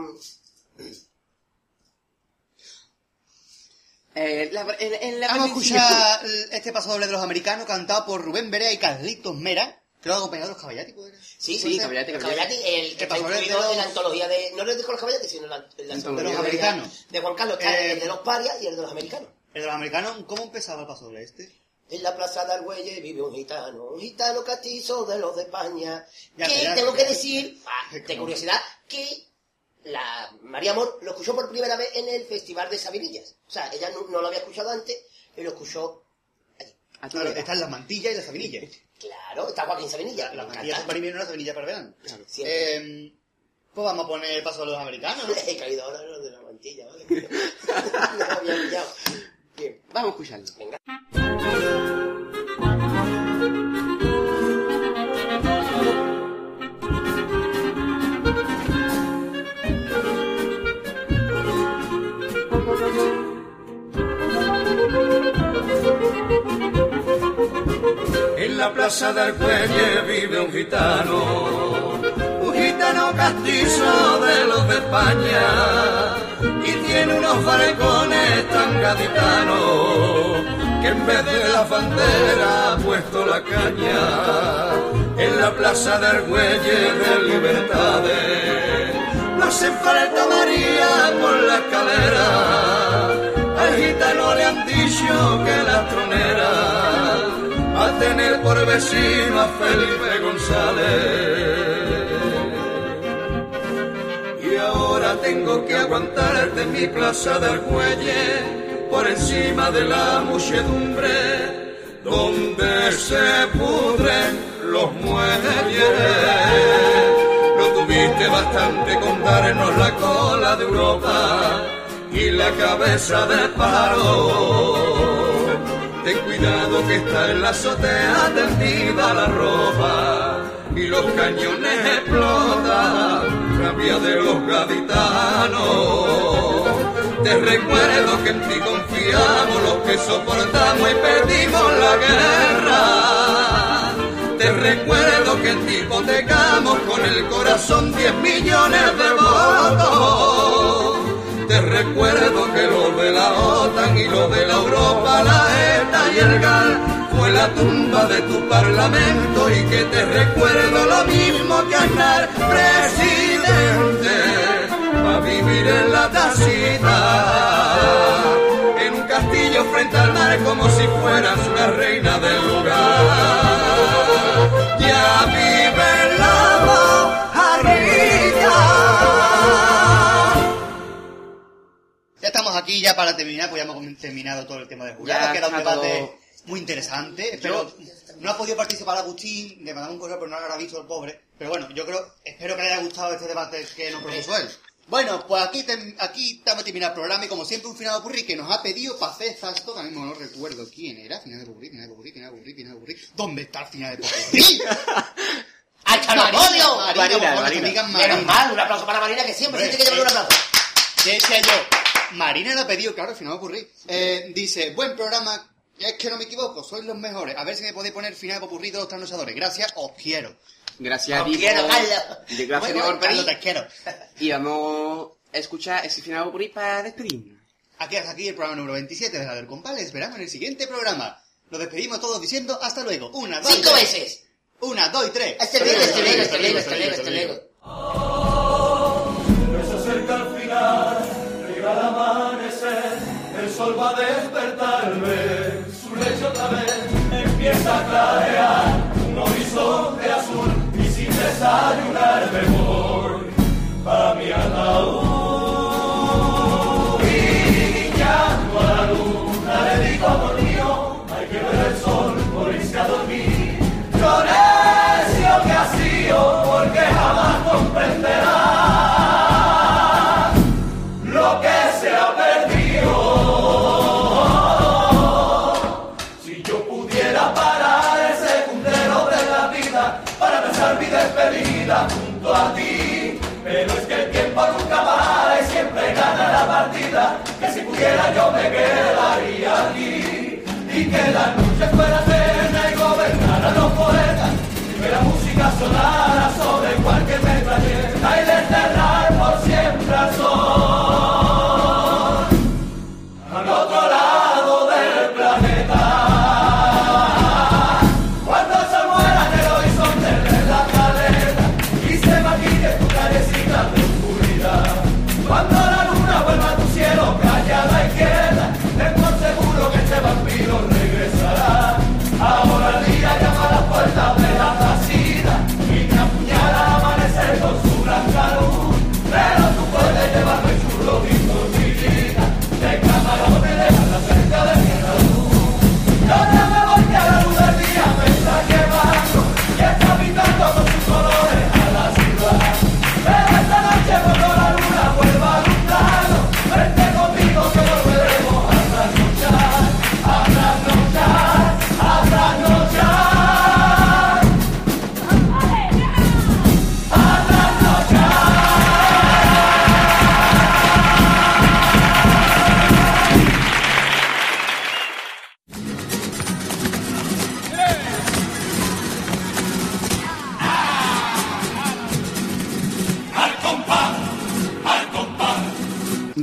Eh, la- en, en la Vamos a escuchar este paso doble de los americanos cantado por Rubén Berea y Carlitos Mera. Creo que acompañado de los Caballati, ¿puede ser? Sí, Sí, sí, Caballati, Los Caballati. El que ¿Qué está incluido los- en la antología de... No es de los Caballati, sino la, la Antología de los americanos. De Juan Carlos, está Eh, el de los parias y el de los americanos. El de los americanos, ¿cómo empezaba el paso doble este? En la plaza de Argüelles vive un gitano, un gitano castizo de los de España. Ya, que ya, tengo ya. que decir, ah, Qué de curiosidad, que la María Amor lo escuchó por primera vez en el Festival de Sabinillas. O sea, ella no, no lo había escuchado antes y lo escuchó allí. A Claro, están las mantillas y las sabinillas. Claro, está Joaquín Sabinilla. Las mantillas son para invierno y las sabinillas para verano. Siempre. Eh, pues vamos a poner el paso de los americanos, ¿no? He caído ahora en lo de la mantilla, ¿vale? no había pillado. Bien, Vamos a escucharlo. venga. Plaza de Argüelles vive un gitano, un gitano castizo de los de España, y tiene unos balcones tan gaditanos, que en vez de la bandera ha puesto la caña. En la plaza de Argüelles de Libertades, no hace falta María por la escalera, al gitano le han dicho que la tronera a tener por vecino a Felipe González. Y ahora tengo que aguantarte en mi plaza de Argüelles, por encima de la muchedumbre, donde se pudren los muelles. No tuviste bastante con darnos la cola de Europa y la cabeza del paro. Ten cuidado que está en la azotea tendida la ropa y los cañones explotan, rabia de los gaditanos. Te recuerdo que en ti confiamos los que soportamos y perdimos la guerra. Te recuerdo que en ti hipotecamos con el corazón 10 millones de votos. Te recuerdo que lo de la OTAN y lo de la Europa, la ETA y el GAL fue la tumba de tu parlamento y que te recuerdo lo mismo que Aznar, presidente, a vivir en la tacita, en un castillo frente al mar como si fueras una reina del lugar. Aquí ya para terminar, pues ya hemos terminado todo el tema de jurado. Ya Queda un debate todo- muy interesante. Espero, no ha podido participar Agustín, le mandamos un correo, pero no lo habrá visto el pobre. Pero bueno, yo creo, espero que le haya gustado este debate que nos propuso él. Bueno, pues aquí, tem- aquí estamos terminando el programa y como siempre un final de Purri que nos ha pedido para hacer que ahora mismo no recuerdo quién era, final de Purri, final de Purri, final de Purri, final de Purri. ¿Dónde está el final de Purri? ¡Al Canabolio! Marina, Marina, Marina. Menos mal, un aplauso para Marina que siempre tiene que llevar un eh. aplauso. Decía yo, Marina le ha pedido, claro, al final va a ocurrir. Eh, dice, buen programa, es que no me equivoco, sois los mejores. A ver si me podéis poner final de popurrí de los trasnochadores. Gracias, os quiero. Gracias a Os ti quiero, Carlos. de gracias Bueno, Carlos, te quiero. Y vamos a escuchar ese final ahí para despedirnos. Aquí hasta aquí el programa número 27 de la del Compal. Les esperamos en el siguiente programa. Nos despedimos todos diciendo hasta luego. Una, dos, Cinco tres. veces. Una, dos y tres. Este luego, este luego, este luego, este luego, sol va a despertarme, su lecho otra vez empieza a clarear un horizonte azul y sin desayunar me voy para mi ataúd. Y ya a la luna le digo Pero es que el tiempo nunca para y siempre gana la partida. Que si pudiera yo me quedaría aquí. Y que la noche fuera eterna y gobernaran los poetas. Y que la música sonara sobre cualquier metralleta y le cerrar por siempre al sol.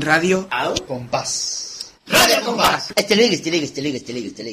Radio Compás. Radio Compás. Este ligue, este ligue, este ligue, este ligue, este ligue.